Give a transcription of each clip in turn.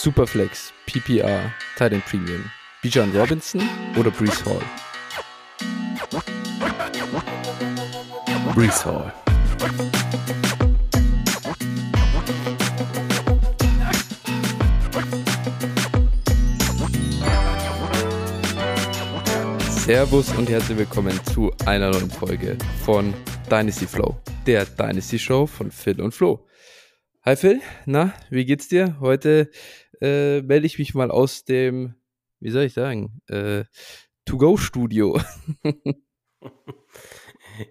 Superflex, PPR, Titan Premium, Bijan Robinson oder Brees Hall? Brees Hall. Servus und herzlich willkommen zu einer neuen Folge von Dynasty Flow, der Dynasty Show von Phil und Flo. Hi Phil, na, wie geht's dir? Heute äh, melde ich mich mal aus dem, wie soll ich sagen, äh, To-Go-Studio.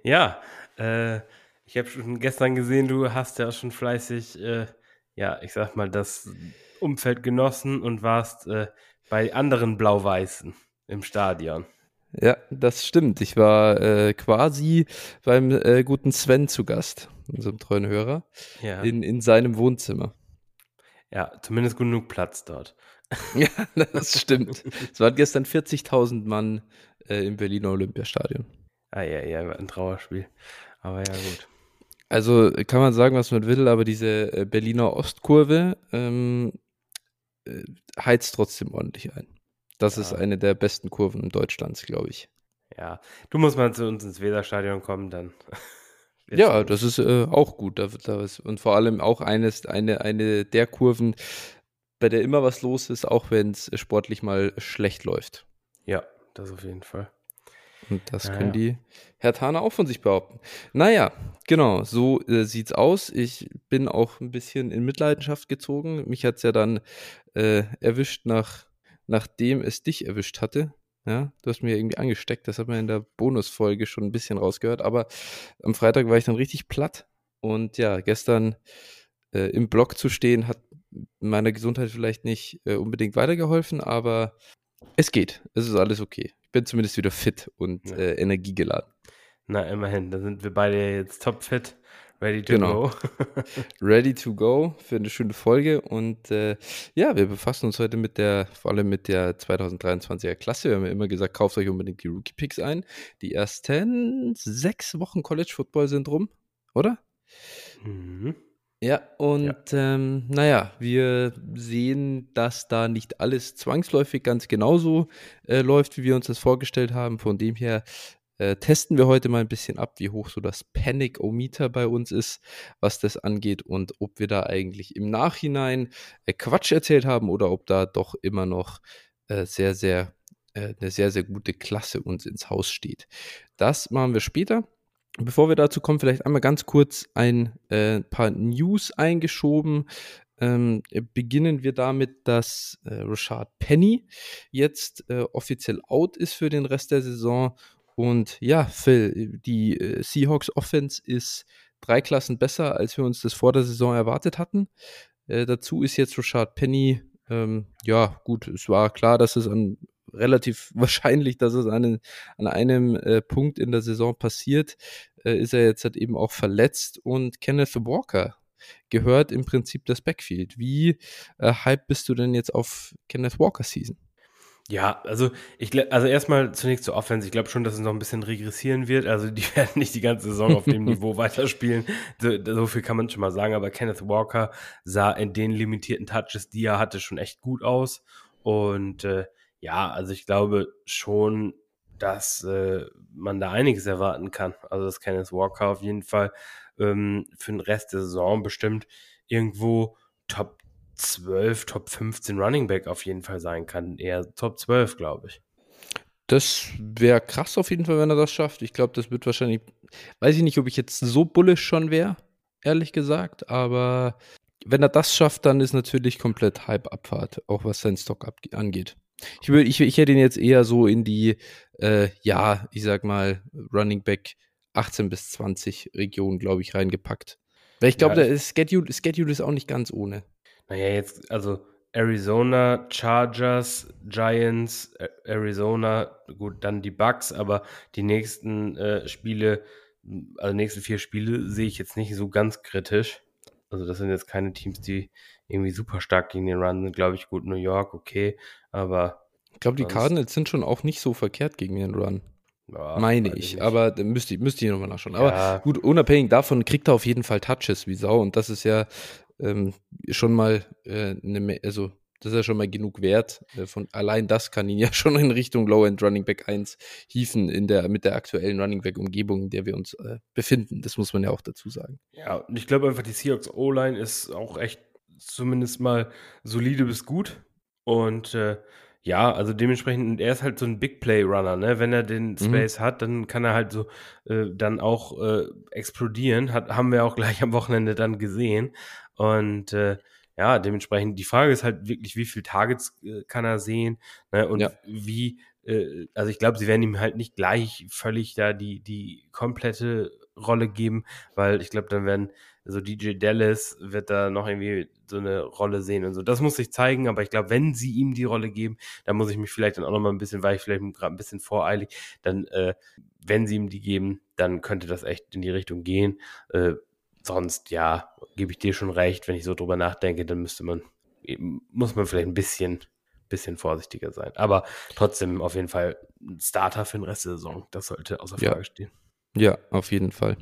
ja, äh, ich habe schon gestern gesehen, du hast ja schon fleißig, äh, ja, ich sag mal, das Umfeld genossen und warst äh, bei anderen Blau-Weißen im Stadion. Ja, das stimmt. Ich war äh, quasi beim äh, guten Sven zu Gast, unserem treuen Hörer, ja. in, in seinem Wohnzimmer. Ja, zumindest genug Platz dort. ja, das stimmt. es waren gestern 40.000 Mann äh, im Berliner Olympiastadion. Ah ja, ja, ein Trauerspiel. Aber ja, gut. Also kann man sagen, was man will, aber diese äh, Berliner Ostkurve ähm, äh, heizt trotzdem ordentlich ein. Das ja. ist eine der besten Kurven Deutschlands, glaube ich. Ja, du musst mal zu uns ins Weserstadion kommen, dann. ja, das ist äh, auch gut. Da, da ist, und vor allem auch eines, eine, eine der Kurven, bei der immer was los ist, auch wenn es sportlich mal schlecht läuft. Ja, das auf jeden Fall. Und das naja. können die Herr Thaner auch von sich behaupten. Naja, genau, so äh, sieht's aus. Ich bin auch ein bisschen in Mitleidenschaft gezogen. Mich hat es ja dann äh, erwischt nach nachdem es dich erwischt hatte. Ja, du hast mir irgendwie angesteckt, das hat man in der Bonusfolge schon ein bisschen rausgehört, aber am Freitag war ich dann richtig platt und ja, gestern äh, im Block zu stehen hat meiner Gesundheit vielleicht nicht äh, unbedingt weitergeholfen, aber es geht, es ist alles okay. Ich bin zumindest wieder fit und ja. äh, energiegeladen. Na, immerhin, da sind wir beide jetzt topfit. Ready to genau. go. Ready to go für eine schöne Folge. Und äh, ja, wir befassen uns heute mit der, vor allem mit der 2023er Klasse. Wir haben ja immer gesagt, kauft euch unbedingt die Rookie-Picks ein. Die ersten sechs Wochen College Football sind rum, oder? Mhm. Ja, und ja. Ähm, naja, wir sehen, dass da nicht alles zwangsläufig ganz genauso äh, läuft, wie wir uns das vorgestellt haben. Von dem her äh, testen wir heute mal ein bisschen ab, wie hoch so das Panic-O-Meter bei uns ist, was das angeht und ob wir da eigentlich im Nachhinein äh, Quatsch erzählt haben oder ob da doch immer noch äh, sehr, sehr, äh, eine sehr, sehr gute Klasse uns ins Haus steht. Das machen wir später. Bevor wir dazu kommen, vielleicht einmal ganz kurz ein äh, paar News eingeschoben. Ähm, beginnen wir damit, dass äh, Rashad Penny jetzt äh, offiziell out ist für den Rest der Saison und ja, Phil, die äh, Seahawks Offense ist drei Klassen besser, als wir uns das vor der Saison erwartet hatten. Äh, dazu ist jetzt Rashad Penny, ähm, ja, gut, es war klar, dass es an relativ wahrscheinlich, dass es an, an einem äh, Punkt in der Saison passiert, äh, ist er jetzt halt eben auch verletzt und Kenneth Walker gehört im Prinzip das Backfield. Wie äh, hype bist du denn jetzt auf Kenneth Walker Season? Ja, also ich also erstmal zunächst zur Offense. Ich glaube schon, dass es noch ein bisschen regressieren wird. Also die werden nicht die ganze Saison auf dem Niveau weiterspielen. So, so, viel kann man schon mal sagen. Aber Kenneth Walker sah in den limitierten Touches, die er hatte, schon echt gut aus. Und äh, ja, also ich glaube schon, dass äh, man da einiges erwarten kann. Also dass Kenneth Walker auf jeden Fall ähm, für den Rest der Saison bestimmt irgendwo Top 12, Top 15 Running Back auf jeden Fall sein kann. Eher Top 12, glaube ich. Das wäre krass auf jeden Fall, wenn er das schafft. Ich glaube, das wird wahrscheinlich, weiß ich nicht, ob ich jetzt so bullish schon wäre, ehrlich gesagt, aber wenn er das schafft, dann ist natürlich komplett Hype-Abfahrt, auch was sein Stock angeht. Ich, will, ich, ich hätte ihn jetzt eher so in die, äh, ja, ich sag mal, Running Back 18 bis 20 Region, glaube ich, reingepackt. Weil ich glaube, ja, der Schedule, Schedule ist auch nicht ganz ohne. Naja, jetzt, also Arizona, Chargers, Giants, Arizona, gut, dann die Bucks, aber die nächsten äh, Spiele, also nächsten vier Spiele sehe ich jetzt nicht so ganz kritisch. Also das sind jetzt keine Teams, die irgendwie super stark gegen den Run sind, glaube ich. Gut, New York, okay, aber. Ich glaube, die Cardinals sind schon auch nicht so verkehrt gegen den Run. Ja, Meine ich, ich aber müsste, müsste ich nochmal nachschauen. Ja. Aber gut, unabhängig davon kriegt er auf jeden Fall Touches wie Sau und das ist ja ähm, schon mal äh, eine, also das ist ja schon mal genug wert. Äh, von allein das kann ihn ja schon in Richtung Low-End Running Back 1 hieven in der, mit der aktuellen Running Back Umgebung, in der wir uns äh, befinden. Das muss man ja auch dazu sagen. Ja, und ich glaube einfach, die Seahawks O-Line ist auch echt zumindest mal solide bis gut. Und äh, ja, also dementsprechend, er ist halt so ein Big Play Runner, ne? Wenn er den mhm. Space mhm. hat, dann kann er halt so äh, dann auch äh, explodieren. Hat, haben wir auch gleich am Wochenende dann gesehen. Und äh, ja, dementsprechend, die Frage ist halt wirklich, wie viel Targets äh, kann er sehen ne? und ja. wie, äh, also ich glaube, sie werden ihm halt nicht gleich völlig da die, die komplette Rolle geben, weil ich glaube, dann werden so DJ Dallas wird da noch irgendwie so eine Rolle sehen und so. Das muss sich zeigen, aber ich glaube, wenn sie ihm die Rolle geben, dann muss ich mich vielleicht dann auch noch mal ein bisschen, weil ich vielleicht gerade ein bisschen voreilig, dann, äh, wenn sie ihm die geben, dann könnte das echt in die Richtung gehen. Äh, sonst, ja, gebe ich dir schon recht, wenn ich so drüber nachdenke, dann müsste man, muss man vielleicht ein bisschen, bisschen vorsichtiger sein. Aber trotzdem auf jeden Fall ein Starter für den Rest der Saison. Das sollte außer Frage ja. stehen. Ja, auf jeden Fall.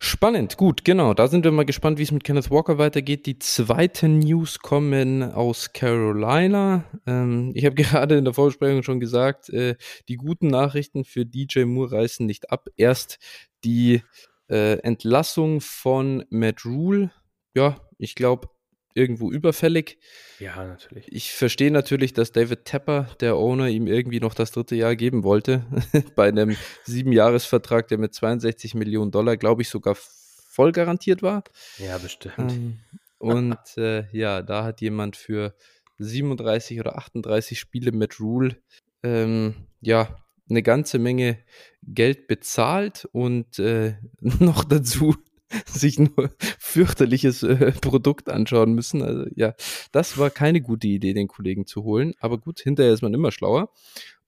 Spannend, gut, genau. Da sind wir mal gespannt, wie es mit Kenneth Walker weitergeht. Die zweiten News kommen aus Carolina. Ähm, ich habe gerade in der Vorbesprechung schon gesagt, äh, die guten Nachrichten für DJ Moore reißen nicht ab. Erst die äh, Entlassung von Matt Rule, ja, ich glaube, irgendwo überfällig. Ja, natürlich. Ich verstehe natürlich, dass David Tepper, der Owner, ihm irgendwie noch das dritte Jahr geben wollte. Bei einem Siebenjahresvertrag, der mit 62 Millionen Dollar, glaube ich, sogar voll garantiert war. Ja, bestimmt. Ähm, und äh, ja, da hat jemand für 37 oder 38 Spiele mit Rule ähm, ja, eine ganze Menge Geld bezahlt und äh, noch dazu sich nur fürchterliches äh, Produkt anschauen müssen. Also ja, das war keine gute Idee, den Kollegen zu holen. Aber gut, hinterher ist man immer schlauer.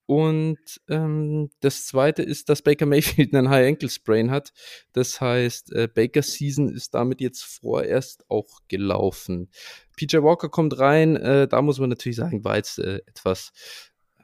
Und ähm, das zweite ist, dass Baker Mayfield einen High Ankle Sprain hat. Das heißt, äh, Bakers Season ist damit jetzt vorerst auch gelaufen. PJ Walker kommt rein. Äh, da muss man natürlich sagen, war jetzt äh, etwas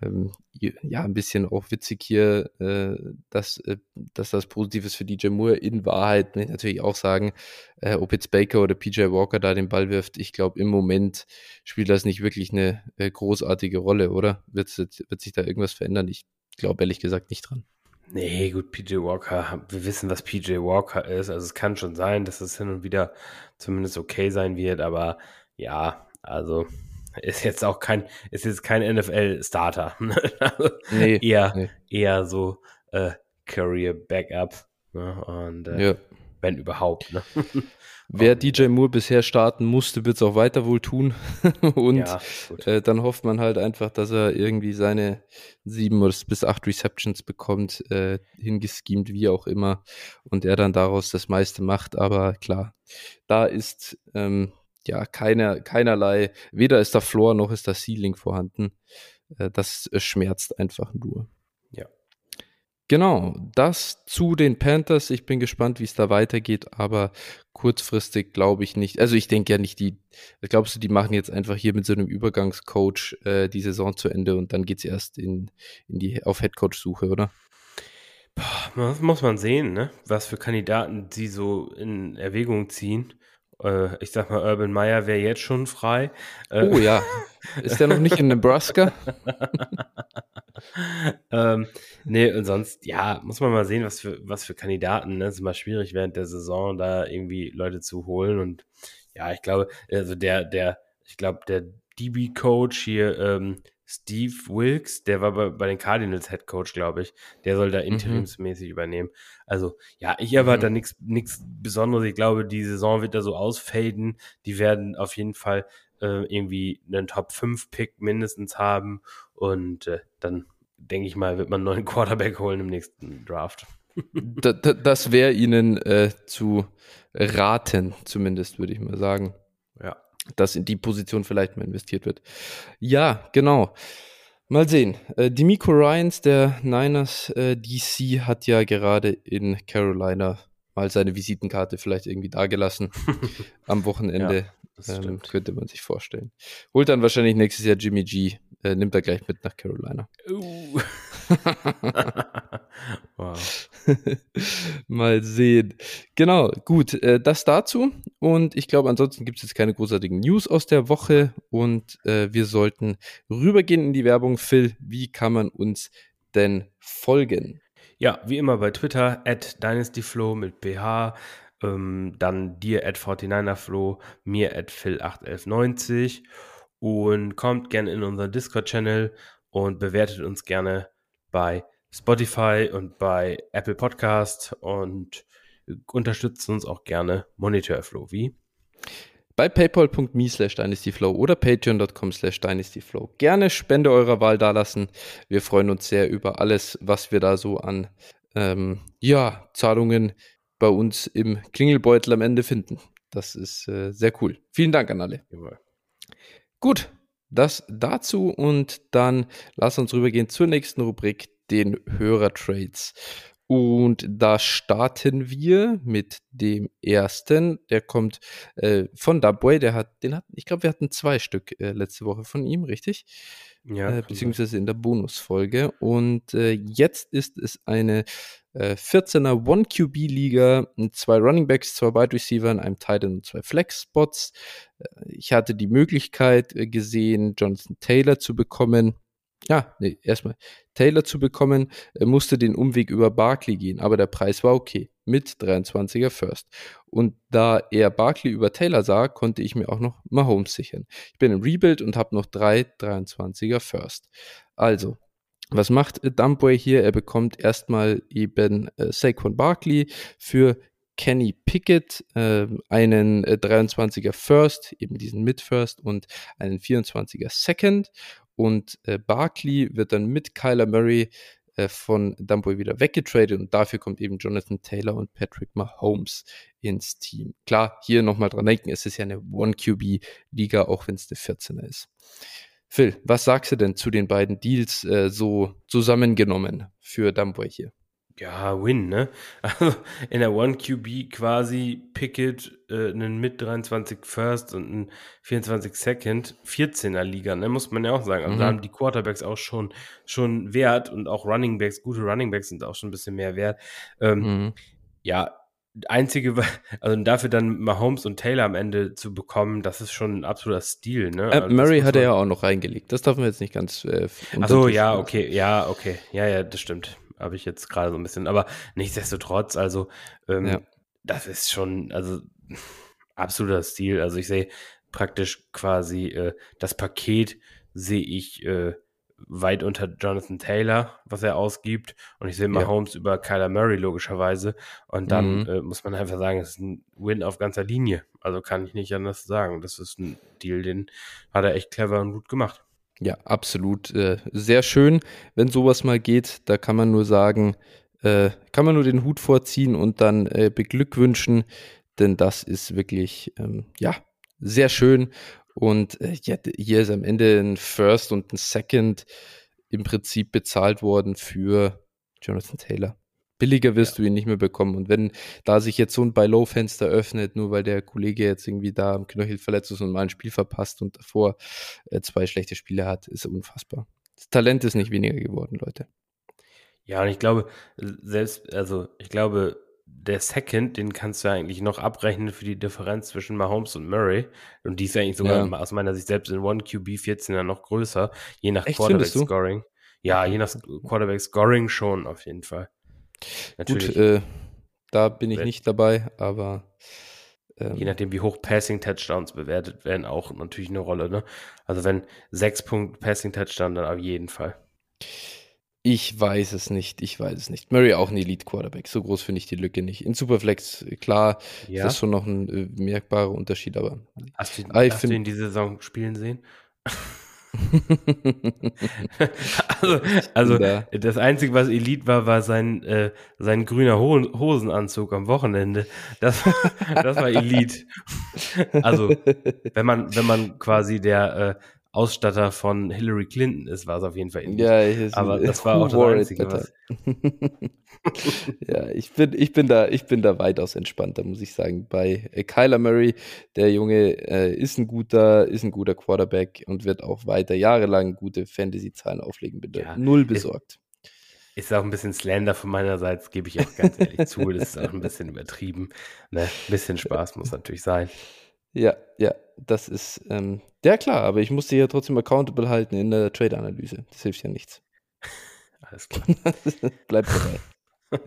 ähm, ja, ein bisschen auch witzig hier, äh, dass, äh, dass das Positives für DJ Moore in Wahrheit, ich natürlich auch sagen, äh, ob jetzt Baker oder PJ Walker da den Ball wirft, ich glaube, im Moment spielt das nicht wirklich eine äh, großartige Rolle, oder? Wird, wird sich da irgendwas verändern? Ich glaube ehrlich gesagt nicht dran. Nee, gut, PJ Walker, wir wissen, was PJ Walker ist. Also es kann schon sein, dass es hin und wieder zumindest okay sein wird, aber ja, also ist jetzt auch kein, ist jetzt kein NFL-Starter. nee, eher, nee. eher so äh, Career Backup. Ne? Und äh, ja. wenn überhaupt. Ne? Wer DJ Moore bisher starten musste, wird es auch weiter wohl tun. Und ja, äh, dann hofft man halt einfach, dass er irgendwie seine sieben bis acht Receptions bekommt, äh, hingeschemt, wie auch immer. Und er dann daraus das meiste macht. Aber klar, da ist ähm, ja, keine, keinerlei, weder ist da Floor noch ist da Ceiling vorhanden. Äh, das schmerzt einfach nur. Ja. Genau, das zu den Panthers. Ich bin gespannt, wie es da weitergeht, aber kurzfristig glaube ich nicht. Also ich denke ja nicht, die, glaubst du, die machen jetzt einfach hier mit so einem Übergangscoach äh, die Saison zu Ende und dann geht es erst in, in die, auf Headcoach-Suche, oder? Boah, muss man sehen, ne? was für Kandidaten sie so in Erwägung ziehen. Äh, ich sag mal, Urban Meyer wäre jetzt schon frei. Äh, oh ja. Ist der noch nicht in Nebraska? ähm, nee, und sonst, ja, muss man mal sehen, was für, was für Kandidaten. Ne? Es ist immer schwierig, während der Saison da irgendwie Leute zu holen. Und ja, ich glaube, also der, der, ich glaube, der DB-Coach hier, ähm, Steve Wilkes, der war bei, bei den Cardinals Head Coach, glaube ich. Der soll da mhm. interimsmäßig mhm. übernehmen. Also, ja, ich erwarte mhm. da nichts Besonderes. Ich glaube, die Saison wird da so ausfaden. Die werden auf jeden Fall äh, irgendwie einen Top 5 Pick mindestens haben. Und äh, dann denke ich mal, wird man einen neuen Quarterback holen im nächsten Draft. da, da, das wäre ihnen äh, zu raten, zumindest, würde ich mal sagen. Ja dass in die Position vielleicht mal investiert wird. Ja, genau. Mal sehen. Äh, Demico Ryans, der Niners äh, DC, hat ja gerade in Carolina mal seine Visitenkarte vielleicht irgendwie dagelassen am Wochenende. Ja, ähm, könnte man sich vorstellen. Holt dann wahrscheinlich nächstes Jahr Jimmy G, äh, nimmt er gleich mit nach Carolina. Uh. wow. Mal sehen. Genau, gut, äh, das dazu. Und ich glaube, ansonsten gibt es jetzt keine großartigen News aus der Woche. Und äh, wir sollten rübergehen in die Werbung. Phil, wie kann man uns denn folgen? Ja, wie immer bei Twitter, at DynastyFlow mit BH. Ähm, dann dir at 49erFlow, mir at Phil81190 und kommt gerne in unseren Discord-Channel und bewertet uns gerne bei Spotify und bei Apple Podcast und unterstützt uns auch gerne MonitorFlow. Wie? Bei paypal.me slash dynastyflow oder patreon.com slash dynastyflow. Gerne Spende eurer Wahl dalassen. Wir freuen uns sehr über alles, was wir da so an ähm, ja, Zahlungen bei uns im Klingelbeutel am Ende finden. Das ist äh, sehr cool. Vielen Dank an alle. Jawohl. Gut, das dazu und dann lass uns rübergehen zur nächsten Rubrik, den Hörertrades. Und da starten wir mit dem ersten. Der kommt äh, von Dubway. Der hat, den hat, ich glaube, wir hatten zwei Stück äh, letzte Woche von ihm, richtig? Ja. Äh, beziehungsweise in der Bonusfolge. Und äh, jetzt ist es eine 14er äh, One-QB-Liga, zwei Running Backs, zwei Wide Receiver, einem Titan und zwei Flex-Spots. Äh, ich hatte die Möglichkeit gesehen, Jonathan Taylor zu bekommen. Ja, nee, erstmal Taylor zu bekommen, musste den Umweg über Barkley gehen, aber der Preis war okay mit 23er First. Und da er Barkley über Taylor sah, konnte ich mir auch noch Mahomes sichern. Ich bin im Rebuild und habe noch drei 23er First. Also, was macht Dumpway hier? Er bekommt erstmal eben äh, Saquon Barkley für Kenny Pickett, äh, einen äh, 23er First, eben diesen Mid-First und einen 24er Second. Und äh, Barkley wird dann mit Kyler Murray äh, von Dumpway wieder weggetradet und dafür kommt eben Jonathan Taylor und Patrick Mahomes ins Team. Klar, hier nochmal dran denken, es ist ja eine One-QB-Liga, auch wenn es eine 14er ist. Phil, was sagst du denn zu den beiden Deals äh, so zusammengenommen für Dumbway hier? Ja, Win, ne? Also in der One QB quasi Pickett äh, einen mit 23 First und einen 24 Second, 14er Liga, ne? Muss man ja auch sagen. Also mhm. da haben die Quarterbacks auch schon, schon Wert und auch Running Backs, gute Running Backs sind auch schon ein bisschen mehr wert. Ähm, mhm. Ja, einzige, also dafür dann Mahomes und Taylor am Ende zu bekommen, das ist schon ein absoluter Stil, ne? Äh, also Murray hat er ja auch noch reingelegt. Das darf man jetzt nicht ganz. Äh, Achso, ja, okay, ja, okay, ja, ja, das stimmt. Habe ich jetzt gerade so ein bisschen, aber nichtsdestotrotz, also ähm, ja. das ist schon, also absoluter Stil. Also ich sehe praktisch quasi äh, das Paket sehe ich äh, weit unter Jonathan Taylor, was er ausgibt. Und ich sehe Mahomes ja. über Kyler Murray logischerweise. Und dann mhm. äh, muss man einfach sagen, es ist ein Win auf ganzer Linie. Also kann ich nicht anders sagen. Das ist ein Deal, den hat er echt clever und gut gemacht. Ja, absolut. Äh, sehr schön, wenn sowas mal geht. Da kann man nur sagen, äh, kann man nur den Hut vorziehen und dann äh, beglückwünschen, denn das ist wirklich, ähm, ja, sehr schön. Und äh, ja, hier ist am Ende ein First und ein Second im Prinzip bezahlt worden für Jonathan Taylor. Billiger wirst ja. du ihn nicht mehr bekommen. Und wenn da sich jetzt so ein Buy-Low-Fenster öffnet, nur weil der Kollege jetzt irgendwie da am Knöchel verletzt ist und mal ein Spiel verpasst und davor äh, zwei schlechte Spiele hat, ist unfassbar. Das Talent ist nicht weniger geworden, Leute. Ja, und ich glaube, selbst, also ich glaube, der Second, den kannst du eigentlich noch abrechnen für die Differenz zwischen Mahomes und Murray. Und die ist eigentlich sogar ja. aus meiner Sicht selbst in 1 QB 14er noch größer, je nach Echt, Quarterback Scoring. Ja, je nach Quarterback Scoring schon auf jeden Fall. Natürlich. Gut, äh, da bin ich nicht dabei, aber ähm, je nachdem, wie hoch Passing Touchdowns bewertet werden, auch natürlich eine Rolle. Ne? Also wenn sechs Punkt Passing Touchdown, dann auf jeden Fall. Ich weiß es nicht, ich weiß es nicht. Murray auch ein Elite Quarterback, so groß finde ich die Lücke nicht. In Superflex, klar, ja. ist das schon noch ein äh, merkbarer Unterschied, aber. Hast du, hast du ihn diese Saison spielen sehen? also, also da. das Einzige, was Elite war, war sein, äh, sein grüner Ho Hosenanzug am Wochenende. Das, das war Elite. Also, wenn man, wenn man quasi der äh, Ausstatter von Hillary Clinton ist, war es auf jeden Fall ähnlich. Ja, aber das war auch das Einzige, was. ja, ich bin, ich bin da, ich bin da weitaus entspannter, muss ich sagen. Bei äh, Kyler Murray, der Junge äh, ist ein guter, ist ein guter Quarterback und wird auch weiter jahrelang gute Fantasy-Zahlen auflegen. Bitte ja, null besorgt. Ist auch ein bisschen Slender von meinerseits, gebe ich auch ganz ehrlich zu. Das ist auch ein bisschen übertrieben. Ne? Ein bisschen Spaß muss natürlich sein. Ja, ja, das ist, ähm, ja klar, aber ich muss dich ja trotzdem accountable halten in der Trade-Analyse. Das hilft ja nichts. Alles klar. Bleibt dabei.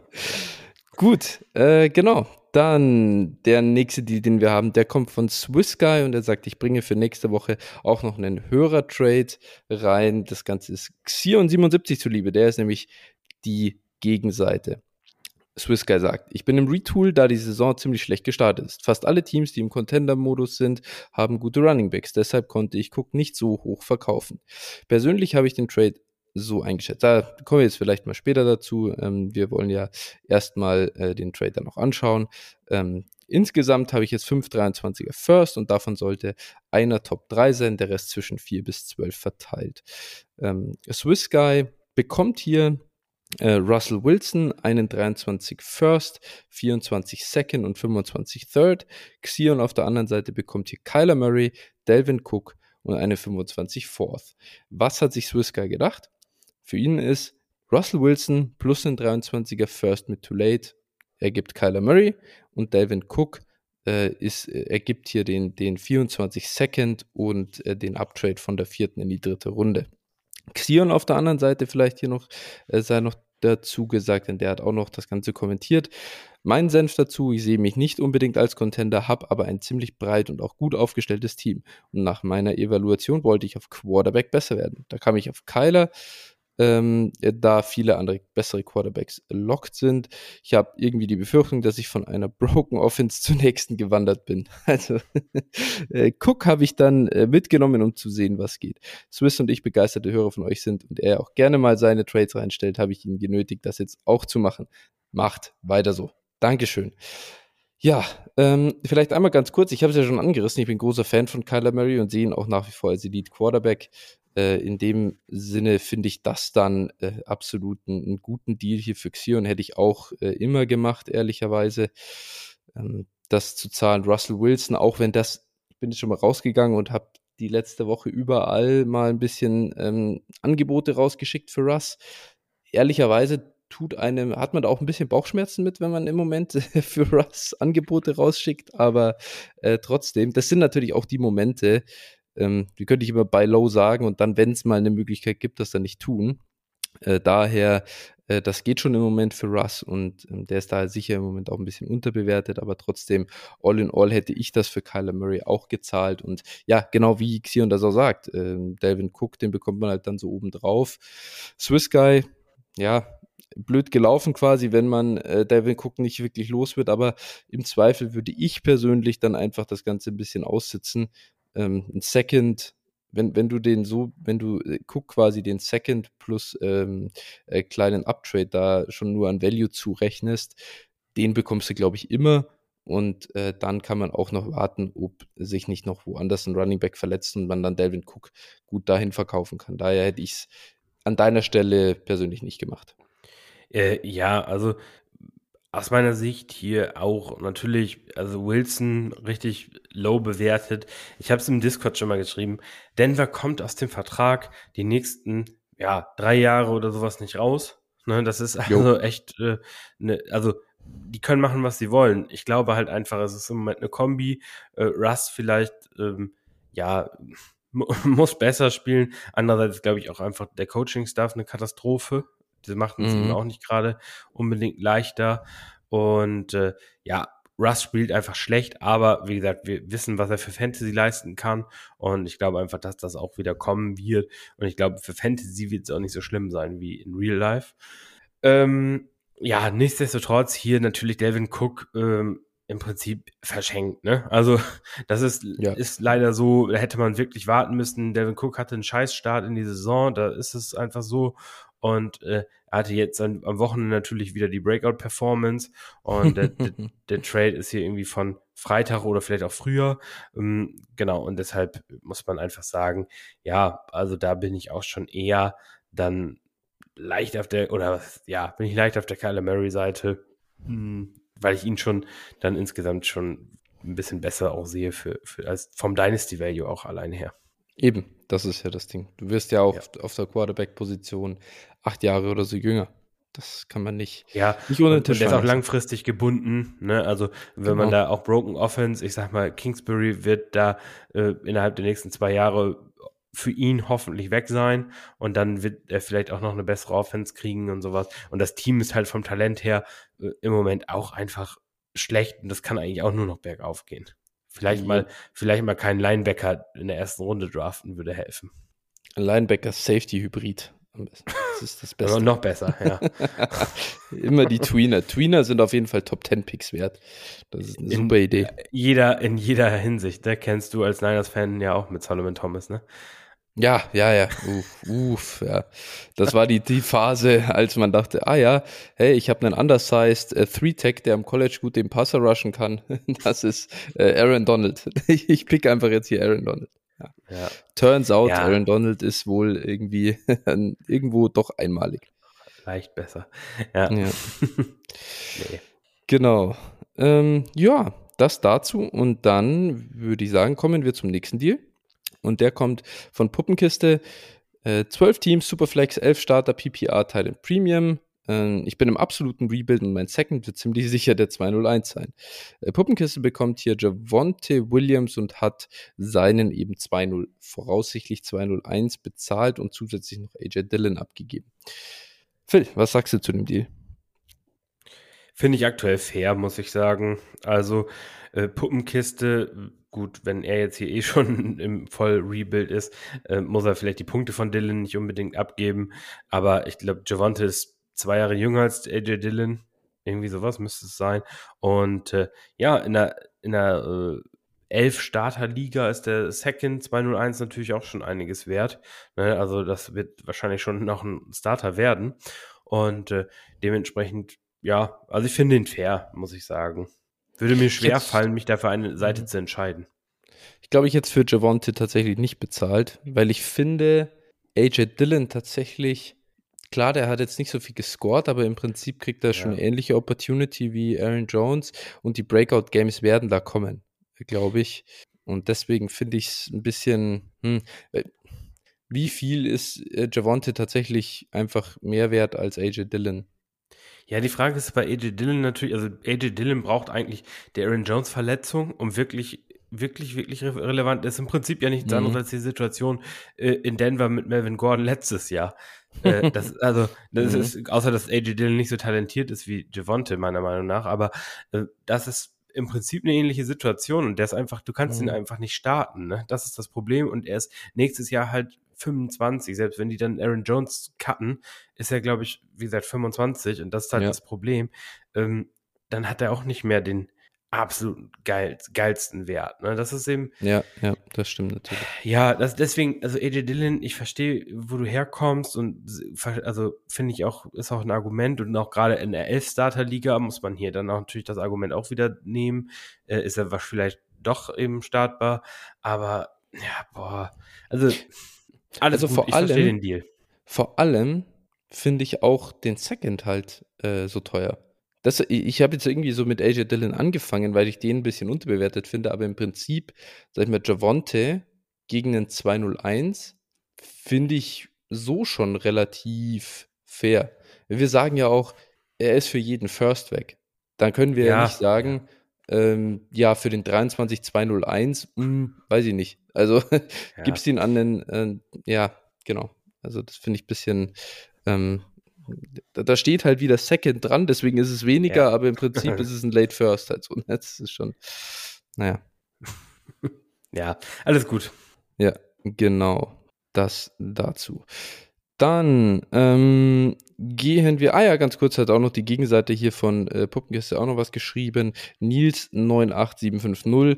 Gut, äh, genau. Dann der nächste Deal, den wir haben, der kommt von Swiss Guy und er sagt, ich bringe für nächste Woche auch noch einen Hörer-Trade rein. Das Ganze ist Xion77 zuliebe. Der ist nämlich die Gegenseite. Swiss Guy sagt, ich bin im Retool, da die Saison ziemlich schlecht gestartet ist. Fast alle Teams, die im Contender-Modus sind, haben gute Running Backs. Deshalb konnte ich Cook nicht so hoch verkaufen. Persönlich habe ich den Trade so eingeschätzt. Da kommen wir jetzt vielleicht mal später dazu. Ähm, wir wollen ja erstmal äh, den Trade noch anschauen. Ähm, insgesamt habe ich jetzt 5 23er First und davon sollte einer Top 3 sein, der Rest zwischen 4 bis 12 verteilt. Ähm, Swiss Guy bekommt hier Russell Wilson, einen 23 First, 24 Second und 25 Third. Xion auf der anderen Seite bekommt hier Kyler Murray, Delvin Cook und eine 25 Fourth. Was hat sich Swiss Guy gedacht? Für ihn ist Russell Wilson plus ein 23er First mit Too Late ergibt Kyler Murray und Delvin Cook äh, ist, äh, ergibt hier den, den 24 Second und äh, den Uptrade von der vierten in die dritte Runde. Xion auf der anderen Seite vielleicht hier noch, äh, sei noch dazu gesagt, denn der hat auch noch das Ganze kommentiert. Mein Senf dazu, ich sehe mich nicht unbedingt als Contender, habe aber ein ziemlich breit und auch gut aufgestelltes Team. Und nach meiner Evaluation wollte ich auf Quarterback besser werden. Da kam ich auf Kyler, ähm, da viele andere bessere Quarterbacks locked sind. Ich habe irgendwie die Befürchtung, dass ich von einer Broken Offense zur nächsten gewandert bin. Also äh, Cook habe ich dann äh, mitgenommen, um zu sehen, was geht. Swiss und ich begeisterte Hörer von euch sind und er auch gerne mal seine Trades reinstellt, habe ich ihn genötigt, das jetzt auch zu machen. Macht weiter so. Dankeschön. Ja, ähm, vielleicht einmal ganz kurz. Ich habe es ja schon angerissen. Ich bin großer Fan von Kyler Murray und sehe ihn auch nach wie vor als Elite Quarterback. Äh, in dem Sinne finde ich das dann äh, absolut einen, einen, guten Deal hier für Xion. Hätte ich auch äh, immer gemacht, ehrlicherweise. Ähm, das zu zahlen, Russell Wilson, auch wenn das, ich bin jetzt schon mal rausgegangen und habe die letzte Woche überall mal ein bisschen ähm, Angebote rausgeschickt für Russ. Ehrlicherweise tut einem, hat man da auch ein bisschen Bauchschmerzen mit, wenn man im Moment für Russ Angebote rausschickt, aber äh, trotzdem, das sind natürlich auch die Momente, ähm, die könnte ich immer bei Low sagen und dann, wenn es mal eine Möglichkeit gibt, das dann nicht tun. Äh, daher, äh, das geht schon im Moment für Russ und ähm, der ist da sicher im Moment auch ein bisschen unterbewertet, aber trotzdem, all in all hätte ich das für Kyler Murray auch gezahlt und ja, genau wie Xion das auch sagt, äh, Delvin Cook, den bekommt man halt dann so oben drauf. Swiss Guy, ja, blöd gelaufen quasi, wenn man äh, Devin Cook nicht wirklich los wird, aber im Zweifel würde ich persönlich dann einfach das Ganze ein bisschen aussitzen, ähm, ein Second, wenn, wenn du den so, wenn du äh, guck quasi den Second plus ähm, äh, kleinen Uptrade da schon nur an Value zurechnest, den bekommst du, glaube ich, immer. Und äh, dann kann man auch noch warten, ob sich nicht noch woanders ein Running Back verletzt und man dann Delvin Cook gut dahin verkaufen kann. Daher hätte ich es an deiner Stelle persönlich nicht gemacht. Äh, ja, also aus meiner Sicht hier auch natürlich, also Wilson richtig low bewertet. Ich habe es im Discord schon mal geschrieben. Denver kommt aus dem Vertrag die nächsten, ja, drei Jahre oder sowas nicht raus. Ne, das ist also jo. echt, äh, ne, also die können machen, was sie wollen. Ich glaube halt einfach, es ist im Moment eine Kombi. Äh, Russ vielleicht, ähm, ja, muss besser spielen. Andererseits glaube ich auch einfach der Coaching-Staff eine Katastrophe. Das macht es mhm. ihm auch nicht gerade unbedingt leichter. Und äh, ja, Russ spielt einfach schlecht, aber wie gesagt, wir wissen, was er für Fantasy leisten kann. Und ich glaube einfach, dass das auch wieder kommen wird. Und ich glaube, für Fantasy wird es auch nicht so schlimm sein wie in Real Life. Ähm, ja, nichtsdestotrotz hier natürlich Devin Cook ähm, im Prinzip verschenkt. Ne? Also das ist, ja. ist leider so, da hätte man wirklich warten müssen. Devin Cook hatte einen Scheißstart in die Saison, da ist es einfach so. Und äh, er hatte jetzt an, am Wochenende natürlich wieder die Breakout-Performance. Und der, der, der, Trade ist hier irgendwie von Freitag oder vielleicht auch früher. Ähm, genau, und deshalb muss man einfach sagen, ja, also da bin ich auch schon eher dann leicht auf der, oder ja, bin ich leicht auf der Kyler Murray-Seite, hm, weil ich ihn schon dann insgesamt schon ein bisschen besser auch sehe für, für als vom Dynasty Value auch allein her. Eben, das ist ja das Ding. Du wirst ja auch ja. auf der Quarterback-Position acht Jahre oder so jünger. Das kann man nicht, ja, nicht ohne und, und der ist auch langfristig gebunden. Ne? Also wenn genau. man da auch Broken Offense, ich sag mal, Kingsbury wird da äh, innerhalb der nächsten zwei Jahre für ihn hoffentlich weg sein und dann wird er vielleicht auch noch eine bessere Offense kriegen und sowas. Und das Team ist halt vom Talent her äh, im Moment auch einfach schlecht und das kann eigentlich auch nur noch bergauf gehen. Vielleicht mhm. mal, vielleicht mal keinen Linebacker in der ersten Runde draften würde helfen. Linebacker Safety Hybrid. Das ist das Beste. Aber noch besser, ja. Immer die Tweener. Tweener sind auf jeden Fall Top 10 Picks wert. Das ist eine in, super Idee. Jeder, in jeder Hinsicht, ne? Kennst du als Niners-Fan ja auch mit Solomon Thomas, ne? Ja, ja, ja. Uff, uff, ja. Das war die, die Phase, als man dachte, ah ja, hey, ich habe einen undersized äh, Three-Tech, der am College gut den Passer rushen kann. Das ist äh, Aaron Donald. Ich, ich pick einfach jetzt hier Aaron Donald. Ja. ja. Turns out, ja. Aaron Donald ist wohl irgendwie irgendwo doch einmalig. Leicht besser. Ja. ja. nee. Genau. Ähm, ja, das dazu. Und dann würde ich sagen, kommen wir zum nächsten Deal. Und der kommt von Puppenkiste. Äh, 12 Teams, Superflex, 11 Starter, PPR, Teil Premium. Äh, ich bin im absoluten Rebuild und mein Second wird ziemlich sicher der 201 sein. Äh, Puppenkiste bekommt hier Javonte Williams und hat seinen eben 2-0, voraussichtlich 201 bezahlt und zusätzlich noch AJ Dillon abgegeben. Phil, was sagst du zu dem Deal? Finde ich aktuell fair, muss ich sagen. Also äh, Puppenkiste gut, wenn er jetzt hier eh schon im Voll-Rebuild ist, äh, muss er vielleicht die Punkte von Dylan nicht unbedingt abgeben. Aber ich glaube, Javante ist zwei Jahre jünger als AJ Dylan. Irgendwie sowas müsste es sein. Und äh, ja, in der, in der äh, elf Starter-Liga ist der Second 201 natürlich auch schon einiges wert. Ne? Also das wird wahrscheinlich schon noch ein Starter werden. Und äh, dementsprechend, ja, also ich finde ihn fair, muss ich sagen. Würde mir schwer jetzt, fallen, mich da für eine Seite mhm. zu entscheiden. Ich glaube, ich es für Javonte tatsächlich nicht bezahlt, weil ich finde, AJ Dillon tatsächlich, klar, der hat jetzt nicht so viel gescored, aber im Prinzip kriegt er ja. schon eine ähnliche Opportunity wie Aaron Jones und die Breakout-Games werden da kommen, glaube ich. Und deswegen finde ich es ein bisschen, hm, wie viel ist äh, Javonte tatsächlich einfach mehr wert als AJ Dillon? Ja, die Frage ist bei AJ Dillon natürlich, also AJ Dillon braucht eigentlich der Aaron Jones Verletzung, um wirklich wirklich, wirklich re relevant ist. Im Prinzip ja nichts mhm. anderes als die Situation äh, in Denver mit Melvin Gordon letztes Jahr. Äh, das, also, das mhm. ist, außer dass AJ Dillon nicht so talentiert ist wie Javonte, meiner Meinung nach, aber äh, das ist im Prinzip eine ähnliche Situation und der ist einfach, du kannst mhm. ihn einfach nicht starten, ne? Das ist das Problem und er ist nächstes Jahr halt 25, selbst wenn die dann Aaron Jones cutten, ist er, glaube ich, wie gesagt, 25 und das ist halt ja. das Problem. Ähm, dann hat er auch nicht mehr den absolut geil, geilsten Wert. Ne? Das ist eben. Ja, ja, das stimmt natürlich. Ja, das, deswegen, also AJ Dillon, ich verstehe, wo du herkommst und also finde ich auch, ist auch ein Argument und auch gerade in der Elf-Starter-Liga muss man hier dann auch natürlich das Argument auch wieder nehmen. Äh, ist er vielleicht doch eben startbar, aber ja, boah, also alles also gut, vor allem, den Deal. Vor allem finde ich auch den Second halt äh, so teuer. Das, ich habe jetzt irgendwie so mit AJ Dillon angefangen, weil ich den ein bisschen unterbewertet finde, aber im Prinzip, sag ich mal, Javonte gegen einen 201 finde ich so schon relativ fair. Wir sagen ja auch, er ist für jeden First weg. Dann können wir ja, ja nicht sagen, ähm, ja, für den 23 201, mh, weiß ich nicht. Also ja. gibst ihn an den, äh, ja, genau. Also das finde ich ein bisschen, ähm, da, da, steht halt wieder Second dran, deswegen ist es weniger, ja. aber im Prinzip ist es ein Late First halt so. Ne? Das ist schon, naja. Ja, alles gut. Ja, genau. Das dazu. Dann ähm, gehen wir, ah ja, ganz kurz hat auch noch die Gegenseite hier von äh, Puppengäste auch noch was geschrieben. Nils 98750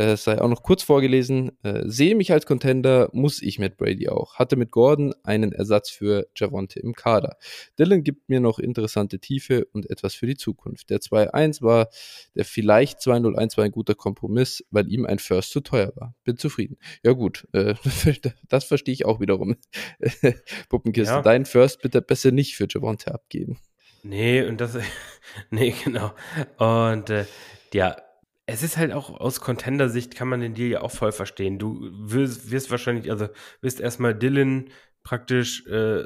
äh, sei auch noch kurz vorgelesen. Äh, sehe mich als Contender, muss ich Matt Brady auch. Hatte mit Gordon einen Ersatz für Javonte im Kader. Dylan gibt mir noch interessante Tiefe und etwas für die Zukunft. Der 2-1 war der vielleicht 2-0-1 war ein guter Kompromiss, weil ihm ein First zu teuer war. Bin zufrieden. Ja gut, äh, das verstehe ich auch wiederum. Puppenkiste, ja. dein First bitte besser nicht für Javonte abgeben. Nee, und das, nee, genau. Und äh, ja, es ist halt auch aus Contender-Sicht kann man den Deal ja auch voll verstehen. Du wirst, wirst wahrscheinlich, also wirst erstmal Dylan praktisch äh,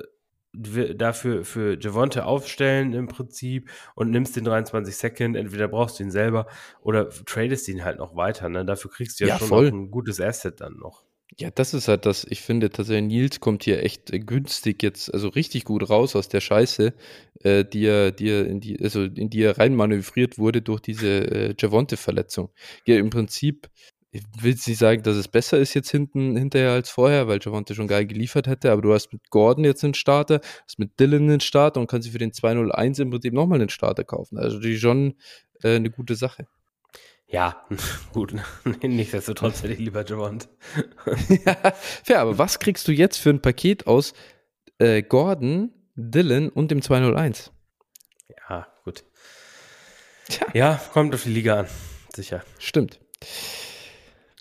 dafür für Javonte aufstellen im Prinzip und nimmst den 23 Second, entweder brauchst du ihn selber oder tradest ihn halt noch weiter. Ne? Dafür kriegst du ja, ja schon ein gutes Asset dann noch. Ja, das ist halt das, ich finde tatsächlich, Nils kommt hier echt äh, günstig jetzt, also richtig gut raus aus der Scheiße, äh, die er, die er in die, also in die er reinmanövriert wurde durch diese äh, Javonte-Verletzung. Ja, im Prinzip ich will nicht sagen, dass es besser ist jetzt hinten hinterher als vorher, weil Javante schon geil geliefert hätte, aber du hast mit Gordon jetzt einen Starter, hast mit Dylan einen Starter und kannst sie für den 201 im Prinzip nochmal einen Starter kaufen. Also die schon äh, eine gute Sache. Ja, gut. Nichtsdestotrotz hätte ich lieber Javante. ja, fair, aber was kriegst du jetzt für ein Paket aus äh, Gordon, Dylan und dem 201? Ja, gut. Tja. Ja, kommt auf die Liga an. Sicher. Stimmt.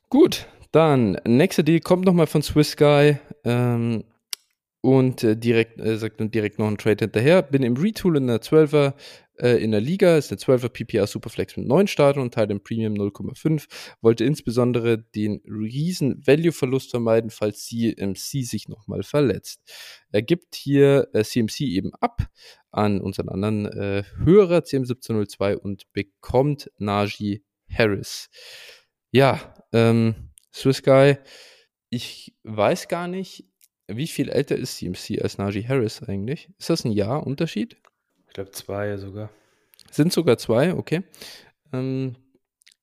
Gut, dann nächster Deal kommt nochmal von Swiss Guy ähm, und äh, direkt äh, sagt dann direkt noch ein Trade hinterher. Bin im Retool in der 12er äh, in der Liga, ist der 12er PPR Superflex mit 9 Startern und Teil im Premium 0,5. Wollte insbesondere den riesen Value-Verlust vermeiden, falls CMC sich nochmal verletzt. Er gibt hier äh, CMC eben ab an unseren anderen äh, Hörer CM1702 und bekommt Najee Harris. Ja, ähm, Swiss Guy, ich weiß gar nicht, wie viel älter ist CMC als Najee Harris eigentlich? Ist das ein Jahr Unterschied? Ich glaube zwei sogar. Sind sogar zwei, okay. Ähm,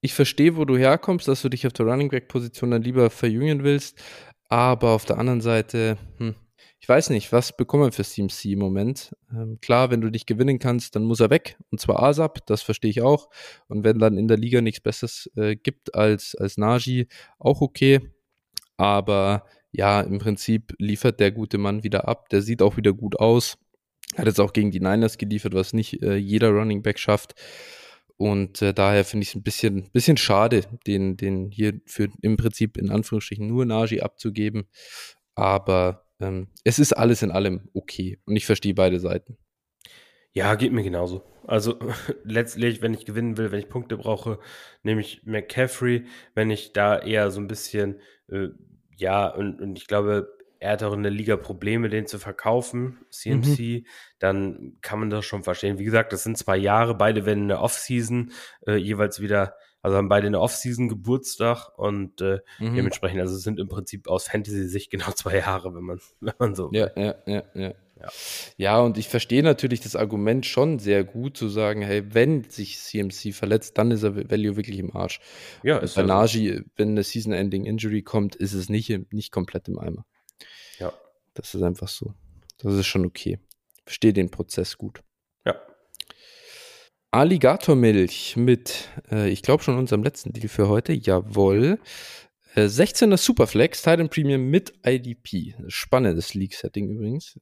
ich verstehe, wo du herkommst, dass du dich auf der Running Back Position dann lieber verjüngen willst, aber auf der anderen Seite, hm, ich weiß nicht, was bekommen wir für CMC im Moment? Ähm, klar, wenn du dich gewinnen kannst, dann muss er weg. Und zwar ASAP, das verstehe ich auch. Und wenn dann in der Liga nichts Besseres äh, gibt als, als Naji, auch okay. Aber ja, im Prinzip liefert der gute Mann wieder ab. Der sieht auch wieder gut aus. Hat jetzt auch gegen die Niners geliefert, was nicht äh, jeder Running Back schafft. Und äh, daher finde ich es ein bisschen, bisschen schade, den, den hier für im Prinzip in Anführungsstrichen nur Naji abzugeben. Aber ähm, es ist alles in allem okay und ich verstehe beide Seiten. Ja, geht mir genauso. Also letztlich, wenn ich gewinnen will, wenn ich Punkte brauche, nehme ich McCaffrey. Wenn ich da eher so ein bisschen, äh, ja, und, und ich glaube, er hat auch in der Liga Probleme, den zu verkaufen, CMC, mhm. dann kann man das schon verstehen. Wie gesagt, das sind zwei Jahre, beide werden in der Offseason äh, jeweils wieder also haben beide eine Off-Season Geburtstag und äh, mhm. dementsprechend, also sind im Prinzip aus Fantasy-Sicht genau zwei Jahre, wenn man, wenn man so. Ja, ja, ja, ja. Ja. ja, und ich verstehe natürlich das Argument schon sehr gut, zu sagen, hey, wenn sich CMC verletzt, dann ist er Value wirklich im Arsch. Ja, ist Bei Najee, so. wenn eine Season-Ending-Injury kommt, ist es nicht, nicht komplett im Eimer. Ja. Das ist einfach so. Das ist schon okay. Verstehe den Prozess gut. Alligatormilch mit, äh, ich glaube schon unserem letzten Deal für heute, jawohl. Äh, 16er Superflex, Titan Premium mit IDP. Spannendes League-Setting übrigens.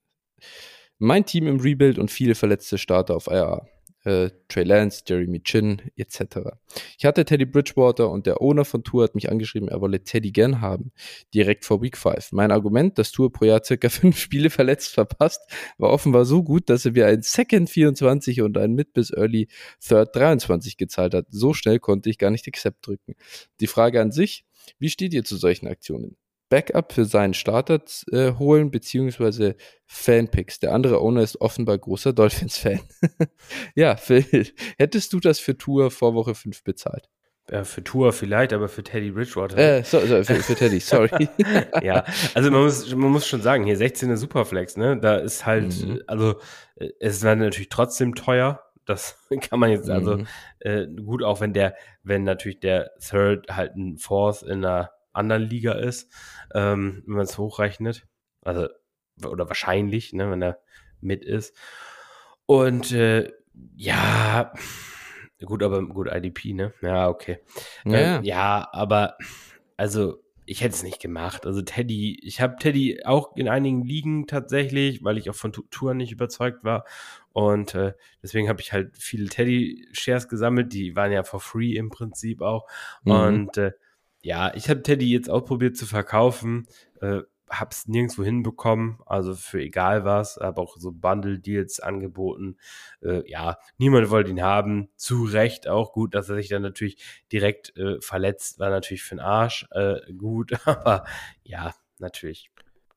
Mein Team im Rebuild und viele verletzte Starter auf IR äh, Trey Lance, Jeremy Chin etc. Ich hatte Teddy Bridgewater und der Owner von Tour hat mich angeschrieben, er wolle Teddy gern haben, direkt vor Week 5. Mein Argument, dass Tour pro Jahr circa fünf Spiele verletzt verpasst, war offenbar so gut, dass er mir ein Second 24 und ein Mid bis Early Third 23 gezahlt hat. So schnell konnte ich gar nicht Accept drücken. Die Frage an sich, wie steht ihr zu solchen Aktionen? Backup für seinen Starter äh, holen, beziehungsweise Fanpicks. Der andere Owner ist offenbar großer Dolphins-Fan. ja, Phil, hättest du das für Tour vor Woche 5 bezahlt? Ja, für Tour vielleicht, aber für Teddy Bridgewater. Äh, so, so, für, für, Teddy, sorry. ja, also man muss, man muss schon sagen, hier 16 Superflex, ne? Da ist halt, mhm. also äh, es war natürlich trotzdem teuer. Das kann man jetzt, also mhm. äh, gut, auch wenn der, wenn natürlich der Third halt ein Fourth in einer anderen Liga ist, ähm, wenn man es hochrechnet. Also, oder wahrscheinlich, ne, wenn er mit ist. Und äh, ja, gut, aber gut, IDP, ne? Ja, okay. Ja, äh, ja aber also ich hätte es nicht gemacht. Also Teddy, ich habe Teddy auch in einigen Ligen tatsächlich, weil ich auch von Touren nicht überzeugt war. Und äh, deswegen habe ich halt viele Teddy-Shares gesammelt. Die waren ja for free im Prinzip auch. Mhm. Und äh, ja, ich habe Teddy jetzt auch probiert zu verkaufen, äh, hab's nirgendwo hinbekommen, also für egal was, habe auch so Bundle-Deals angeboten. Äh, ja, niemand wollte ihn haben, zu Recht auch gut, dass er sich dann natürlich direkt äh, verletzt, war natürlich für den Arsch äh, gut, aber ja, natürlich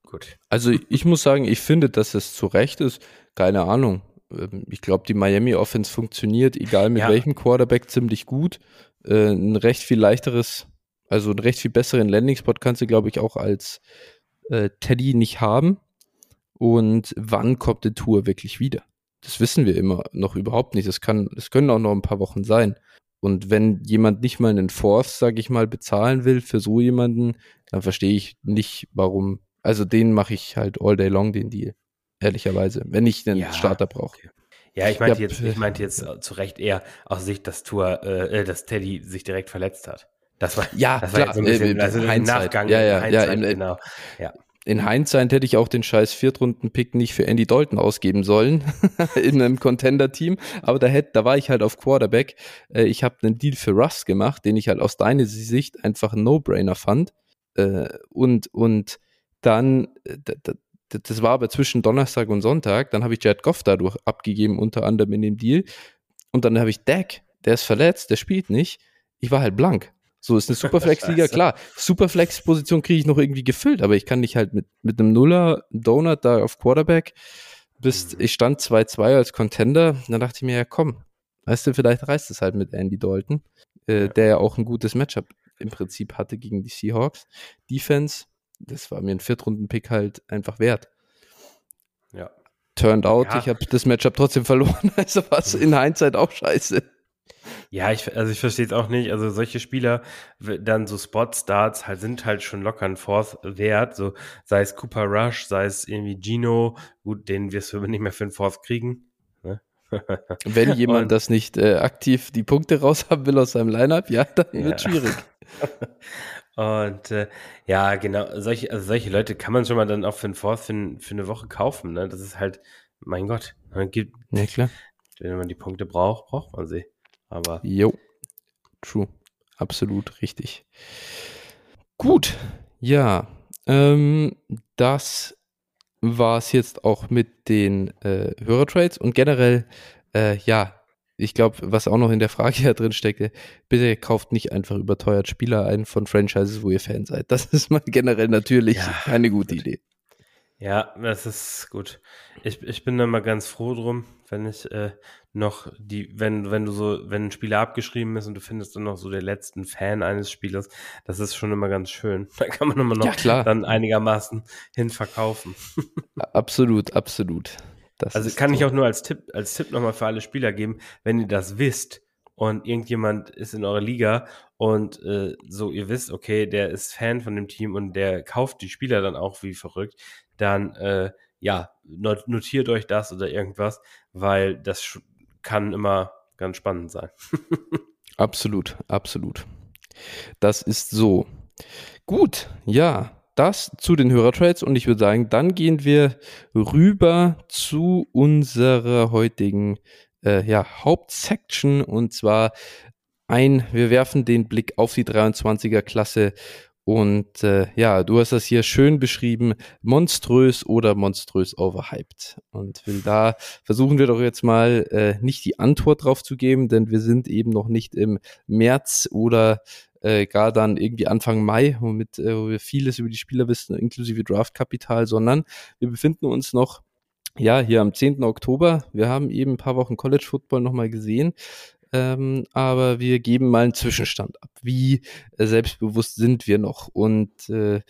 gut. Also ich muss sagen, ich finde, dass es zu Recht ist. Keine Ahnung. Ähm, ich glaube, die Miami Offense funktioniert, egal mit ja. welchem Quarterback, ziemlich gut. Äh, ein recht viel leichteres, also einen recht viel besseren Landing-Spot kannst du, glaube ich, auch als äh, Teddy nicht haben. Und wann kommt die Tour wirklich wieder? Das wissen wir immer noch überhaupt nicht. Das kann, das können auch noch ein paar Wochen sein. Und wenn jemand nicht mal einen Fourth, sag ich mal, bezahlen will für so jemanden, dann verstehe ich nicht, warum. Also den mache ich halt all day long, den Deal. Ehrlicherweise, wenn ich einen ja, Starter brauche. Okay. Ja, ich meinte ja, jetzt, ich meinte jetzt zu Recht eher aus Sicht, dass Tour, äh, dass Teddy sich direkt verletzt hat. Das war, ja, das war klar, so ein bisschen, äh, also im Nachgang. Ja, ja, ja, in, genau. Ja in Hindsight hätte ich auch den scheiß Viertrunden-Pick nicht für Andy Dalton ausgeben sollen in einem Contender-Team, aber da, hätte, da war ich halt auf Quarterback. Äh, ich habe einen Deal für Russ gemacht, den ich halt aus deiner Sicht einfach ein No-Brainer fand. Äh, und, und dann, äh, das war aber zwischen Donnerstag und Sonntag, dann habe ich Jared Goff dadurch abgegeben, unter anderem in dem Deal. Und dann habe ich Dak, der ist verletzt, der spielt nicht. Ich war halt blank. So ist eine Superflex-Liga, klar. Superflex-Position kriege ich noch irgendwie gefüllt, aber ich kann nicht halt mit, mit einem Nuller Donut da auf Quarterback bis, mhm. ich stand 2-2 als Contender, dann dachte ich mir, ja komm, weißt du, vielleicht reißt es halt mit Andy Dalton, äh, ja. der ja auch ein gutes Matchup im Prinzip hatte gegen die Seahawks. Defense, das war mir ein Viertrunden-Pick halt einfach wert. Ja. Turned out, ja. ich habe das Matchup trotzdem verloren, also was in Hindsight auch scheiße. Ja, ich, also ich verstehe es auch nicht. Also solche Spieler, dann so Spot-Starts halt sind halt schon locker ein Fourth wert. So sei es Cooper Rush, sei es irgendwie Gino, gut, den wirst du nicht mehr für einen Fourth kriegen. Ne? Wenn jemand Und, das nicht äh, aktiv die Punkte raushaben will aus seinem Lineup, ja, dann ja. wird schwierig. Und äh, ja, genau, solche, also solche Leute kann man schon mal dann auch für einen Fourth für, für eine Woche kaufen. Ne? Das ist halt, mein Gott, man gibt, ja, klar. wenn man die Punkte braucht, braucht man sie. Aber. Jo, true. Absolut richtig. Gut, ja. Ähm, das war es jetzt auch mit den äh, Hörertrades und generell, äh, ja, ich glaube, was auch noch in der Frage ja drin steckte, bitte kauft nicht einfach überteuert Spieler ein von Franchises, wo ihr Fan seid. Das ist mal generell natürlich ja, keine gute Idee. Ja, das ist gut. Ich, ich bin da mal ganz froh drum, wenn ich äh, noch die, wenn, wenn du so, wenn ein Spieler abgeschrieben ist und du findest dann noch so den letzten Fan eines Spielers, das ist schon immer ganz schön. Da kann man immer noch ja, dann einigermaßen hin verkaufen. absolut, absolut. Das also kann so. ich auch nur als Tipp, als Tipp nochmal für alle Spieler geben, wenn ihr das wisst und irgendjemand ist in eurer Liga und äh, so ihr wisst, okay, der ist Fan von dem Team und der kauft die Spieler dann auch wie verrückt, dann äh, ja, notiert euch das oder irgendwas, weil das kann immer ganz spannend sein. absolut, absolut. Das ist so. Gut, ja, das zu den Hörertrades und ich würde sagen, dann gehen wir rüber zu unserer heutigen äh, ja, Hauptsection und zwar ein, wir werfen den Blick auf die 23er Klasse und äh, ja, du hast das hier schön beschrieben, monströs oder monströs overhyped. Und will da versuchen wir doch jetzt mal äh, nicht die Antwort drauf zu geben, denn wir sind eben noch nicht im März oder äh, gar dann irgendwie Anfang Mai, womit äh, wo wir vieles über die Spieler wissen, inklusive Draftkapital, sondern wir befinden uns noch ja, hier am 10. Oktober. Wir haben eben ein paar Wochen College Football nochmal gesehen. Ähm, aber wir geben mal einen Zwischenstand ab. Wie äh, selbstbewusst sind wir noch? Und äh,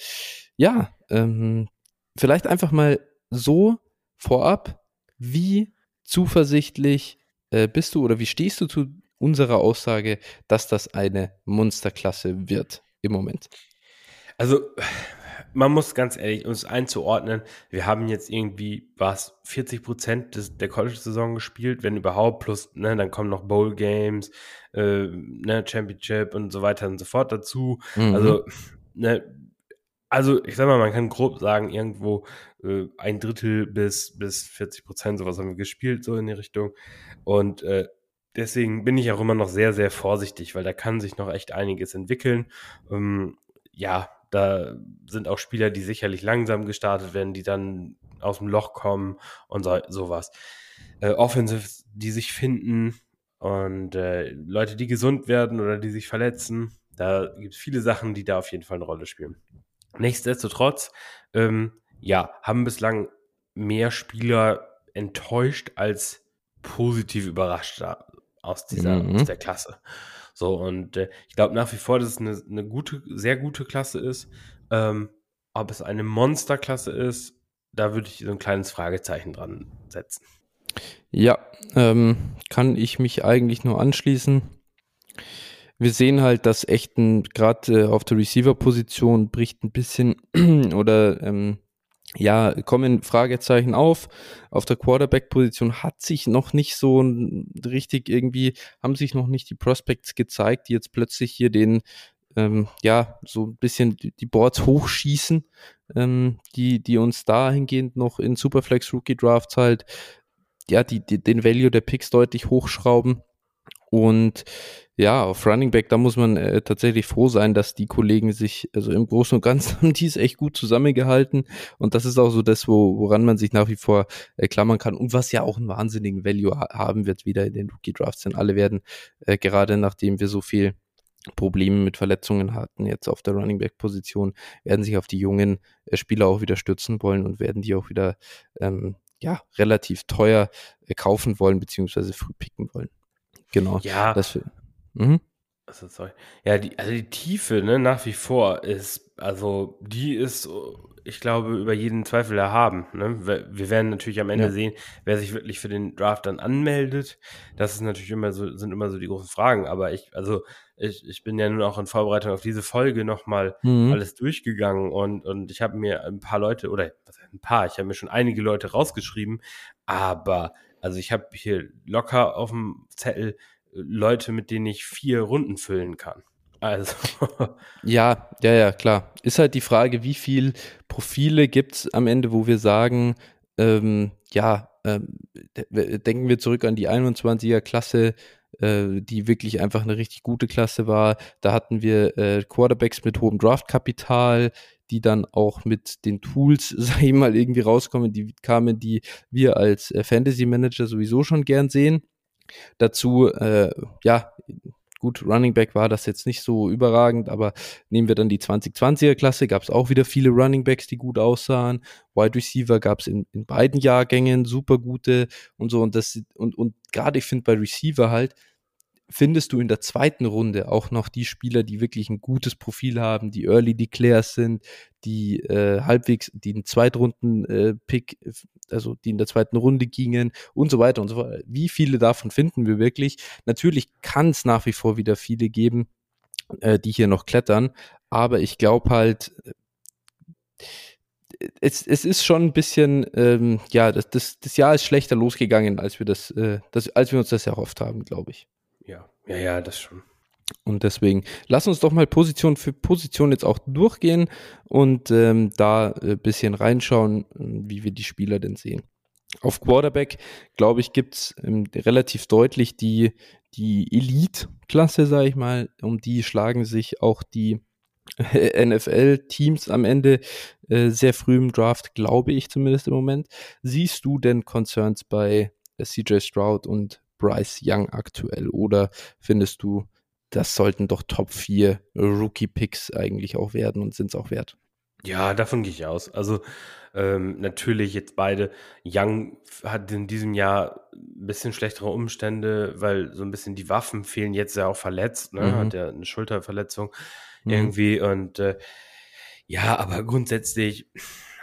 ja, ähm, vielleicht einfach mal so vorab, wie zuversichtlich äh, bist du oder wie stehst du zu unserer Aussage, dass das eine Monsterklasse wird im Moment? Also man muss ganz ehrlich uns einzuordnen, wir haben jetzt irgendwie, was, 40 Prozent der College-Saison gespielt, wenn überhaupt, plus, ne, dann kommen noch Bowl-Games, äh, ne, Championship und so weiter und so fort dazu. Mhm. Also, ne, also ich sag mal, man kann grob sagen, irgendwo äh, ein Drittel bis, bis 40 Prozent, sowas haben wir gespielt, so in die Richtung. Und äh, deswegen bin ich auch immer noch sehr, sehr vorsichtig, weil da kann sich noch echt einiges entwickeln. Ähm, ja, da sind auch Spieler, die sicherlich langsam gestartet werden, die dann aus dem Loch kommen und so, sowas. Äh, Offensives, die sich finden und äh, Leute, die gesund werden oder die sich verletzen. Da gibt es viele Sachen, die da auf jeden Fall eine Rolle spielen. Nichtsdestotrotz, ähm, ja, haben bislang mehr Spieler enttäuscht als positiv überrascht aus dieser Mhm. aus der Klasse. So, und äh, ich glaube nach wie vor, dass es eine, eine gute, sehr gute Klasse ist. Ähm, ob es eine Monsterklasse ist, da würde ich so ein kleines Fragezeichen dran setzen. Ja, ähm, kann ich mich eigentlich nur anschließen. Wir sehen halt, dass echt ein, gerade äh, auf der Receiver-Position bricht ein bisschen oder ähm, ja, kommen Fragezeichen auf. Auf der Quarterback-Position hat sich noch nicht so richtig irgendwie, haben sich noch nicht die Prospects gezeigt, die jetzt plötzlich hier den, ähm, ja, so ein bisschen die die Boards hochschießen, ähm, die, die uns dahingehend noch in Superflex Rookie Drafts halt, ja, die, die, den Value der Picks deutlich hochschrauben. Und ja, auf Running Back, da muss man äh, tatsächlich froh sein, dass die Kollegen sich, also im Großen und Ganzen haben die es echt gut zusammengehalten. Und das ist auch so das, wo, woran man sich nach wie vor äh, klammern kann. Und was ja auch einen wahnsinnigen Value ha haben wird wieder in den Rookie Drafts. Denn alle werden, äh, gerade nachdem wir so viel Probleme mit Verletzungen hatten, jetzt auf der Running Back Position, werden sich auf die jungen äh, Spieler auch wieder stützen wollen und werden die auch wieder, ähm, ja, relativ teuer äh, kaufen wollen, beziehungsweise früh picken wollen. Genau. Ja, Das, mhm. also, sorry. Ja, die, also die Tiefe, ne, nach wie vor ist, also die ist, ich glaube, über jeden Zweifel erhaben. Ne? Wir werden natürlich am Ende Ja. sehen, wer sich wirklich für den Draft dann anmeldet. Das ist natürlich immer so, sind immer so die großen Fragen. Aber ich, also ich, ich bin ja nun auch in Vorbereitung auf diese Folge nochmal Mhm. alles durchgegangen und, und ich habe mir ein paar Leute, oder ein paar, ich habe mir schon einige Leute rausgeschrieben, aber also ich habe hier locker auf dem Zettel Leute, mit denen ich vier Runden füllen kann. Also, Ja, ja, ja, klar. Ist halt die Frage, wie viel Profile gibt's am Ende, wo wir sagen, ähm, ja, ähm, de- denken wir zurück an die 21er Klasse, äh, die wirklich einfach eine richtig gute Klasse war. Da hatten wir äh, Quarterbacks mit hohem Draftkapital, die dann auch mit den Tools, sag ich mal, irgendwie rauskommen, die kamen, die wir als äh, Fantasy Manager sowieso schon gern sehen. Dazu, äh, ja, gut, Running Back war das jetzt nicht so überragend, aber nehmen wir dann die 2020er Klasse, gab es auch wieder viele Running Backs, die gut aussahen. Wide Receiver gab es in, in beiden Jahrgängen super gute und so und und und gerade ich finde bei Receiver halt findest du in der zweiten Runde auch noch die Spieler, die wirklich ein gutes Profil haben, die Early Declares sind, die äh, halbwegs, die einen Zweitrunden-Pick, äh, also die in der zweiten Runde gingen und so weiter und so fort. Wie viele davon finden wir wirklich? Natürlich kann es nach wie vor wieder viele geben, äh, die hier noch klettern, aber ich glaube halt, äh, es, es ist schon ein bisschen, ähm, ja, das, das, das Jahr ist schlechter losgegangen, als wir das, äh, das, als wir uns das erhofft haben, glaube ich. Ja, ja, ja, das schon. Und deswegen, lass uns doch mal Position für Position jetzt auch durchgehen und ähm, da ein bisschen reinschauen, wie wir die Spieler denn sehen. Auf Quarterback, glaube ich, gibt's ähm, relativ deutlich die, die Elite-Klasse, sage ich mal. Um die schlagen sich auch die NFL-Teams am Ende äh, sehr früh im Draft, glaube ich zumindest im Moment. Siehst du denn Concerns bei äh, CJ Stroud und Bryce Young aktuell? Oder findest du, das sollten doch Top 4 Rookie-Picks eigentlich auch werden und sind es auch wert? Ja, davon gehe ich aus. Also ähm, natürlich jetzt beide. Young hat in diesem Jahr ein bisschen schlechtere Umstände, weil so ein bisschen die Waffen fehlen. Jetzt ist er auch verletzt, ne? Mhm. hat ja eine Schulterverletzung Mhm. irgendwie. Und äh, ja, aber grundsätzlich,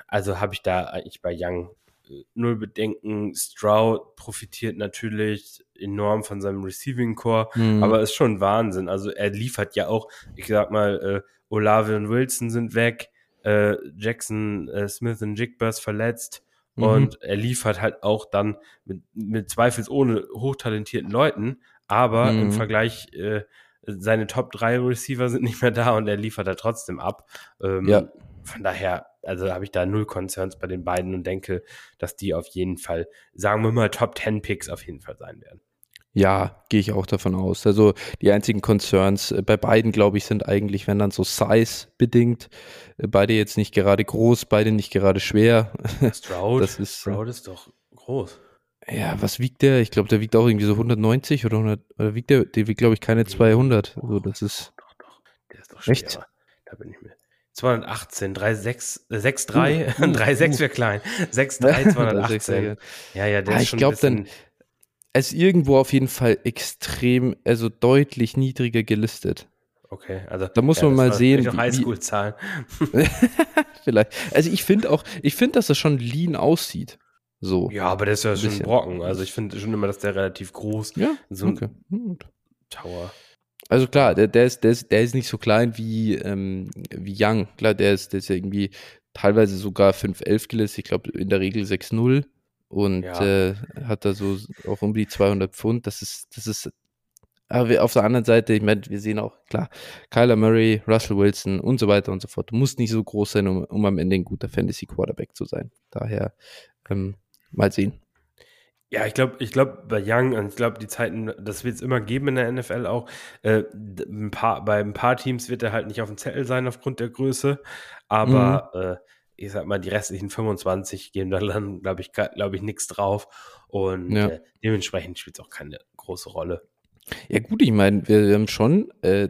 also habe ich da eigentlich bei Young äh, null Bedenken. Stroud profitiert natürlich enorm von seinem Receiving Core, Mhm. aber ist schon Wahnsinn. Also er liefert ja auch, ich sag mal, äh, Olave und Wilson sind weg, äh, Jackson, äh, Smith und Jigbers verletzt. Mhm. Und er liefert halt auch dann mit, mit zweifelsohne hochtalentierten Leuten, aber im Mhm. Vergleich, äh, seine Top 3 Receiver sind nicht mehr da und er liefert da trotzdem ab. Ähm, Ja. Von daher, also habe ich da null Concerns bei den beiden und denke, dass die auf jeden Fall, sagen wir mal, Top 10 Picks auf jeden Fall sein werden. Ja, gehe ich auch davon aus. Also die einzigen Concerns äh, bei beiden, glaube ich, sind eigentlich, wenn dann so Size bedingt. Äh, Beide jetzt nicht gerade groß, beide nicht gerade schwer. Stroud, Das ist, äh, Stroud ist doch groß. Ja, was wiegt der? Ich glaube, der wiegt auch irgendwie so 190 oder 100, oder wiegt der, der wiegt, glaube ich, keine 200. Also das ist, Doch, doch, der ist doch Echt? schwerer. Da bin ich mir 218, 36, 63, 36 wäre klein. 63, 218. ja, ja, der ah, ist schon Ich glaube dann, es ist irgendwo auf jeden Fall extrem, also deutlich niedriger gelistet. Okay, also da muss ja, man mal sehen. Noch Highschool-Zahlen. vielleicht. Also ich finde auch, ich finde, dass das schon lean aussieht. So. Ja, aber der ist ja schon ein Brocken. Also ich finde schon immer, dass der relativ groß. Ja. So okay. Tower. Also klar, der, der, ist, der, ist, der ist nicht so klein wie, ähm, wie Young. Klar, der ist, der ist ja irgendwie teilweise sogar 5'11 gelistet. Ich glaube, in der Regel 6'0 und ja. äh, hat da so auch um die 200 Pfund. Das ist, das ist, aber auf der anderen Seite, ich meine, wir sehen auch, klar, Kyler Murray, Russell Wilson und so weiter und so fort. Du musst nicht so groß sein, um, um am Ende ein guter Fantasy Quarterback zu sein. Daher ähm, mal sehen. Ja, ich glaube, ich glaube bei Young und ich glaube die Zeiten, das wird es immer geben in der NFL auch. Äh, ein paar, bei ein paar Teams wird er halt nicht auf dem Zettel sein aufgrund der Größe, aber mhm. äh, ich sag mal, die restlichen 25 geben da dann, glaube ich, glaube ich, nichts drauf und ja. äh, dementsprechend spielt es auch keine große Rolle. Ja gut, ich meine, wir haben schon äh,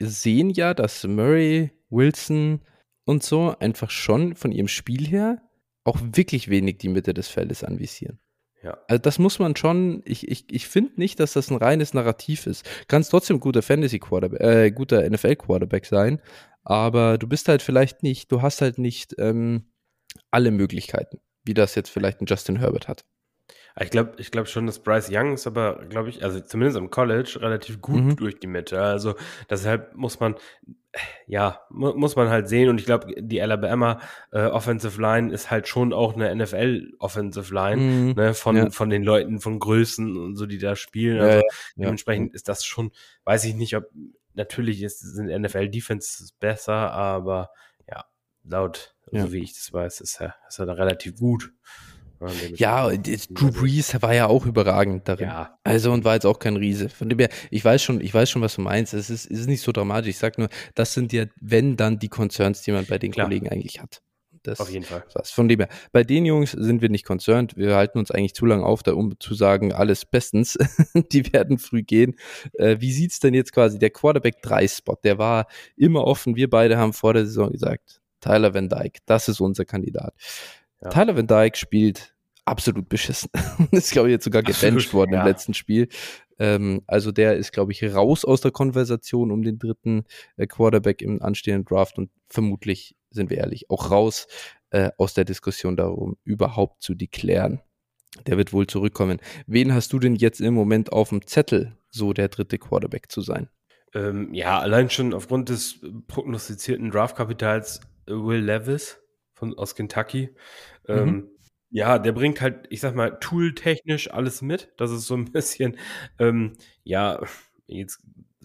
sehen ja, dass Murray, Wilson und so einfach schon von ihrem Spiel her auch wirklich wenig die Mitte des Feldes anvisieren. Ja. Also das muss man schon, ich, ich, ich finde nicht, dass das ein reines Narrativ ist. Kannst trotzdem guter Fantasy-Quarterback, äh, guter NFL-Quarterback sein, aber du bist halt vielleicht nicht, du hast halt nicht ähm, alle Möglichkeiten, wie das jetzt vielleicht ein Justin Herbert hat. Ich glaube ich glaub schon, dass Bryce Young ist aber, glaube ich, also zumindest im College relativ gut mhm. durch die Mitte. Also deshalb muss man, ja, mu muss man halt sehen. Und ich glaube, die Alabama äh, Offensive Line ist halt schon auch eine NFL Offensive Line, mhm. ne, von, ja. von den Leuten, von Größen und so, die da spielen. Also ja, dementsprechend ist das schon, weiß ich nicht, ob, natürlich ist, sind NFL Defenses besser, aber ja, laut, so wie ich das weiß, ist er, ist er da relativ gut. Ja, Drew Brees war ja auch überragend darin. Ja. Also und war jetzt auch kein Riese. Von dem her, ich weiß schon, ich weiß schon, was du meinst. Es ist, es ist nicht so dramatisch. Ich sag nur, das sind ja, wenn dann die Concerns, die man bei den Klar. Kollegen eigentlich hat. Das Auf jeden Fall. Was. Von dem her, bei den Jungs sind wir nicht concerned. Wir halten uns eigentlich zu lange auf, da um zu sagen, alles bestens. die werden früh gehen. Äh, wie sieht's denn jetzt quasi? Der Quarterback 3 Spot, der war immer offen. Wir beide haben vor der Saison gesagt, Tyler Van Dyke, das ist unser Kandidat. Ja. Tyler Van Dyke spielt absolut beschissen. ist, glaube ich, jetzt sogar gebencht worden ja. im letzten Spiel. Ähm, also der ist, glaube ich, raus aus der Konversation um den dritten äh, Quarterback im anstehenden Draft und vermutlich, sind wir ehrlich, auch raus äh, aus der Diskussion darum, überhaupt zu deklären. Der wird wohl zurückkommen. Wen hast du denn jetzt im Moment auf dem Zettel, so der dritte Quarterback zu sein? Ähm, ja, allein schon aufgrund des prognostizierten Draftkapitals äh, Will Levis von, aus Kentucky. Ähm, mhm. Ja, der bringt halt, ich sag mal, tooltechnisch alles mit. Das ist so ein bisschen, ähm, ja, jetzt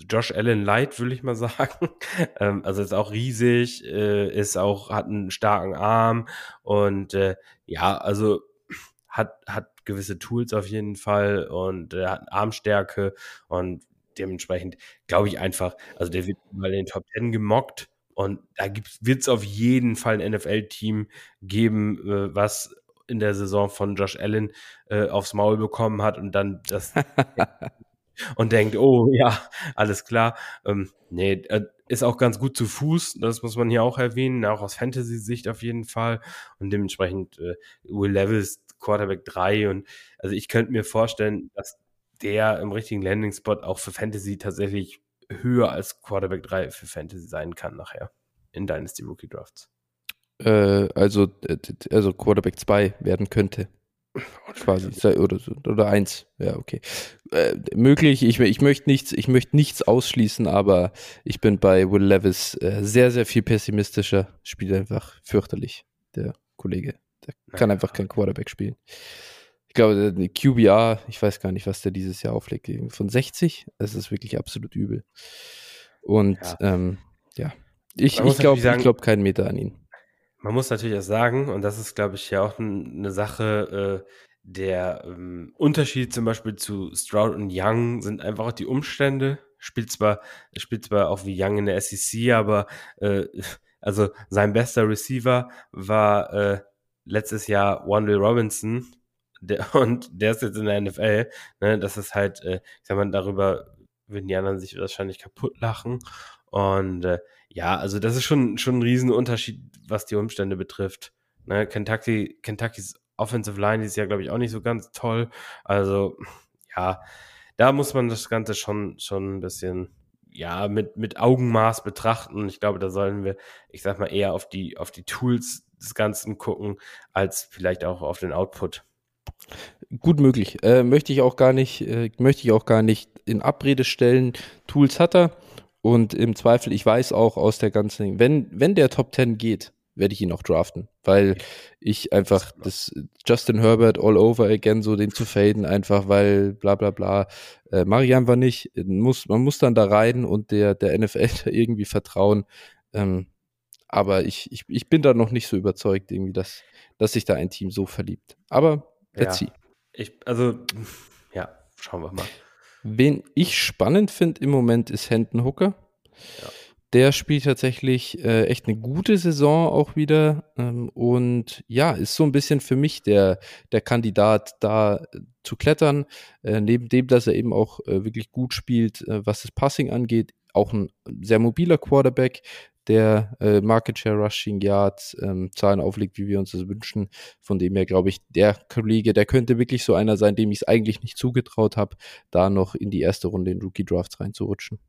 Josh Allen Light, würde ich mal sagen. ähm, also ist auch riesig, äh, ist auch, hat einen starken Arm und äh, ja, also hat, hat gewisse Tools auf jeden Fall und äh, hat Armstärke und dementsprechend glaube ich einfach, also der wird mal in den Top Ten gemockt und da wird es auf jeden Fall ein NFL-Team geben, äh, was in der Saison von Josh Allen äh, aufs Maul bekommen hat und dann das und denkt, oh ja, alles klar. Ähm, nee, äh, ist auch ganz gut zu Fuß, das muss man hier auch erwähnen, auch aus Fantasy-Sicht auf jeden Fall. Und dementsprechend äh, Will Levis Quarterback 3 und also ich könnte mir vorstellen, dass der im richtigen Landing-Spot auch für Fantasy tatsächlich höher als Quarterback 3 für Fantasy sein kann nachher in Dynasty Rookie Drafts. Äh, also, äh, also Quarterback 2 werden könnte. Quasi. Oder, oder eins. Ja, okay. Äh, möglich, ich, ich möchte nichts, ich möchte nichts ausschließen, aber ich bin bei Will Levis äh, sehr, sehr viel pessimistischer. Spielt einfach fürchterlich, der Kollege. Der kann einfach kein Quarterback spielen. Ich glaube, der QBR, ich weiß gar nicht, was der dieses Jahr auflegt, von 60. Das ist wirklich absolut übel. Und ja, ähm, ja. ich, ich glaube ich glaub keinen Meter an ihn. Man muss natürlich auch sagen, und das ist, glaube ich, ja auch eine Sache, äh, der ähm, Unterschied zum Beispiel zu Stroud und Young sind einfach auch die Umstände. Spielt zwar, spielt zwar auch wie Young in der SEC, aber äh, also sein bester Receiver war äh, letztes Jahr Wandel Robinson der, und der ist jetzt in der NFL. Ne, das ist halt, äh, ich sag mal, darüber würden die anderen sich wahrscheinlich kaputt lachen. Und äh, ja, also das ist schon, schon ein Riesenunterschied, was die Umstände betrifft. Ne, Kentucky, Kentuckys Offensive Line ist ja, glaube ich, auch nicht so ganz toll. Also, ja, da muss man das Ganze schon, schon ein bisschen, ja, mit, mit Augenmaß betrachten. Ich glaube, da sollen wir, ich sag mal, eher auf die, auf die Tools des Ganzen gucken, als vielleicht auch auf den Output. Gut möglich. Äh, möchte ich auch gar nicht, äh, möchte ich auch gar nicht in Abrede stellen. Tools hat er. Und im Zweifel, ich weiß auch aus der ganzen, wenn, wenn der Top 10 geht, werde ich ihn auch draften, weil ich einfach das Justin Herbert all over again so den zu faden einfach, weil bla bla bla. Äh, Marian war nicht, muss, man muss dann da rein und der, der NFL da irgendwie vertrauen. Ähm, aber ich, ich, ich bin da noch nicht so überzeugt, irgendwie, dass, dass sich da ein Team so verliebt. Aber let's ja. see. Ich, also, ja, schauen wir mal. Wen ich spannend finde im Moment ist Hendon Hooker. Ja. Der spielt tatsächlich äh, echt eine gute Saison auch wieder. Ähm, und ja, ist so ein bisschen für mich der, der Kandidat, da zu klettern. Äh, neben dem, dass er eben auch äh, wirklich gut spielt, äh, was das Passing angeht. Auch ein sehr mobiler Quarterback, der äh, Market Share Rushing Yards ähm, Zahlen auflegt, wie wir uns das wünschen. Von dem her glaube ich, der Kollege, der könnte wirklich so einer sein, dem ich es eigentlich nicht zugetraut habe, da noch in die erste Runde in Rookie Drafts reinzurutschen.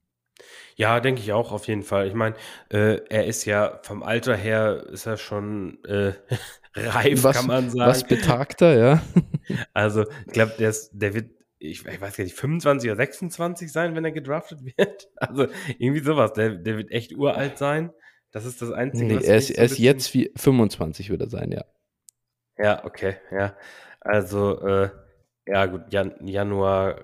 Ja, denke ich auch auf jeden Fall. Ich meine, äh, er ist ja vom Alter her ist er schon äh, reif, was, kann man sagen. Was betagter, ja. also, ich glaube, der, der wird, ich, ich, weiß gar nicht, 25 oder 26 sein, wenn er gedraftet wird. Also irgendwie sowas. Der, der wird echt uralt sein. Das ist das Einzige. Nee, er ist, er ist jetzt wie 25 würde er sein, ja. Ja, okay, ja. Also, äh, ja, gut, Jan Januar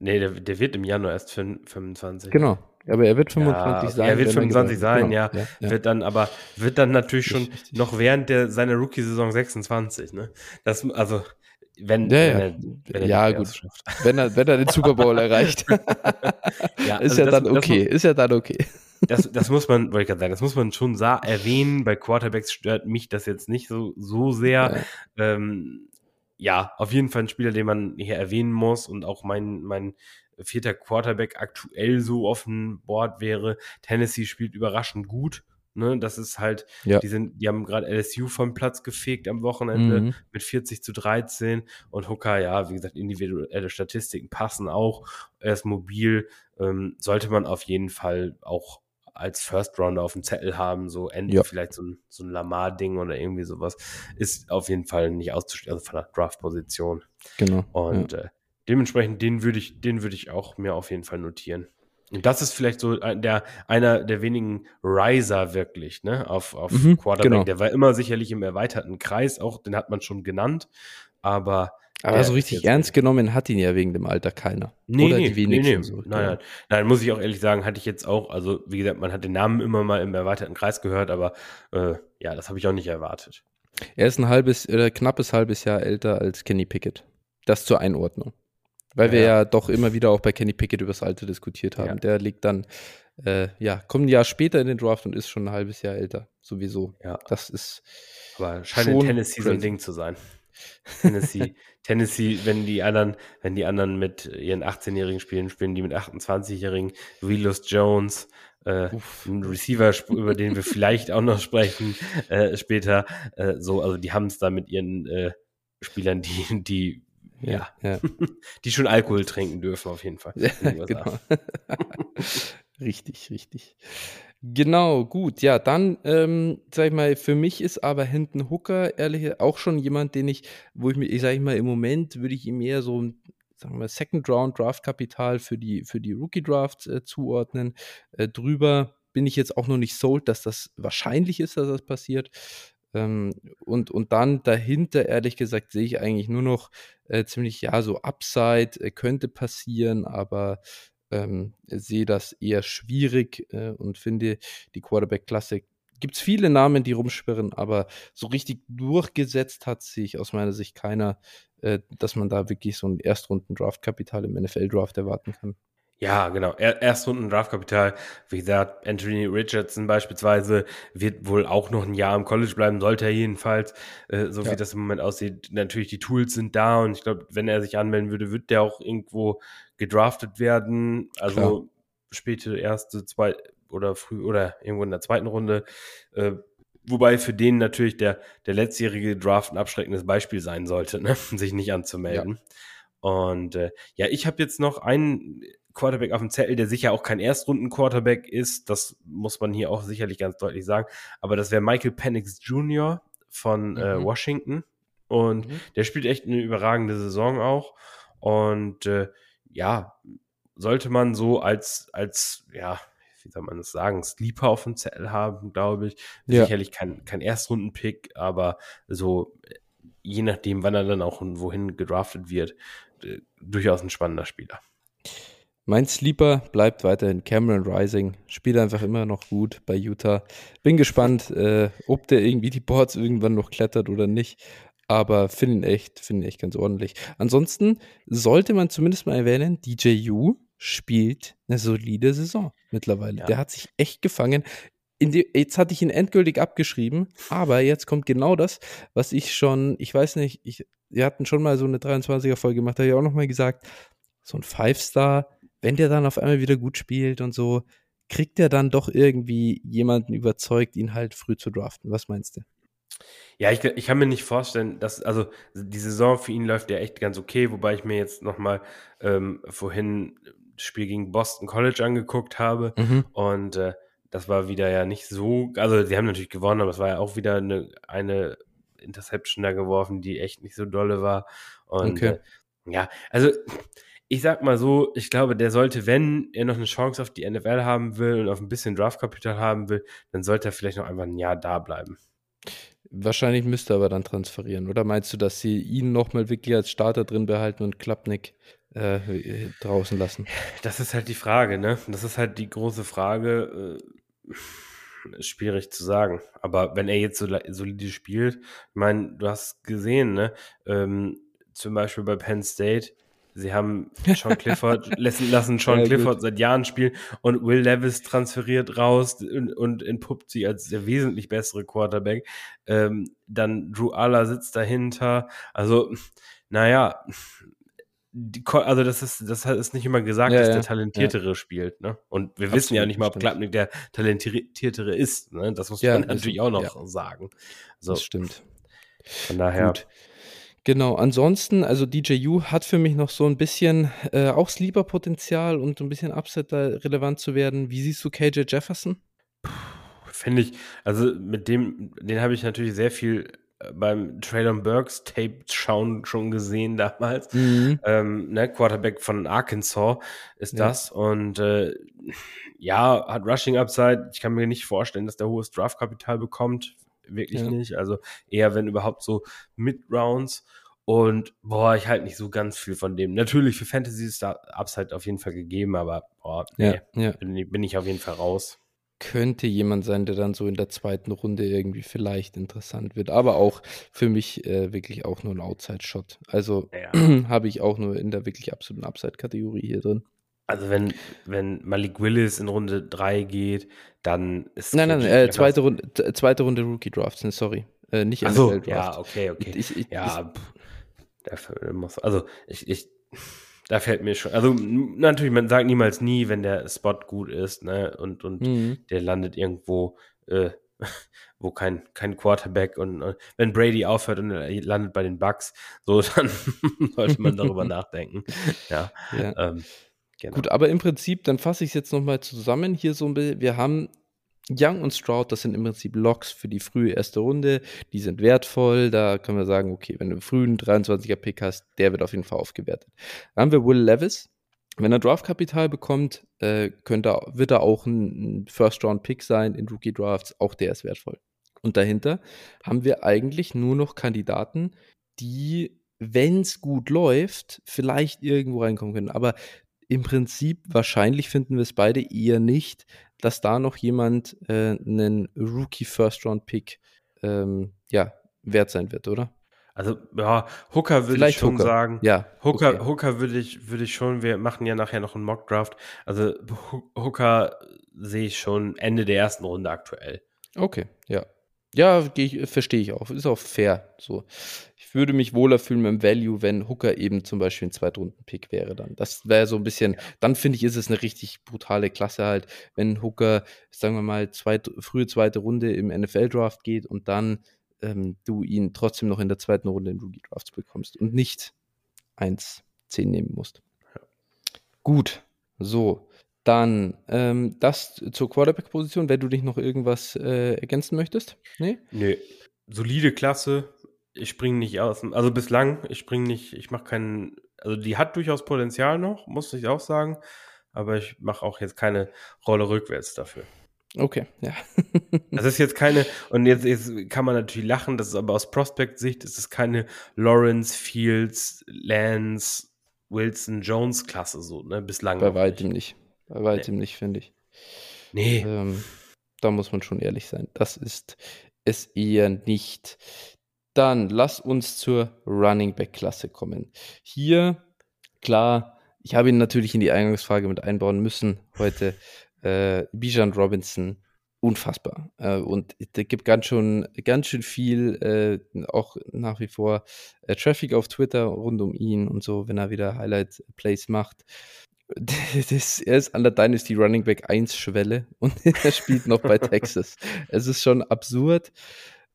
Nee, der, der wird im Januar erst 25. Genau. Aber er wird 25 ja, sein. Er wird 25 sein, genau. ja. Ja. Wird dann, aber wird dann natürlich schon noch während der, seiner Rookie-Saison 26, ne? Das, also, wenn, ja, wenn er, wenn er ja gut. Wenn er, wenn er den Super Bowl erreicht. ja, ist also ja das, dann okay. Das, ist ja dann okay. Das, das muss man, wollte ich gerade sagen, das muss man schon erwähnen. Bei Quarterbacks stört mich das jetzt nicht so, so sehr. Ähm, ja, auf jeden Fall ein Spieler, den man hier erwähnen muss und auch mein, mein vierter Quarterback aktuell so auf dem Board wäre. Tennessee spielt überraschend gut. Ne, das ist halt, ja. die sind, die haben gerade LSU vom Platz gefegt am Wochenende mhm. mit 40 zu 13 und Hooker, ja, wie gesagt, individuelle Statistiken passen auch. Er ist mobil, ähm, sollte man auf jeden Fall auch als First Rounder auf dem Zettel haben, so Ende ja. vielleicht so ein, so ein Lamar-Ding oder irgendwie sowas, ist auf jeden Fall nicht auszuschließen, also von der Draft-Position. Genau. Und ja. äh, dementsprechend, den würde ich, den würde ich auch mir auf jeden Fall notieren. Und das ist vielleicht so der, einer der wenigen Riser wirklich, ne, auf, auf mhm, Quarterback. Genau. Der war immer sicherlich im erweiterten Kreis, auch den hat man schon genannt, aber aber so richtig ernst genommen hat ihn ja wegen dem Alter keiner. Nee, Oder nee, die wenigsten. Nee, nee. So. Nein, nein, nein, muss ich auch ehrlich sagen, hatte ich jetzt auch, also wie gesagt, man hat den Namen immer mal im erweiterten Kreis gehört, aber äh, ja, das habe ich auch nicht erwartet. Er ist ein halbes oder knappes halbes Jahr älter als Kenny Pickett. Das zur Einordnung. Weil wir ja doch immer wieder auch bei Kenny Pickett über das Alter diskutiert haben. Ja. Der liegt dann, äh, ja, kommt ein Jahr später in den Draft und ist schon ein halbes Jahr älter. Sowieso. Ja. Das ist. Aber scheint in Tennessee so ein Ding zu sein. Tennessee, Tennessee, wenn die anderen, wenn die anderen mit ihren 18-Jährigen spielen, spielen die mit 28-Jährigen. Willis Jones, äh, ein Receiver, über den wir vielleicht auch noch sprechen äh, später. Äh, so, also die haben es da mit ihren äh, Spielern, die, die ja, ja. die schon Alkohol trinken dürfen, auf jeden Fall. Genau. richtig, richtig. Genau, gut. Ja, dann, ähm, sag ich mal, für mich ist aber Hinton Hooker ehrlich auch schon jemand, den ich, wo ich mir, ich sag ich mal, im Moment würde ich ihm eher so sagen wir, Second Round Draft Kapital für die, für die Rookie Drafts äh, zuordnen. Äh, drüber bin ich jetzt auch noch nicht sold, dass das wahrscheinlich ist, dass das passiert. Ähm, und, und dann dahinter, ehrlich gesagt, sehe ich eigentlich nur noch äh, ziemlich, ja, so Upside äh, könnte passieren, aber ähm, sehe das eher schwierig äh, und finde die Quarterback-Klasse gibt es viele Namen, die rumschwirren, aber so richtig durchgesetzt hat sich aus meiner Sicht keiner, äh, dass man da wirklich so ein Erstrunden-Draft-Kapital im NFL-Draft erwarten kann. Ja, genau. Er, Erstrunden Draftkapital. Wie gesagt, Anthony Richardson beispielsweise wird wohl auch noch ein Jahr im College bleiben, sollte er jedenfalls, äh, so ja. wie das im Moment aussieht. Natürlich, die Tools sind da und ich glaube, wenn er sich anmelden würde, wird der auch irgendwo gedraftet werden. Also Klar. späte erste, zwei, oder früh oder irgendwo in der zweiten Runde. Äh, wobei für den natürlich der, der letztjährige Draft ein abschreckendes Beispiel sein sollte, ne? sich nicht anzumelden. Ja. Und äh, ja, ich habe jetzt noch einen Quarterback auf dem Zettel, der sicher auch kein Erstrunden-Quarterback ist. Das muss man hier auch sicherlich ganz deutlich sagen. Aber das wäre Michael Penix Jr. von äh, mhm. äh, Washington. Und mhm. der spielt echt eine überragende Saison auch. Und äh, ja, sollte man so als, als, ja, wie soll man das sagen, Sleeper auf dem Zettel haben, glaube ich. Ja. Sicherlich kein, kein Erstrunden-Pick, aber so, äh, je nachdem, wann er dann auch und wohin gedraftet wird, äh, durchaus ein spannender Spieler. Mein Sleeper bleibt weiterhin Cameron Rising. Spielt einfach immer noch gut bei Utah. Bin gespannt, äh, ob der irgendwie die Boards irgendwann noch klettert oder nicht. Aber finde ihn echt, finde ihn echt ganz ordentlich. Ansonsten sollte man zumindest mal erwähnen, DJU spielt eine solide Saison mittlerweile. Ja. Der hat sich echt gefangen. Die, jetzt hatte ich ihn endgültig abgeschrieben, aber jetzt kommt genau das, was ich schon, ich weiß nicht, ich, wir hatten schon mal so eine 23er-Folge gemacht, da habe ich auch nochmal gesagt, so ein Five-Star, wenn der dann auf einmal wieder gut spielt und so, kriegt er dann doch irgendwie jemanden überzeugt, ihn halt früh zu draften. Was meinst du? Ja, ich, ich kann mir nicht vorstellen, dass, also die Saison für ihn läuft ja echt ganz okay, wobei ich mir jetzt nochmal ähm, vorhin das Spiel gegen Boston College angeguckt habe mhm. und äh, das war wieder ja nicht so, also sie haben natürlich gewonnen, aber es war ja auch wieder eine, eine Interception da geworfen, die echt nicht so dolle war. Und okay. äh, ja, also ich sag mal so, ich glaube, der sollte, wenn er noch eine Chance auf die NFL haben will und auf ein bisschen Draftkapital haben will, dann sollte er vielleicht noch einfach ein Jahr da bleiben. Wahrscheinlich müsste er aber dann transferieren. Oder meinst du, dass sie ihn nochmal wirklich als Starter drin behalten und Klappnick äh, draußen lassen? Das ist halt die Frage, ne? Das ist halt die große Frage. Äh, schwierig zu sagen. Aber wenn er jetzt so solide spielt, ich meine, du hast gesehen, ne? Ähm, zum Beispiel bei Penn State, Sie haben Sean Clifford, lassen, lassen Sean ja, Clifford gut. seit Jahren spielen und Will Levis transferiert raus und, und entpuppt sie als der wesentlich bessere Quarterback. Ähm, dann Drew Aller sitzt dahinter. Also, naja, die, also das ist, das ist nicht immer gesagt, ja, dass der Talentiertere ja. spielt, ne? Und wir Absolut, wissen ja nicht mal, ob Klappnick der Talentiertere ist, ne? Das muss man natürlich auch noch sagen. So. Das stimmt. Von daher. Gut. Genau, ansonsten, also DJU hat für mich noch so ein bisschen äh, auch Sleeper-Potenzial und ein bisschen Upset da relevant zu werden. Wie siehst du KJ Jefferson? Finde ich, also mit dem, den habe ich natürlich sehr viel äh, beim Traylon Burks Tape schauen schon gesehen damals. Mhm. Ähm, ne, Quarterback von Arkansas ist ja. das und äh, ja, hat Rushing Upside. Ich kann mir nicht vorstellen, dass der hohes Draftkapital bekommt wirklich ja. nicht. Also eher, wenn überhaupt so Mid-Rounds. Und boah, ich halte nicht so ganz viel von dem. Natürlich für Fantasy ist da Upside auf jeden Fall gegeben, aber boah, nee, ja, ja. Bin, bin ich auf jeden Fall raus könnte jemand sein, der dann so in der zweiten Runde irgendwie vielleicht interessant wird. Aber auch für mich äh, wirklich auch nur ein Outside-Shot. Also ja. habe ich auch nur in der wirklich absoluten Upside-Kategorie hier drin. Also wenn, wenn Malik Willis in Runde 3 geht, dann ist Nein, nein, äh, zweite, Runde, zweite Runde Rookie Drafts, ne, sorry. Äh, nicht Ach so, ja, okay, okay. Ich, ich, ja, dafür muss, also ich, ich, da fällt mir schon, also natürlich, man sagt niemals nie, wenn der Spot gut ist, ne, und, und mhm. der landet irgendwo, äh, wo kein, kein Quarterback und, und wenn Brady aufhört und landet bei den Bucks, so, dann sollte man darüber nachdenken. Ja. ja. Ähm, Genau. Gut, aber im Prinzip, dann fasse ich es jetzt nochmal zusammen. Hier so ein bisschen, wir haben Young und Stroud, das sind im Prinzip Locks für die frühe erste Runde. Die sind wertvoll. Da können wir sagen, okay, wenn du einen frühen 23er Pick hast, der wird auf jeden Fall aufgewertet. Dann haben wir Will Levis. Wenn er Draftkapital bekommt, äh, könnte, wird er auch ein First-Round-Pick sein in Rookie-Drafts. Auch der ist wertvoll. Und dahinter haben wir eigentlich nur noch Kandidaten, die, wenn es gut läuft, vielleicht irgendwo reinkommen können. Aber im Prinzip, wahrscheinlich finden wir es beide eher nicht, dass da noch jemand äh, einen Rookie First Round Pick ähm, ja, wert sein wird, oder? Also, ja, Hooker würde ich schon Hooker. sagen. Ja. Hooker, okay. Hooker würde ich, würde ich schon, wir machen ja nachher noch einen Mock Draft. Also, Hooker sehe ich schon Ende der ersten Runde aktuell. Okay, ja. Ja, verstehe ich auch. Ist auch fair. So. Ich würde mich wohler fühlen mit dem Value, wenn Hooker eben zum Beispiel ein Zweitrunden-Pick wäre dann. Das wäre so ein bisschen, dann finde ich, ist es eine richtig brutale Klasse halt, wenn Hooker, sagen wir mal, zweit, frühe zweite Runde im NFL-Draft geht und dann ähm, du ihn trotzdem noch in der zweiten Runde in Rookie-Drafts bekommst und nicht 1-10 nehmen musst. Ja. Gut, so. Dann ähm, das zur Quarterback-Position, wenn du dich noch irgendwas äh, ergänzen möchtest? Nee? Nee. Solide Klasse. Ich springe nicht aus. Also bislang, ich springe nicht, ich mache keinen. Also die hat durchaus Potenzial noch, muss ich auch sagen. Aber ich mache auch jetzt keine Rolle rückwärts dafür. Okay, ja. das ist jetzt keine, und jetzt, jetzt kann man natürlich lachen, das ist aber aus Prospect-Sicht ist es keine Lawrence, Fields, Lance, Wilson, Jones-Klasse so, ne? Bislang. Bei weitem nicht. Bei weitem nee. nicht, finde ich. Nee. Ähm, da muss man schon ehrlich sein. Das ist es eher nicht. Dann lass uns zur Running Back Klasse kommen. Hier, klar, ich habe ihn natürlich in die Eingangsfrage mit einbauen müssen heute. Äh, Bijan Robinson, unfassbar. Äh, und da gibt ganz schon, ganz schön viel, äh, auch nach wie vor äh, Traffic auf Twitter rund um ihn und so, wenn er wieder Highlight Plays macht. Das, er ist an der Dynasty Running Back 1 Schwelle und er spielt noch bei Texas. Es ist schon absurd.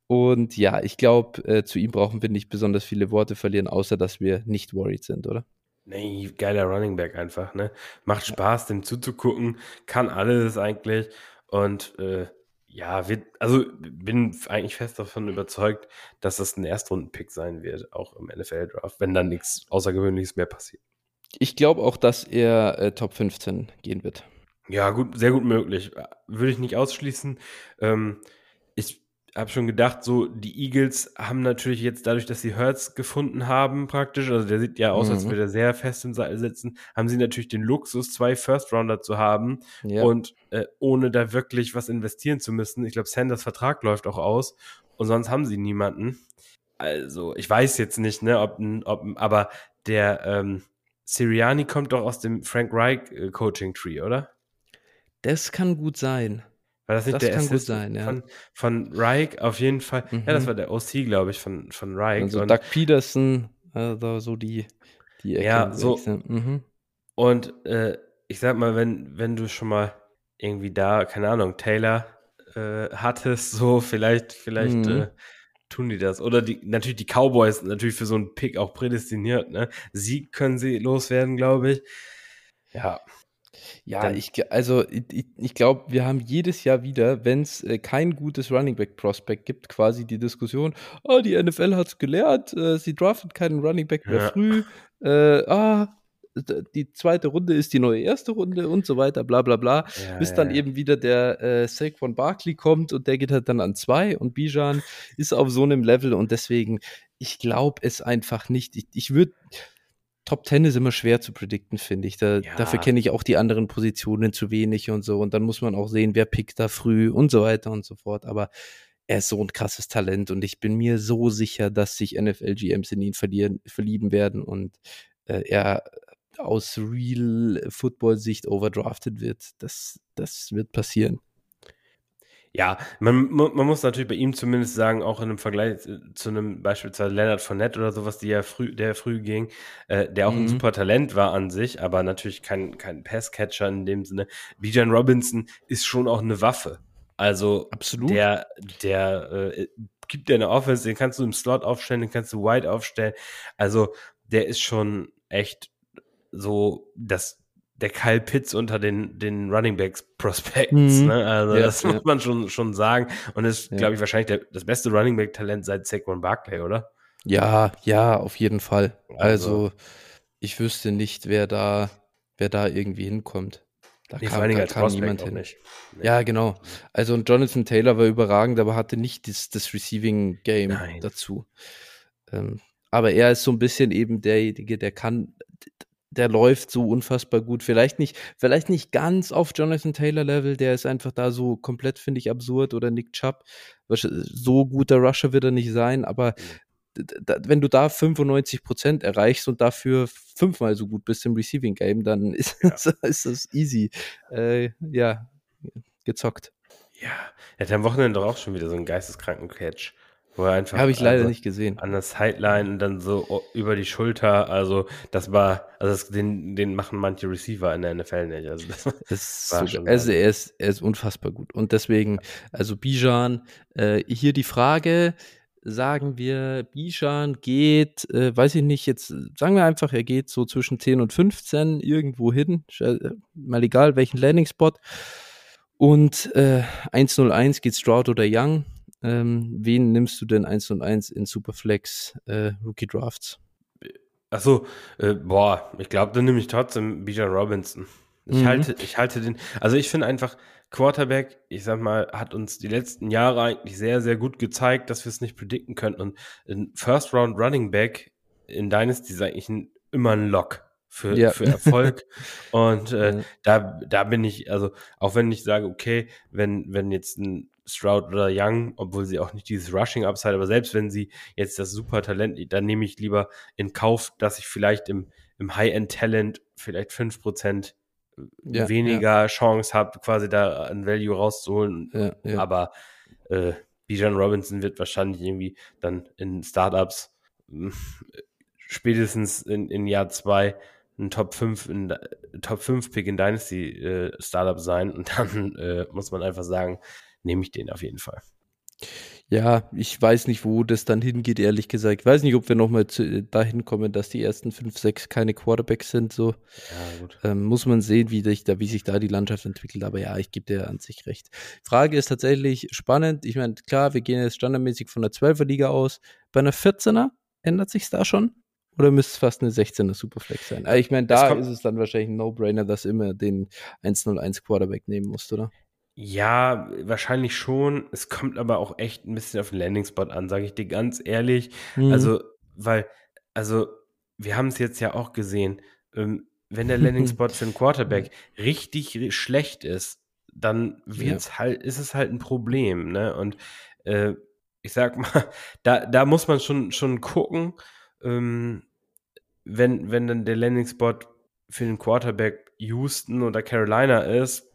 Und ja, ich glaube, äh, zu ihm brauchen wir nicht besonders viele Worte verlieren, außer dass wir nicht worried sind, oder? Nee, geiler Running Back einfach, ne? Macht Spaß, dem zuzugucken, kann alles eigentlich. Und äh, ja, wird, also bin eigentlich fest davon überzeugt, dass das ein Erstrunden-Pick sein wird, auch im NFL-Draft, wenn dann nichts Außergewöhnliches mehr passiert. Ich glaube auch, dass er äh, Top 15 gehen wird. Ja, gut, sehr gut möglich. Würde ich nicht ausschließen. Ähm, ich habe schon gedacht, so die Eagles haben natürlich jetzt dadurch, dass sie Hurts gefunden haben, praktisch, also der sieht ja aus, mhm. als würde er sehr fest im Seil sitzen, haben sie natürlich den Luxus, zwei First Rounder zu haben ja. und äh, ohne da wirklich was investieren zu müssen. Ich glaube, Sanders Vertrag läuft auch aus und sonst haben sie niemanden. Also ich weiß jetzt nicht, ne, ob, ob aber der ähm, Siriani kommt doch aus dem Frank Reich äh, Coaching Tree, oder? Das kann gut sein. War das nicht das der kann gut sein, ja. Von, von Reich auf jeden Fall. Mhm. Ja, das mhm. war der OC, glaube ich, von, von Reich. Also und Doug Peterson, also so die, die Ecke Ja, so. Mhm. Und äh, ich sag mal, wenn, wenn du schon mal irgendwie da, keine Ahnung, Taylor äh, hattest, so vielleicht, vielleicht mhm. äh, tun die das. Oder die, natürlich die Cowboys, natürlich für so einen Pick auch prädestiniert, ne? Sie können sie loswerden, glaube ich. Ja. Ja, Dann, ich, also ich, ich glaube, wir haben jedes Jahr wieder, wenn es äh, kein gutes Running Back Prospect gibt, quasi die Diskussion, oh, die NFL hat es gelehrt, äh, sie draftet keinen Running Back mehr ja. früh, äh, ah, die zweite Runde ist die neue erste Runde und so weiter, bla bla bla, ja, bis dann ja. eben wieder der äh, Saquon Barkley kommt und der geht halt dann an zwei und Bijan ist auf so einem Level und deswegen, ich glaube es einfach nicht. Ich, ich würde Top 10 ist immer schwer zu predikten, finde ich. Da, ja. Dafür kenne ich auch die anderen Positionen zu wenig und so. Und dann muss man auch sehen, wer pickt da früh und so weiter und so fort. Aber er ist so ein krasses Talent und ich bin mir so sicher, dass sich NFL-GMs in ihn verlieren, verlieben werden und äh, er aus Real Football-Sicht overdrafted wird. Das, das wird passieren. Ja, man, man muss natürlich bei ihm zumindest sagen, auch in einem Vergleich äh, zu einem beispielsweise Leonard Fournette oder sowas, die ja früh, der früh ging, äh, der auch mhm. ein super Talent war an sich, aber natürlich kein, kein Passcatcher in dem Sinne. Bijan Robinson ist schon auch eine Waffe. Also Absolut. der, der äh, gibt dir eine Offense, den kannst du im Slot aufstellen, den kannst du wide aufstellen. Also der ist schon echt so das der Kyle Pitts unter den, den Running Backs Prospects. Mhm. Ne? Also ja, das ja. muss man schon, schon sagen. Und ist, ja. glaube ich, wahrscheinlich der, das beste Running Back Talent seit Saquon Barkley, oder? Ja, ja, auf jeden Fall. Also, also ich wüsste nicht, wer da, wer da irgendwie hinkommt. Da nee, kam, da kam niemand hin. Nicht. Nee. Ja, genau. Also und Jonathan Taylor war überragend, aber hatte nicht das, das Receiving Game Nein. dazu. Ähm, aber er ist so ein bisschen eben derjenige, der kann, der läuft so unfassbar gut. Vielleicht nicht, vielleicht nicht ganz auf Jonathan Taylor Level, der ist einfach da so komplett, finde ich, absurd oder Nick Chubb. So guter Rusher wird er nicht sein, aber wenn du da 95 Prozent erreichst und dafür fünfmal so gut bist im Receiving Game, dann ist, ja. ist das easy. Äh, ja, gezockt. Ja, er hat am Wochenende doch auch schon wieder so einen geisteskranken Catch. Wo er einfach. Habe ich leider also nicht gesehen. An der Sideline und dann so über die Schulter. Also, das war, also das, den, den machen manche Receiver in der NFL nicht. Also, das Es war ist so, schon also er ist, er ist unfassbar gut. Und deswegen, also Bijan, äh, hier die Frage, sagen wir, Bijan geht, äh, weiß ich nicht, jetzt sagen wir einfach, er geht so zwischen 10 und 15 irgendwo hin, äh, mal egal welchen Landing-Spot. Und äh, 101 geht Stroud oder Young. Ähm, wen nimmst du denn 101 in Superflex äh, Rookie Drafts? Achso, äh, boah, ich glaube, dann nehme ich trotzdem Bijan Robinson. Ich Mhm. halte, ich halte den, also ich finde einfach, Quarterback, ich sag mal, hat uns die letzten Jahre eigentlich sehr, sehr gut gezeigt, dass wir es nicht predikten können. Und ein First Round Running Back in Dynasty ist eigentlich ein, immer ein Lock für, Ja. für Erfolg. Und äh, Ja. da, da bin ich, also auch wenn ich sage, okay, wenn, wenn jetzt ein Stroud oder Young, obwohl sie auch nicht dieses Rushing Upside, aber selbst wenn sie jetzt das super Talent, dann nehme ich lieber in Kauf, dass ich vielleicht im, im High-End-Talent vielleicht 5% Ja, weniger Chance habe, quasi da ein Value rauszuholen. Ja, ja. Aber äh, Bijan Robinson wird wahrscheinlich irgendwie dann in Startups mh, spätestens in, in Jahr zwei ein Top 5 in Top 5 Pick in Dynasty äh, Startup sein und dann äh, muss man einfach sagen, nehme ich den auf jeden Fall. Ja, ich weiß nicht, wo das dann hingeht, ehrlich gesagt. Ich weiß nicht, ob wir nochmal dahin kommen, dass die ersten fünf, sechs keine Quarterbacks sind. So Ja, ähm, muss man sehen, wie, sich da, wie sich da die Landschaft entwickelt. Aber ja, ich gebe dir an sich recht. Frage ist tatsächlich spannend. Ich meine, klar, wir gehen jetzt standardmäßig von der 12er Liga aus. Bei einer 14er ändert sich da schon? Oder müsste es fast eine 16er Superflex sein? Aber ich meine, da Es ist es dann wahrscheinlich ein No-Brainer, dass immer den 101 Quarterback nehmen musst, oder? Ja, wahrscheinlich schon. Es kommt aber auch echt ein bisschen auf den Landing-Spot an, sage ich dir ganz ehrlich. Mhm. Also, weil, also, wir haben es jetzt ja auch gesehen, ähm, wenn der Landing-Spot für einen Quarterback richtig ri- schlecht ist, dann wird's halt, ist es halt ein Problem, ne? Und äh, ich sag mal, da, da muss man schon, schon gucken, ähm, wenn, wenn dann der Landing-Spot für den Quarterback Houston oder Carolina ist,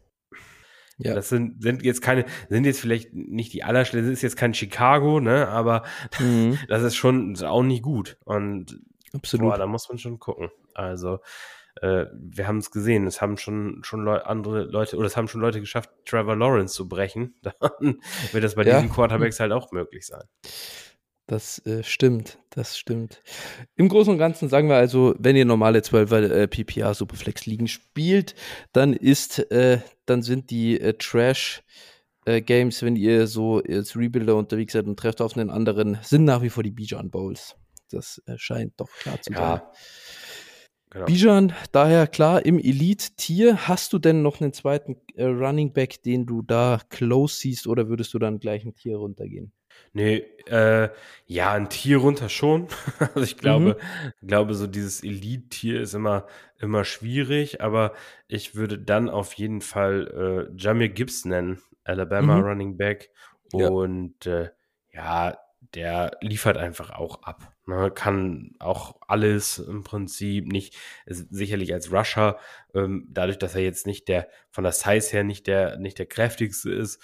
ja. das sind, sind jetzt keine, sind jetzt vielleicht nicht die allerschlechtesten, das ist jetzt kein Chicago, ne, aber Mhm. das ist schon ist auch nicht gut. Und Absolut. boah, da muss man schon gucken. Also, äh, wir haben es gesehen, es haben schon, schon Leu andere Leute, oder es haben schon Leute geschafft, Trevor Lawrence zu brechen. Dann wird das bei Ja. diesen Quarterbacks halt auch möglich sein. Das äh, stimmt, das stimmt. Im Großen und Ganzen sagen wir also, wenn ihr normale 12er äh, PPA Superflex Ligen spielt, dann ist, äh, dann sind die äh, Trash äh, Games, wenn ihr so als Rebuilder unterwegs seid und trefft auf einen anderen, sind nach wie vor die Bijan Bowls. Das scheint doch klar zu sein. Ja. Genau. Bijan, daher klar, im Elite-Tier, hast du denn noch einen zweiten äh, Running Back, den du da close siehst, oder würdest du dann gleich ein Tier runtergehen? Nee, äh, ja, ein Tier runter schon. also ich glaube, Mhm. glaube, so dieses Elite-Tier ist immer, immer schwierig, aber ich würde dann auf jeden Fall äh, Jamir Gibbs nennen, Alabama Mhm. Running Back. Ja. Und äh, ja, der liefert einfach auch ab. Ne? Kann auch alles im Prinzip nicht, sicherlich als Rusher, ähm, dadurch, dass er jetzt nicht der, von der Size her nicht der, nicht der kräftigste ist,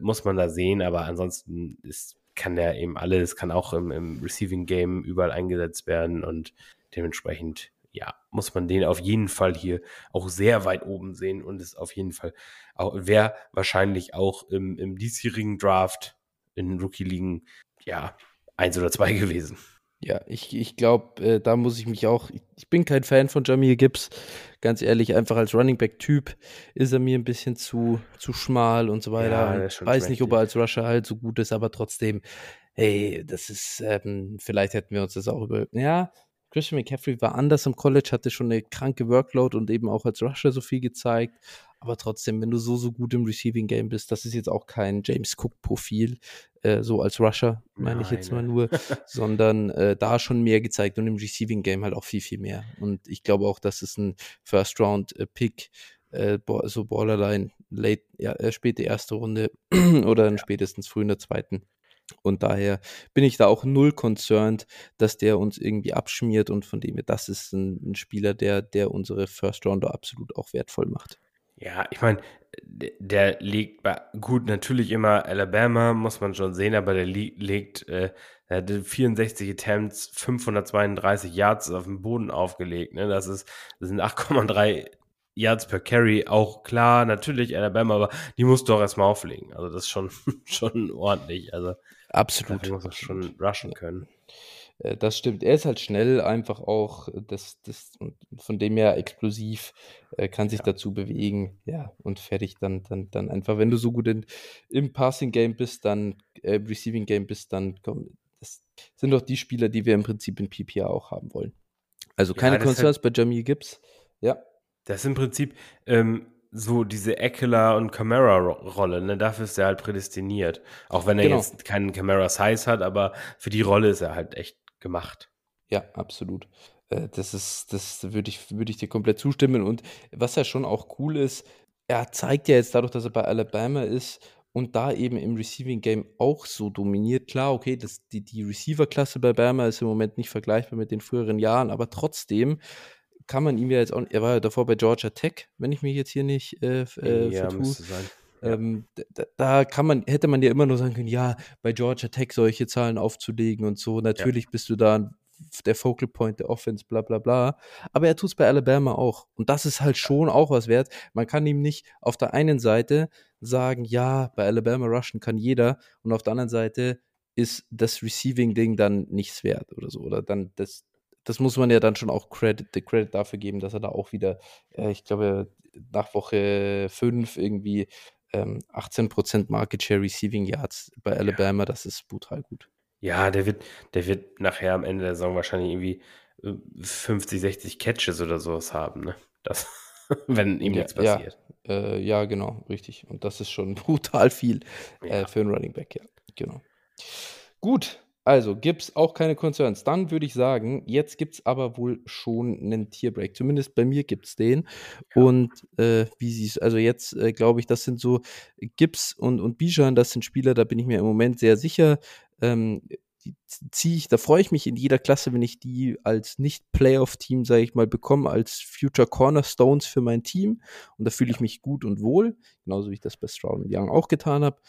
muss man da sehen, aber ansonsten ist, kann der eben alles, kann auch im, im Receiving Game überall eingesetzt werden und dementsprechend, ja, muss man den auf jeden Fall hier auch sehr weit oben sehen und ist auf jeden Fall auch, wäre wahrscheinlich auch im, im diesjährigen Draft in Rookie-Ligen, ja, eins oder zwei gewesen. Ja, ich, ich glaube, äh, da muss ich mich auch. Ich, ich bin kein Fan von Jamir Gibbs. Ganz ehrlich, einfach als Running Back-Typ ist er mir ein bisschen zu, zu schmal und so weiter. Ja, weiß nicht, ob er als Rusher halt so gut ist, aber trotzdem, hey, das ist, ähm, vielleicht hätten wir uns das auch über. Ja, Christian McCaffrey war anders im College, hatte schon eine kranke Workload und eben auch als Rusher so viel gezeigt. Aber trotzdem, wenn du so, so gut im Receiving Game bist, das ist jetzt auch kein James Cook-Profil, äh, so als Rusher, meine ich jetzt mal nur, sondern äh, da schon mehr gezeigt und im Receiving Game halt auch viel, viel mehr. Und ich glaube auch, dass es ein First-Round-Pick, äh, bo- so Borderline, late, ja, äh, späte erste Runde oder dann spätestens früh in der zweiten. Und daher bin ich da auch null concerned, dass der uns irgendwie abschmiert und von dem her, das ist ein, ein Spieler, der, der unsere First Rounder absolut auch wertvoll macht. Ja, ich meine, der liegt bei, gut, natürlich immer Alabama, muss man schon sehen, aber der li legt, äh, er hatte 64 Attempts, 532 Yards auf dem Boden aufgelegt. Ne? Das, ist, das sind 8,3 Yards per Carry. Auch klar, natürlich Alabama, aber die musst du auch erstmal auflegen. Also das ist schon, schon ordentlich. Also absolut. Du musst schon rushen können. Äh, das stimmt. Er ist halt schnell, einfach auch, das, das, von dem her explosiv, äh, kann sich ja. dazu bewegen, ja, und fertig dann, dann, dann einfach. Wenn du so gut in, im Passing-Game bist, dann, äh, Receiving-Game bist, dann komm, das sind doch die Spieler, die wir im Prinzip in PPA auch haben wollen. Also keine ja, Concerns halt, bei Jamie Gibbs. Ja. Das ist im Prinzip ähm, so diese Eckler und Camara-Rolle, ne? Dafür ist er halt prädestiniert. Auch wenn er genau. jetzt keinen Camara-Size hat, aber für die Rolle ist er halt echt gemacht. Ja, absolut. Äh, das ist, das würde ich, würde ich dir komplett zustimmen. Und was ja schon auch cool ist, er zeigt ja jetzt dadurch, dass er bei Alabama ist und da eben im Receiving Game auch so dominiert. Klar, okay, das, die, die Receiver-Klasse bei Bama ist im Moment nicht vergleichbar mit den früheren Jahren, aber trotzdem kann man ihm ja jetzt auch, er war ja davor bei Georgia Tech, wenn ich mich jetzt hier nicht äh, äh, ja, vertue. Sein. Ähm, da, da, kann man, hätte man ja immer nur sagen können, ja, bei Georgia Tech solche Zahlen aufzulegen und so. Natürlich ja. bist du da der Focal Point der Offense, bla bla bla. Aber er tut es bei Alabama auch. Und das ist halt schon auch was wert. Man kann ihm nicht auf der einen Seite sagen, ja, bei Alabama rushen kann jeder. Und auf der anderen Seite ist das Receiving-Ding dann nichts wert oder so. Oder dann das, das muss man ja dann schon auch Credit, Credit dafür geben, dass er da auch wieder, äh, ich glaube, nach Woche 5 irgendwie ähm, 18% Market Share Receiving Yards bei Alabama, ja. das ist brutal gut. Ja, der wird, der wird nachher am Ende der Saison wahrscheinlich irgendwie 50, äh, 60 Catches oder sowas haben, ne? Das, wenn ihm ja, nichts passiert. Ja, äh, ja, genau, richtig. Und das ist schon brutal viel äh, für einen Running Back, ja, genau. Gut, also, gibt es auch keine Concerns. Dann würde ich sagen, jetzt gibt es aber wohl schon einen Tierbreak. Zumindest bei mir gibt es den. Ja. Und äh, wie sie es, also jetzt äh, glaube ich, das sind so Gibbs und, und Bijan, das sind Spieler, da bin ich mir im Moment sehr sicher. Ähm, die ziehe ich, da freue ich mich in jeder Klasse, wenn ich die als Nicht-Playoff-Team, sage ich mal, bekomme, als Future Cornerstones für mein Team. Und da fühle ich mich gut und wohl, genauso wie ich das bei Stroud und Young auch getan habe.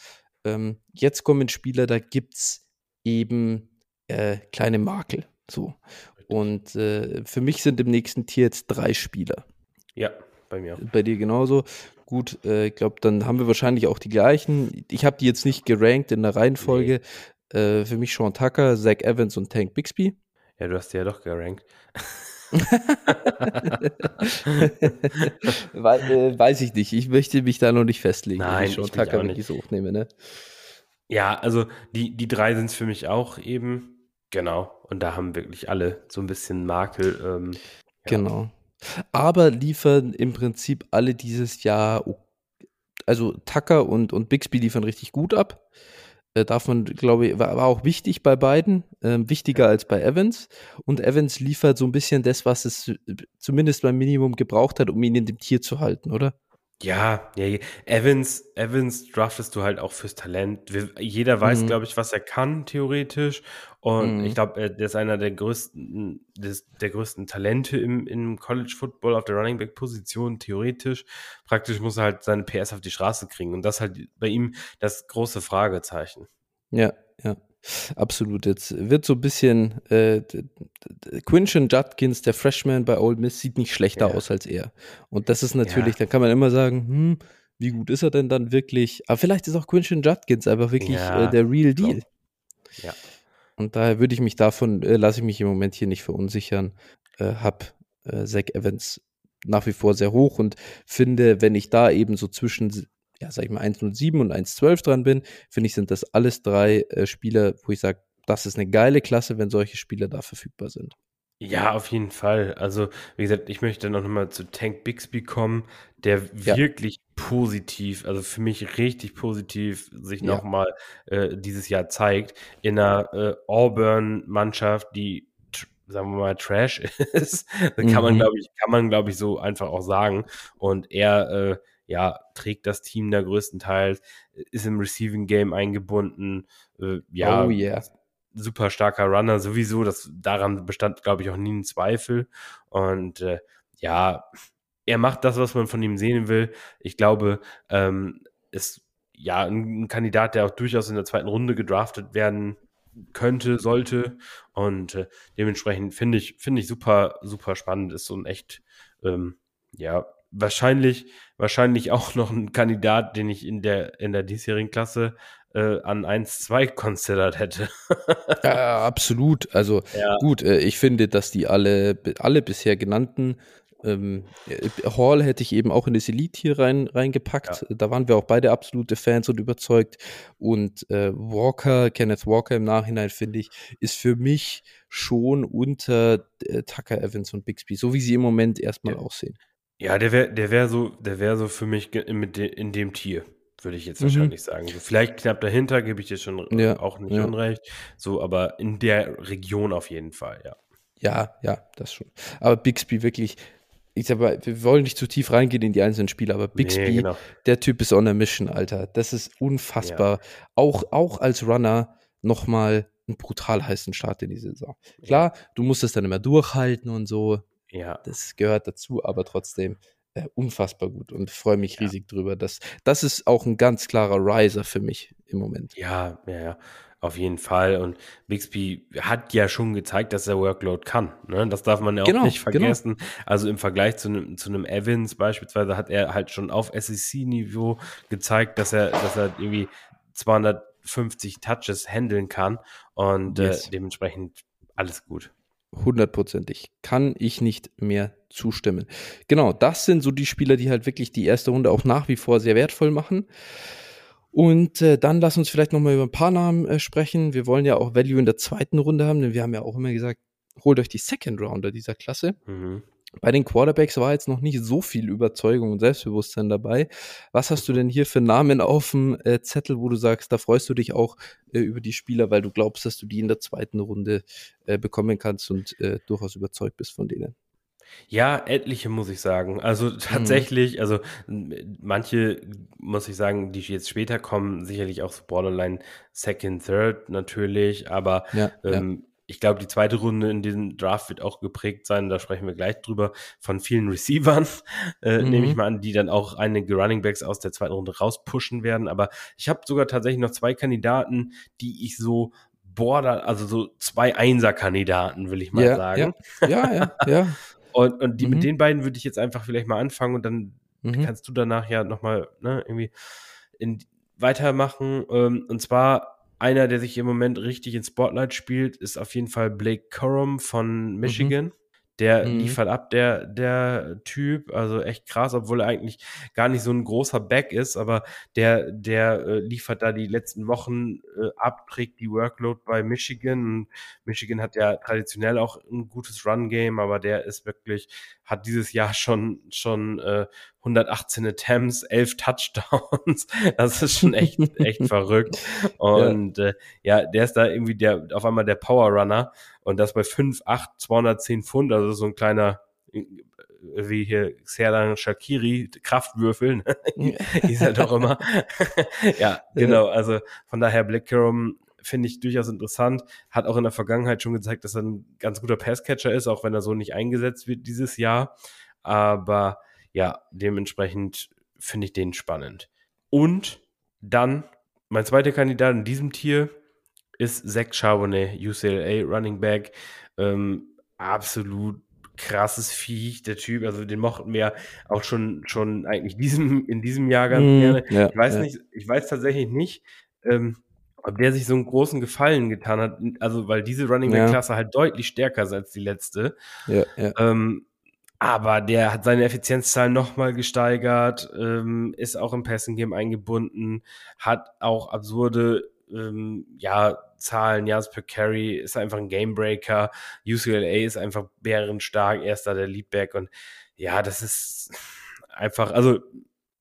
Ähm, jetzt kommen Spieler, da gibt es eben äh, kleine Makel. So. Und äh, für mich sind im nächsten Tier jetzt drei Spieler. Ja, bei mir. Bei dir genauso. Gut, äh, ich glaube, dann haben wir wahrscheinlich auch die gleichen. Ich habe die jetzt nicht gerankt in der Reihenfolge. Nee. Äh, für mich Sean Tucker, Zach Evans und Tank Bixby. Ja, du hast die ja doch gerankt. We äh, weiß ich nicht. Ich möchte mich da noch nicht festlegen. Nein, ich Sean Tucker, wenn ich so hochnehme, ne? Ja, also die, die drei sind es für mich auch eben. Genau. Und da haben wirklich alle so ein bisschen Makel. Ähm, ja. Genau. Aber liefern im Prinzip alle dieses Jahr, also Tucker und, und Bixby liefern richtig gut ab. Äh, darf man, glaube ich, war, war, auch wichtig bei beiden, äh, wichtiger als bei Evans. Und Evans liefert so ein bisschen das, was es äh, zumindest beim Minimum gebraucht hat, um ihn in dem Tier zu halten, oder? Ja, ja, Evans, Evans draftest du halt auch fürs Talent. Wir, jeder weiß, mhm. glaube ich, was er kann, theoretisch. Und mhm. ich glaube, der ist einer der größten, des, der größten Talente im, im College Football auf der Running Back Position, theoretisch. Praktisch muss er halt seine PS auf die Straße kriegen. Und das halt bei ihm das große Fragezeichen. Ja. Absolut. Jetzt wird so ein bisschen äh, Quinton Judkins, der Freshman bei Old Miss, sieht nicht schlechter ja. aus als er. Und das ist natürlich, ja. da kann man immer sagen, hm, wie gut ist er denn dann wirklich? Aber vielleicht ist auch Quinton Judkins einfach wirklich ja, äh, der Real Deal. Ja. Und daher würde ich mich davon, äh, lasse ich mich im Moment hier nicht verunsichern. Äh, hab äh, Zach Evans nach wie vor sehr hoch und finde, wenn ich da eben so zwischen ja, sag ich mal, 1.07 und 1.12 dran bin, finde ich, sind das alles drei äh, Spieler, wo ich sage, das ist eine geile Klasse, wenn solche Spieler da verfügbar sind. Ja, auf jeden Fall. Also, wie gesagt, ich möchte noch mal zu Tank Bixby kommen, der ja. wirklich positiv, also für mich richtig positiv sich ja. nochmal äh, dieses Jahr zeigt in einer äh, Auburn-Mannschaft, die sagen wir mal Trash ist. kann man mhm. glaube ich, kann man glaube ich so einfach auch sagen. Und er äh, ja, trägt das Team da größtenteils, ist im Receiving Game eingebunden, äh, ja, oh, yeah. super starker Runner sowieso, das daran bestand, glaube ich, auch nie ein Zweifel und äh, ja, er macht das, was man von ihm sehen will. Ich glaube, ähm, ist ja ein, Kandidat, der auch durchaus in der zweiten Runde gedraftet werden könnte, sollte. Und äh, dementsprechend finde ich, finde ich super, super spannend. Ist so ein echt, ähm, ja, wahrscheinlich, wahrscheinlich auch noch ein Kandidat, den ich in der, in der diesjährigen Klasse äh, an 1-2 considered hätte. ja, absolut. Also ja. gut, äh, ich finde, dass die alle, alle bisher genannten ähm, Hall hätte ich eben auch in das Elite hier rein, reingepackt. Ja. Da waren wir auch beide absolute Fans und überzeugt. Und äh, Walker, Kenneth Walker im Nachhinein, finde ich, ist für mich schon unter äh, Tucker Evans und Bixby, so wie sie im Moment erstmal ja. aussehen. Ja, der wäre der wär so, der so für mich in dem Tier, würde ich jetzt mhm. wahrscheinlich sagen. So, vielleicht knapp dahinter, gebe ich dir schon ja, auch nicht ja. unrecht. So, aber in der Region auf jeden Fall, ja. Ja, ja, das schon. Aber Bixby wirklich, ich sag mal, wir wollen nicht zu tief reingehen in die einzelnen Spiele, aber Bixby, nee, genau. der Typ ist on a mission, Alter. Das ist unfassbar. Ja. Auch, auch als Runner nochmal einen brutal heißen Start in die Saison. Klar, du musst es dann immer durchhalten und so. Ja. Das gehört dazu, aber trotzdem äh, unfassbar gut und freue mich ja. riesig drüber. Das, das ist auch ein ganz klarer Riser für mich im Moment. Ja, ja, ja. Auf jeden Fall. Und Bixby hat ja schon gezeigt, dass er Workload kann. Ne? Das darf man ja auch genau, nicht genau. vergessen. Genau. Also im Vergleich zu einem, zu einem Evans beispielsweise hat er halt schon auf SEC-Niveau gezeigt, dass er, dass er irgendwie 250 Touches handeln kann. Und äh, yes. äh, dementsprechend alles gut hundertprozentig. Kann ich nicht mehr zustimmen. Genau, das sind so die Spieler, die halt wirklich die erste Runde auch nach wie vor sehr wertvoll machen. Und äh, dann lass uns vielleicht nochmal über ein paar Namen äh, sprechen. Wir wollen ja auch Value in der zweiten Runde haben, denn wir haben ja auch immer gesagt, holt euch die Second Rounder dieser Klasse. Mhm. Bei den Quarterbacks war jetzt noch nicht so viel Überzeugung und Selbstbewusstsein dabei. Was hast du denn hier für Namen auf dem äh, Zettel, wo du sagst, da freust du dich auch äh, über die Spieler, weil du glaubst, dass du die in der zweiten Runde äh, bekommen kannst und äh, durchaus überzeugt bist von denen? Ja, etliche muss ich sagen. Also mhm. tatsächlich, mhm. also manche muss ich sagen, die jetzt später kommen, sicherlich auch so Borderline Second, Third natürlich, aber ja, ähm, ja ich glaube, die zweite Runde in diesem Draft wird auch geprägt sein, da sprechen wir gleich drüber, von vielen Receivern, äh, mhm. nehme ich mal an, die dann auch einige Running Backs aus der zweiten Runde rauspushen werden. Aber ich habe sogar tatsächlich noch zwei Kandidaten, die ich so border, also so zwei Einser-Kandidaten, will ich mal ja, sagen. Ja, ja, ja. ja. und und die, mhm. mit den beiden würde ich jetzt einfach vielleicht mal anfangen und dann mhm. kannst du danach ja nochmal ne, irgendwie in, weitermachen. Ähm, und zwar einer, der sich im Moment richtig ins Spotlight spielt, ist auf jeden Fall Blake Corum von mhm. Michigan. Mhm. Der mhm. liefert ab, der, der Typ, also echt krass, obwohl er eigentlich gar nicht so ein großer Back ist, aber der, der äh, liefert da die letzten Wochen äh, ab, trägt die Workload bei Michigan. Michigan hat ja traditionell auch ein gutes Run-Game, aber der ist wirklich, hat dieses Jahr schon, schon äh, 118 Attempts, 11 Touchdowns. Das ist schon echt, echt verrückt. Und ja. Äh, ja, der ist da irgendwie der, auf einmal der Power Runner und das bei 5, 8, 210 Pfund, also so ein kleiner, äh, wie hier Serdan Shakiri, Kraftwürfeln, ist er doch immer. ja, genau, also von daher Black Carum finde ich durchaus interessant. Hat auch in der Vergangenheit schon gezeigt, dass er ein ganz guter Passcatcher ist, auch wenn er so nicht eingesetzt wird dieses Jahr. Aber ja, dementsprechend finde ich den spannend. Und dann mein zweiter Kandidat in diesem Tier ist Zach Charbonnet, UCLA Running Back. Ähm, absolut krasses Viech, der Typ. Also den mochten wir auch schon, schon eigentlich diesem, in diesem Jahr ganz mm, gerne. Ja, ich weiß ja. nicht, ich weiß tatsächlich nicht, ähm, ob der sich so einen großen Gefallen getan hat. Also, weil diese Running Back Klasse ja. halt deutlich stärker ist als die letzte. Ja, ja. Ähm, aber der hat seine Effizienzzahlen nochmal gesteigert, ähm, ist auch im Passing Game eingebunden, hat auch absurde ähm, ja, Zahlen, Yards per Carry, ist einfach ein Gamebreaker. UCLA ist einfach bärenstark, erster der Leadback und ja, das ist einfach, also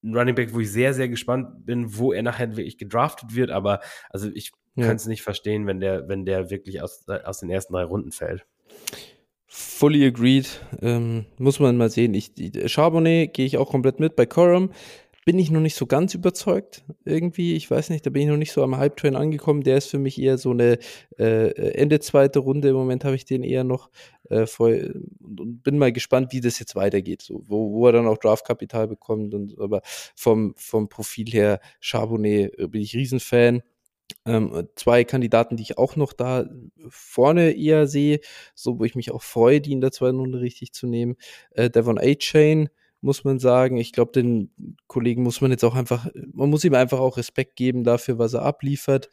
ein Running Back, wo ich sehr, sehr gespannt bin, wo er nachher wirklich gedraftet wird, aber also ich ja. kann es nicht verstehen, wenn der, wenn der wirklich aus, aus den ersten drei Runden fällt. Fully agreed. Ähm, muss man mal sehen. Ich, Charbonnet gehe ich auch komplett mit bei Corum. Bin ich noch nicht so ganz überzeugt irgendwie. Ich weiß nicht, da bin ich noch nicht so am Hype-Train angekommen. Der ist für mich eher so eine äh, Ende zweite Runde. Im Moment habe ich den eher noch äh, voll und bin mal gespannt, wie das jetzt weitergeht. So, wo, wo er dann auch Draftkapital bekommt. Und, aber vom, vom Profil her, Charbonnet äh, bin ich Riesenfan. Ähm, zwei Kandidaten, die ich auch noch da vorne eher sehe, so wo ich mich auch freue, die in der zweiten Runde richtig zu nehmen. Äh, Devon A-Chain, muss man sagen. Ich glaube, den Kollegen muss man jetzt auch einfach, man muss ihm einfach auch Respekt geben dafür, was er abliefert.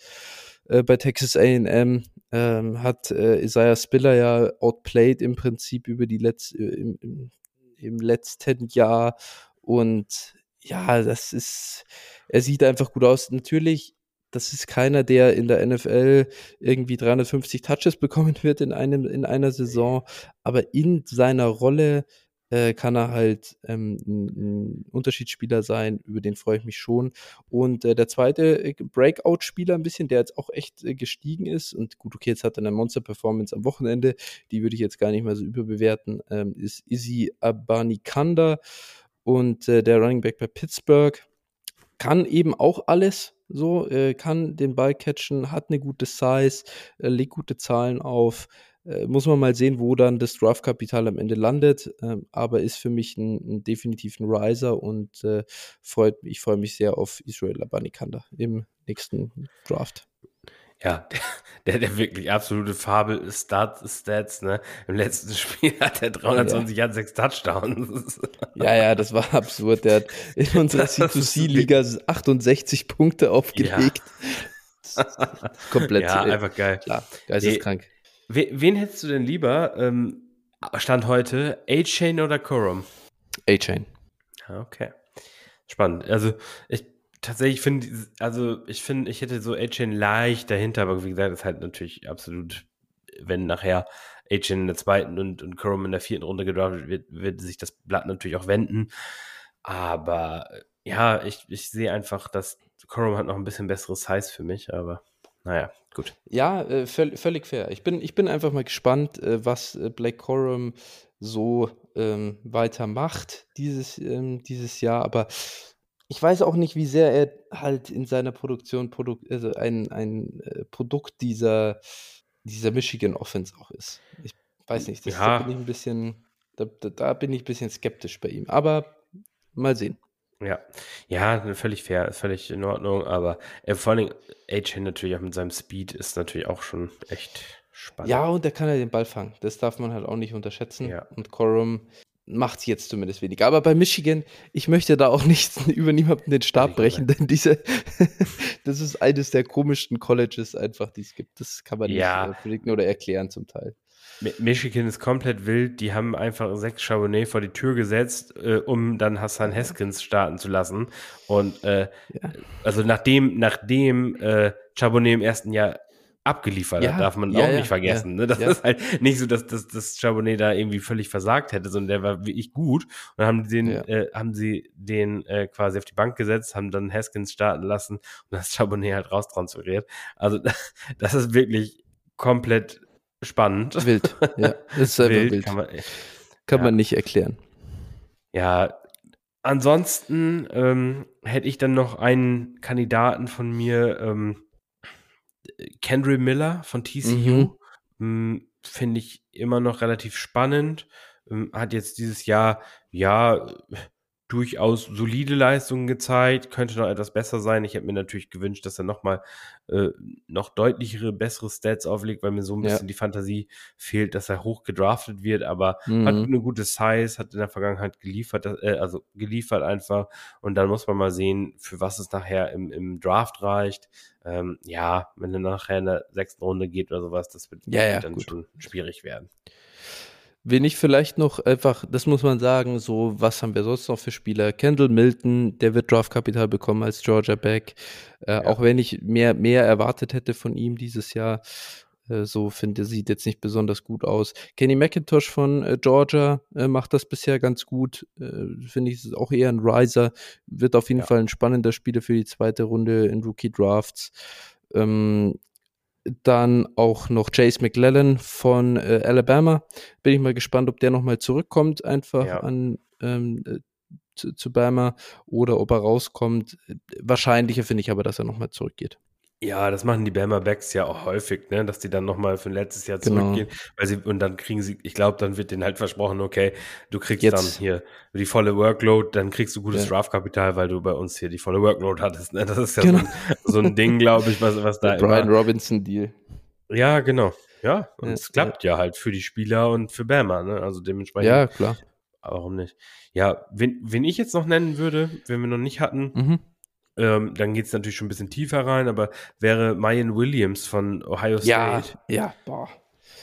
Äh, bei Texas AM ähm, hat äh, Isaiah Spiller ja outplayed im Prinzip über die letzte, äh, im, im, im letzten Jahr und ja, das ist, er sieht einfach gut aus. Natürlich, das ist keiner, der in der NFL irgendwie 350 Touches bekommen wird in einem, in einer Saison, aber in seiner Rolle äh, kann er halt ähm, ein, Unterschiedsspieler sein, über den freue ich mich schon. Und äh, der zweite äh, Breakout-Spieler ein bisschen, der jetzt auch echt äh, gestiegen ist und gut, okay, jetzt hat er eine Monster-Performance am Wochenende, die würde ich jetzt gar nicht mehr so überbewerten, ähm, ist Izzy Abanikanda und äh, der Running Back bei Pittsburgh kann eben auch alles, so, kann den Ball catchen, hat eine gute Size, legt gute Zahlen auf, äh, muss man mal sehen, wo dann das Draftkapital am Ende landet, äh, aber ist für mich ein, ein definitiven Riser und äh, freut, ich freue mich sehr auf Israel Abanikanda im nächsten Draft. Ja, der, der wirklich absolute Fabel Stats, Stats, ne? Im letzten Spiel hat er 320 ja. Jahre, sechs Touchdowns. Ja, ja, das war absurd. Der hat in unserer C2C-Liga 68 Punkte aufgelegt. Ja. Komplett. Ja, einfach geil. Klar, geisteskrank. Wen hättest du denn lieber, ähm, Stand heute, A-Chain oder Quorum? A-Chain. Ah, okay. Spannend. Also, ich tatsächlich finde, also ich finde, ich hätte so A-Chain leicht dahinter, aber wie gesagt, das ist halt natürlich absolut, wenn nachher A-Chain in der zweiten und, und Quorum in der vierten Runde gedraftet wird, wird sich das Blatt natürlich auch wenden. Aber ja, ich, ich sehe einfach, dass Quorum hat noch ein bisschen besseres Size für mich, aber naja, gut. Ja, äh, völ völlig fair. Ich bin, ich bin einfach mal gespannt, äh, was äh, Blake Corum so ähm, weitermacht dieses, ähm, dieses Jahr. Aber ich weiß auch nicht, wie sehr er halt in seiner Produktion Produkt, also ein, ein äh, Produkt dieser, dieser Michigan Offense auch ist. Ich weiß nicht, das, ja. da bin ich ein bisschen, da, da, da bin ich ein bisschen skeptisch bei ihm. Aber mal sehen. Ja, ja, völlig fair, völlig in Ordnung, aber äh, vor allem A-Chain natürlich auch mit seinem Speed ist natürlich auch schon echt spannend. Ja, und er kann ja den Ball fangen. Das darf man halt auch nicht unterschätzen. Ja. Und Corum macht es jetzt zumindest weniger. Aber bei Michigan, ich möchte da auch nicht über niemanden den Stab brechen, denn diese, das ist eines der komischsten Colleges einfach, die es gibt. Das kann man ja. nicht äh, oder erklären zum Teil. Michigan ist komplett wild. Die haben einfach sechs Charbonnet vor die Tür gesetzt, äh, um dann Hassan Haskins starten zu lassen. Und äh, ja. also nachdem, nachdem äh, Charbonnet im ersten Jahr abgeliefert ja, hat, darf man ja, auch nicht vergessen. Ne? Das ist halt nicht so, dass, dass, dass Charbonnet da irgendwie völlig versagt hätte, sondern der war wirklich gut. Und dann haben, den, äh, haben sie den äh, quasi auf die Bank gesetzt, haben dann Haskins starten lassen und das Charbonnet halt raustransferiert. Also das ist wirklich komplett spannend. Wild, ja. Ist einfach wild. wild. Kann, man, kann ja. man nicht erklären. Ja, ansonsten ähm, hätte ich dann noch einen Kandidaten von mir, ähm, Kendry Miller von TCU. Mhm. Hm, finde ich immer noch relativ spannend. Ähm, hat jetzt dieses Jahr, ja, durchaus solide Leistungen gezeigt, könnte noch etwas besser sein. Ich hätte mir natürlich gewünscht, dass er nochmal äh, noch deutlichere, bessere Stats auflegt, weil mir so ein bisschen ja. die Fantasie fehlt, dass er hoch gedraftet wird, aber mhm. hat eine gute Size, hat in der Vergangenheit geliefert, äh, also geliefert einfach und dann muss man mal sehen, für was es nachher im, im Draft reicht. Ähm, ja, wenn er nachher in der sechsten Runde geht oder sowas, das wird, ja, ja, dann gut. schon schwierig werden. Wen ich vielleicht noch einfach, das muss man sagen, so, was haben wir sonst noch für Spieler? Kendall Milton, der wird Draftkapital bekommen als Georgia Back. Äh, ja. Auch wenn ich mehr, mehr erwartet hätte von ihm dieses Jahr. Äh, so finde, sieht jetzt nicht besonders gut aus. Kenny McIntosh von äh, Georgia äh, macht das bisher ganz gut. Äh, finde ich, ist auch eher ein Riser. Wird auf jeden ja. Fall ein spannender Spieler für die zweite Runde in Rookie Drafts. Ähm, dann auch noch Chase McLellan von äh, Alabama. Bin ich mal gespannt, ob der nochmal zurückkommt, einfach ja. an ähm, äh, zu, zu Bama oder ob er rauskommt. Wahrscheinlicher finde ich aber, dass er nochmal zurückgeht. Ja, das machen die Bama Backs ja auch häufig, ne? dass die dann nochmal für ein letztes Jahr genau. zurückgehen. Genau. Weil sie, und dann kriegen sie, ich glaube, dann wird denen halt versprochen, okay, du kriegst Jetzt. dann hier die volle Workload, dann kriegst du gutes ja. Draftkapital, weil du bei uns hier die volle Workload hattest. Ne? Das ist ja genau. so, ein, so ein Ding, glaube ich, was, was da Der Brian Robinson Deal. Ja, genau. Ja, und ja, es klappt ja. ja. halt für die Spieler und für Bama, ne? Also dementsprechend. Ja, klar. Warum nicht? Ja, wen, wen ich jetzt noch nennen würde, wenn wir noch nicht hatten, mhm ähm, dann geht es natürlich schon ein bisschen tiefer rein, aber wäre Mayan Williams von Ohio State. Ja, ja, boah.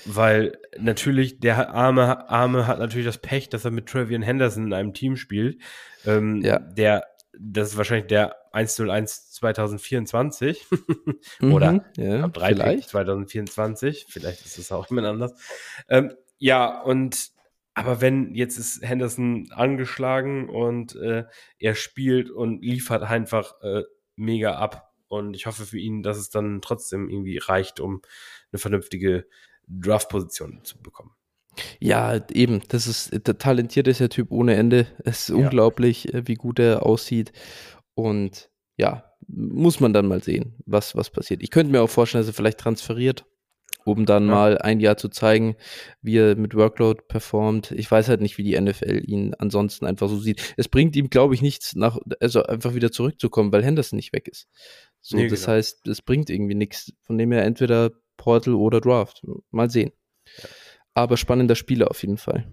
Weil natürlich, der arme, arme hat natürlich das Pech, dass er mit Travian Henderson in einem Team spielt. Ähm, ja. Der, das ist wahrscheinlich der 101 2024 oder mhm, ja, 3 2024. Vielleicht ist es auch jemand anders. Ähm, ja, und aber wenn jetzt ist Henderson angeschlagen und äh, er spielt und liefert einfach äh, mega ab. Und ich hoffe für ihn, dass es dann trotzdem irgendwie reicht, um eine vernünftige Draft-Position zu bekommen. Ja, eben. Das ist der talentiert ist der Typ ohne Ende. Es ist ja. unglaublich, äh, wie gut er aussieht. Und ja, muss man dann mal sehen, was, was passiert. Ich könnte mir auch vorstellen, dass er vielleicht transferiert um dann ja. mal ein Jahr zu zeigen, wie er mit Workload performt. Ich weiß halt nicht, wie die NFL ihn ansonsten einfach so sieht. Es bringt ihm, glaube ich, nichts, nach, also einfach wieder zurückzukommen, weil Henderson nicht weg ist. So, nee, das genau. heißt, es bringt irgendwie nichts. Von dem her entweder Portal oder Draft. Mal sehen. Ja. Aber spannender Spieler auf jeden Fall.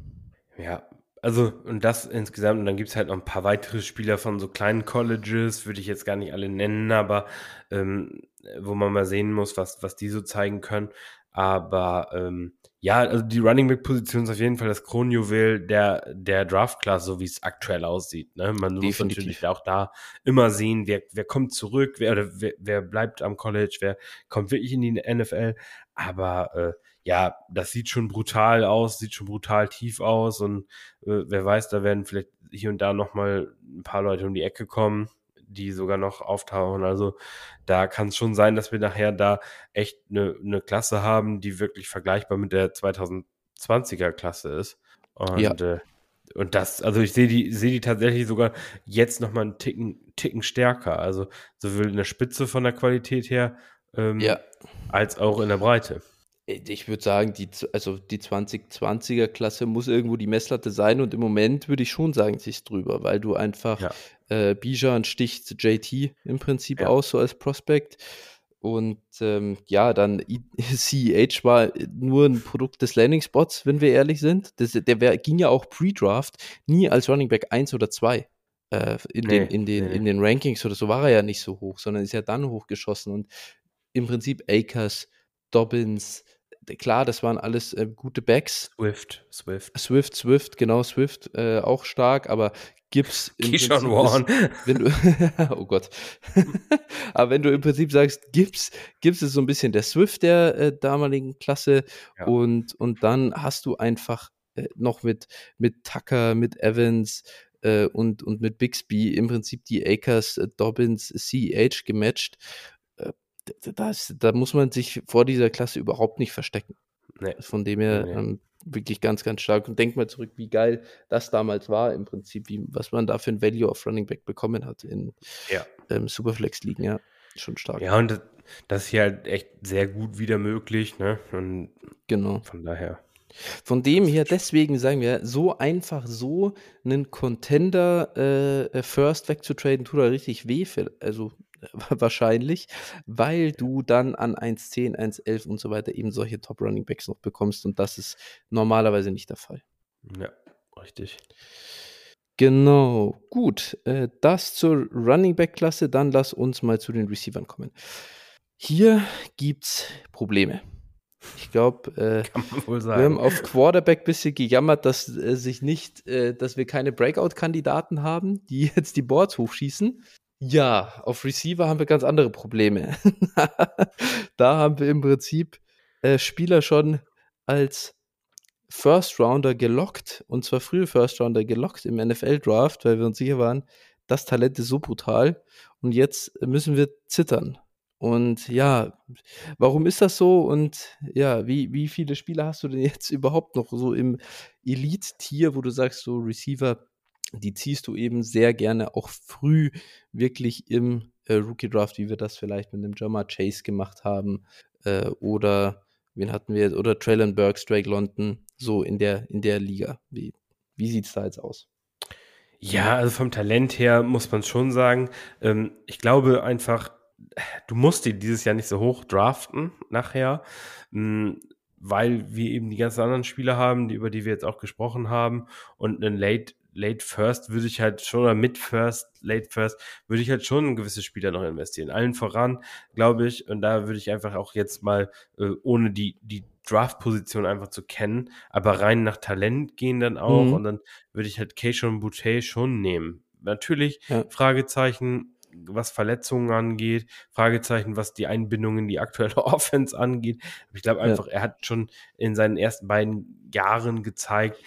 Ja, also, und das insgesamt, und dann gibt es halt noch ein paar weitere Spieler von so kleinen Colleges, würde ich jetzt gar nicht alle nennen, aber ähm, wo man mal sehen muss, was, was die so zeigen können. Aber ähm, ja, also die Running Back Position ist auf jeden Fall das Kronjuwel der, der Draft Class, so wie es aktuell aussieht. Ne? Man Definitiv. muss natürlich auch da immer sehen, wer, wer kommt zurück, wer, oder wer, wer bleibt am College, wer kommt wirklich in die NFL. Aber äh, ja, das sieht schon brutal aus, sieht schon brutal tief aus und äh, wer weiß, da werden vielleicht hier und da nochmal ein paar Leute um die Ecke kommen die sogar noch auftauchen. Also da kann es schon sein, dass wir nachher da echt eine, eine Klasse haben, die wirklich vergleichbar mit der 2020er Klasse ist. Und, ja. äh, und das, also ich sehe die, sehe die tatsächlich sogar jetzt nochmal einen Ticken, Ticken stärker. Also sowohl in der Spitze von der Qualität her, ähm, ja. als auch in der Breite. Ich würde sagen, die, also die 2020er Klasse muss irgendwo die Messlatte sein und im Moment würde ich schon sagen, sie ist drüber, weil du einfach ja. äh, Bijan sticht JT im Prinzip ja. aus, so als Prospect. Und ähm, ja, dann CEH war nur ein Produkt des Landing Spots, wenn wir ehrlich sind. Das, der wär, ging ja auch Pre-Draft nie als Running Back 1 oder 2. Äh, in, nee, den, in, den, nee. in den Rankings oder so war er ja nicht so hoch, sondern ist ja dann hochgeschossen. Und im Prinzip Akers, Dobbins, klar, das waren alles äh, gute Backs. Swift, Swift. Swift, Swift, genau, Swift äh, auch stark, aber Gibbs. Keyshawn Warren. Wenn du, oh Gott. aber wenn du im Prinzip sagst, Gibbs, Gibbs ist so ein bisschen der Swift der äh, damaligen Klasse ja. und, und dann hast du einfach äh, noch mit, mit Tucker, mit Evans, äh, und, und mit Bixby im Prinzip die Akers, äh, Dobbins, CEH gematcht das, da muss man sich vor dieser Klasse überhaupt nicht verstecken. Nee. Von dem her nee. ähm, wirklich ganz, ganz stark. Und denk mal zurück, wie geil das damals war, im Prinzip, wie, was man da für ein Value of Running Back bekommen hat in ja. ähm, Superflex-Ligen, ja. Schon stark. Ja, und das ist hier halt echt sehr gut wieder möglich, ne? Und genau. Von daher. Von dem her, deswegen sagen wir, so einfach so einen Contender äh, First wegzutraden, tut er richtig weh. Für, also wahrscheinlich, weil du dann an 1,10, 1,11 und so weiter eben solche Top Running Backs noch bekommst und das ist normalerweise nicht der Fall. Ja, richtig. Genau, gut. Äh, das zur Running Back Klasse, dann lass uns mal zu den Receivern kommen. Hier gibt es Probleme. Ich glaube, äh, wir haben auf Quarterback ein bisschen gejammert, dass äh, sich nicht, äh, dass wir keine Breakout-Kandidaten haben, die jetzt die Boards hochschießen. Ja, auf Receiver haben wir ganz andere Probleme. da haben wir im Prinzip äh, Spieler schon als First Rounder gelockt und zwar frühe First Rounder gelockt im NFL Draft, weil wir uns sicher waren, das Talent ist so brutal und jetzt müssen wir zittern. Und ja, warum ist das so? Und ja, wie, wie viele Spieler hast du denn jetzt überhaupt noch so im Elite-Tier, wo du sagst, so Receiver, die ziehst du eben sehr gerne auch früh wirklich im äh, Rookie Draft, wie wir das vielleicht mit dem Jamar Chase gemacht haben. Äh, oder wen hatten wir? Oder Traylon Burks, Drake London, so in der, in der Liga. Wie, wie sieht es da jetzt aus? Ja, also vom Talent her muss man schon sagen. Ähm, ich glaube einfach, du musst die dieses Jahr nicht so hoch draften nachher, mh, hm, weil wir eben die ganzen anderen Spieler haben, die, über die wir jetzt auch gesprochen haben. Und einen Late Late First würde ich halt schon, oder Mid First, Late First, würde ich halt schon gewisse Spieler noch investieren. Allen voran, glaube ich, und da würde ich einfach auch jetzt mal, äh, ohne die, die Draft-Position einfach zu kennen, aber rein nach Talent gehen dann auch mhm. und dann würde ich halt Keishon Boutte schon nehmen. Natürlich, ja. Fragezeichen, was Verletzungen angeht, Fragezeichen, was die Einbindung in die aktuelle Offense angeht. ich glaube einfach, ja. er hat schon in seinen ersten beiden Jahren gezeigt,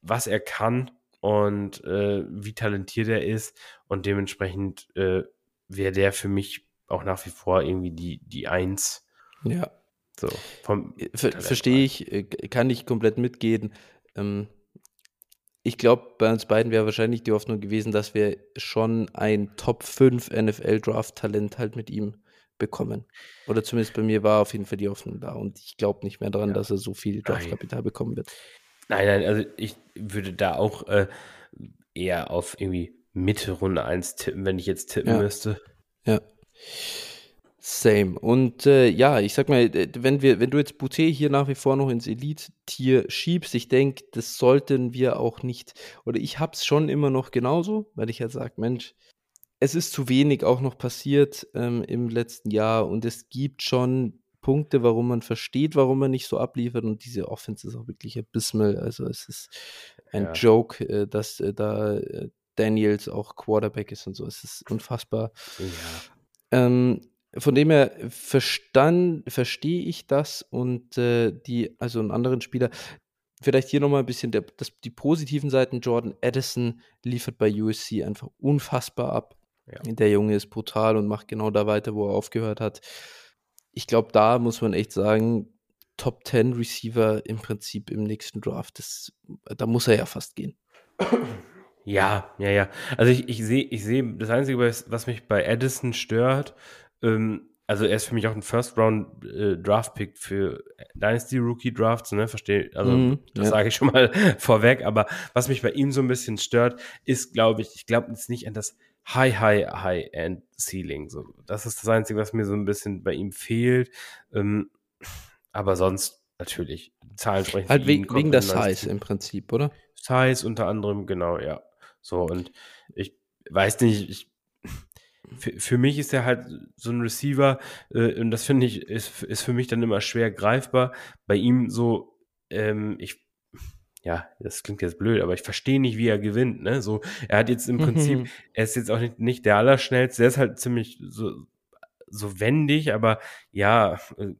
was er kann und äh, wie talentiert er ist. Und dementsprechend äh, wäre der für mich auch nach wie vor irgendwie die, die Eins. Ja. So, äh, Ver Verstehe ich, äh, kann ich komplett mitgehen. Ähm, ich glaube, bei uns beiden wäre wahrscheinlich die Hoffnung gewesen, dass wir schon ein Top 5 NFL-Draft-Talent halt mit ihm bekommen. Oder zumindest bei mir war auf jeden Fall die Hoffnung da. Und ich glaube nicht mehr daran, ja. dass er so viel Draftkapital bekommen wird. Nein, nein, also ich würde da auch äh, eher auf irgendwie Mitte Runde 1 tippen, wenn ich jetzt tippen ja. müsste. Ja. Same. Und äh, ja, ich sag mal, äh, wenn wir, wenn du jetzt Boutet hier nach wie vor noch ins Elite-Tier schiebst, ich denke, das sollten wir auch nicht, oder ich hab's schon immer noch genauso, weil ich ja sage, Mensch, es ist zu wenig auch noch passiert ähm, im letzten Jahr und es gibt schon Punkte, warum man versteht, warum man nicht so abliefert. Und diese Offense ist auch wirklich abysmal. Also es ist ein ja. Joke, äh, dass äh, da äh, Daniels auch Quarterback ist und so. Es ist unfassbar. Ja. Ähm, von dem her verstand, verstehe ich das und äh, die, also einen anderen Spieler, vielleicht hier nochmal ein bisschen der, das, die positiven Seiten. Jordan Addison liefert bei USC einfach unfassbar ab. Ja. Der Junge ist brutal und macht genau da weiter, wo er aufgehört hat ich glaube, da muss man echt sagen, Top 10 Receiver im Prinzip im nächsten Draft, das, da muss er ja fast gehen. Ja, ja, ja. Also ich, ich sehe, ich sehe, das Einzige, was mich bei Addison stört, ähm, also er ist für mich auch ein First Round äh, Draft Pick für Dynasty Rookie Drafts, ne, verstehe, also mm, das ja. sage ich schon mal vorweg, aber was mich bei ihm so ein bisschen stört, ist, glaube ich, ich glaube jetzt nicht an das High, High, High-End Ceiling. So, das ist das Einzige, was mir so ein bisschen bei ihm fehlt. Ähm, aber sonst natürlich, Zahlen sprechen. Halt wegen, wegen der Size im Prinzip, oder? Size unter anderem, genau, ja. So, und ich weiß nicht, ich, für, für mich ist er halt so ein Receiver, äh, und das finde ich, ist, ist für mich dann immer schwer greifbar. Bei ihm so, ähm, ich ja, das klingt jetzt blöd, aber ich verstehe nicht, wie er gewinnt. Ne? So, er hat jetzt im Prinzip, er ist jetzt auch nicht, nicht der Allerschnellste, er ist halt ziemlich so, so wendig, aber ja, äh,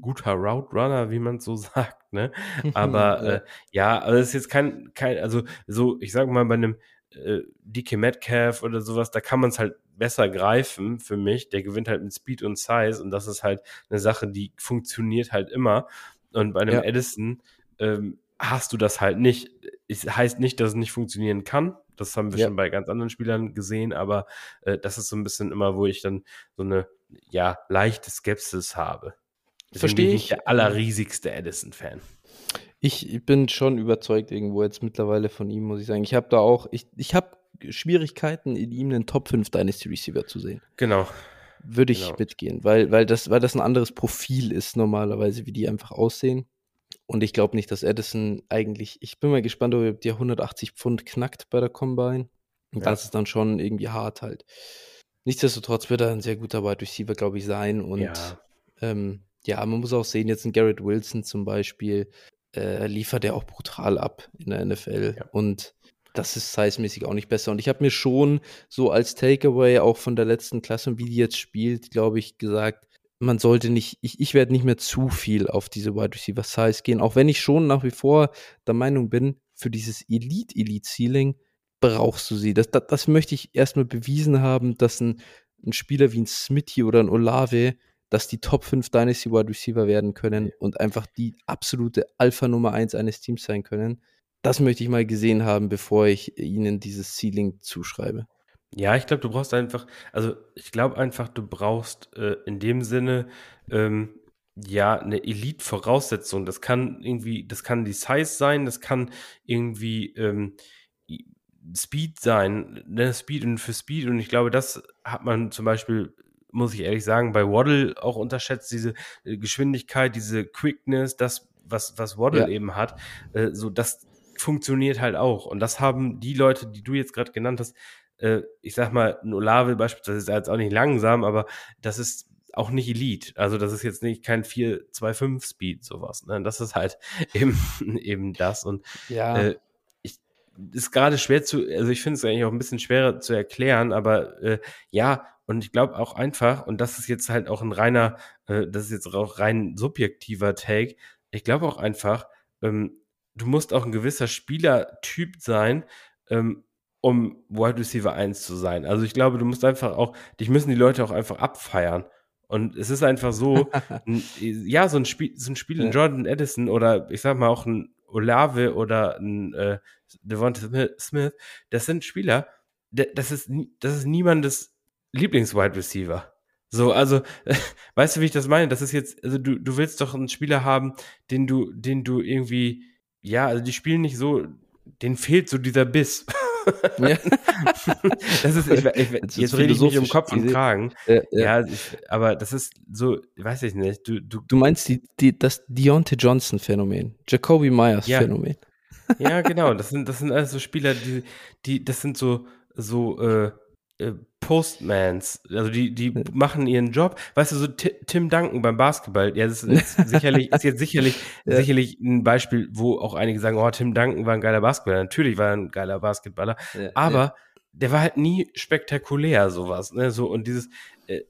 guter Route Runner, wie man so sagt, ne? Aber ja. Äh, ja, also es ist jetzt kein, kein, also so, ich sag mal, bei einem äh, DK Metcalf oder sowas, da kann man es halt besser greifen für mich. Der gewinnt halt mit Speed und Size und das ist halt eine Sache, die funktioniert halt immer. Und bei einem ja. Edison ähm, hast du das halt nicht. Es heißt nicht, dass es nicht funktionieren kann. Das haben wir ja. schon bei ganz anderen Spielern gesehen, aber äh, das ist so ein bisschen immer, wo ich dann so eine ja leichte Skepsis habe. Verstehe ich. der allerriesigste Edison-Fan. Ich bin schon überzeugt irgendwo jetzt mittlerweile von ihm, muss ich sagen. Ich habe da auch, ich, ich habe Schwierigkeiten, in ihm einen Top 5 Dynasty Receiver zu sehen. Genau. Würde ich genau. mitgehen, weil, weil, das, weil das ein anderes Profil ist normalerweise, wie die einfach aussehen. Und ich glaube nicht, dass Edison eigentlich, ich bin mal gespannt, ob er die 180 Pfund knackt bei der Combine. Und ja. das ist dann schon irgendwie hart halt. Nichtsdestotrotz wird er ein sehr guter Wide Receiver, glaube ich, sein. Und ja. Ähm, ja, man muss auch sehen, jetzt ein Garrett Wilson zum Beispiel, äh, liefert er auch brutal ab in der NFL. Ja. Und das ist sizemäßig auch nicht besser. Und ich habe mir schon so als Takeaway auch von der letzten Klasse, wie die jetzt spielt, glaube ich, gesagt, man sollte nicht, ich, ich werde nicht mehr zu viel auf diese Wide Receiver Size gehen, auch wenn ich schon nach wie vor der Meinung bin, für dieses Elite Elite Ceiling brauchst du sie. Das, das, das möchte ich erstmal bewiesen haben, dass ein, ein Spieler wie ein Smithy oder ein Olave, dass die Top 5 Dynasty Wide Receiver werden können und einfach die absolute Alpha Nummer 1 eines Teams sein können. das möchte ich mal gesehen haben, bevor ich ihnen dieses Ceiling zuschreibe. Ja, ich glaube, du brauchst einfach, also ich glaube einfach, du brauchst äh, in dem Sinne ähm, ja eine Elite-Voraussetzung. Das kann irgendwie, das kann die Size sein, das kann irgendwie ähm, Speed sein, ne, Speed und für Speed. Und ich glaube, das hat man zum Beispiel, muss ich ehrlich sagen, bei Waddle auch unterschätzt, diese äh, Geschwindigkeit, diese Quickness, das, was, was Waddle ja. eben hat. Äh, so, das funktioniert halt auch. Und das haben die Leute, die du jetzt gerade genannt hast, äh, ich sag mal, ein Olave beispielsweise ist jetzt auch nicht langsam, aber das ist auch nicht Elite. Also das ist jetzt nicht kein 4-2-5 Speed, sowas. Ne? Das ist halt eben, eben das. Und ja. äh, ich, ist gerade schwer zu, also ich finde es eigentlich auch ein bisschen schwerer zu erklären, aber äh, ja, und ich glaube auch einfach, und das ist jetzt halt auch ein reiner, äh, das ist jetzt auch rein subjektiver Take, ich glaube auch einfach, ähm, du musst auch ein gewisser Spielertyp sein, ähm, um Wide Receiver 1 zu sein. Also ich glaube, du musst einfach auch, dich müssen die Leute auch einfach abfeiern. Und es ist einfach so, ein, ja, so ein Spiel, so ein Spiel in Jordan Edison oder ich sag mal auch ein Olave oder ein äh, Devonta Smith, das sind Spieler, das ist, das ist niemandes Lieblings-Wide Receiver. So, also, weißt du, wie ich das meine? Das ist jetzt, also du, du willst doch einen Spieler haben, den du, den du irgendwie, ja, also die spielen nicht so, denen fehlt so dieser Biss. Ja. das ist, ich, ich, das jetzt rede ich mich um Kopf und Kragen. Ja, ja. ja ich, aber das ist so, weiß ich nicht. Du, du, du meinst die, die, das Deontay Johnson-Phänomen, Jacoby Myers-Phänomen. Ja. genau. Das sind, das sind alles so Spieler, die, die, das sind so, so, äh, äh, Postmans, also die, die machen ihren Job. Weißt du, so Tim Duncan beim Basketball, ja, das ist sicherlich, ist jetzt sicherlich, ja. sicherlich ein Beispiel, wo auch einige sagen, oh, Tim Duncan war ein geiler Basketballer. Natürlich war er ein geiler Basketballer, ja, aber ja. der war halt nie spektakulär, sowas, ne, so, und dieses, äh,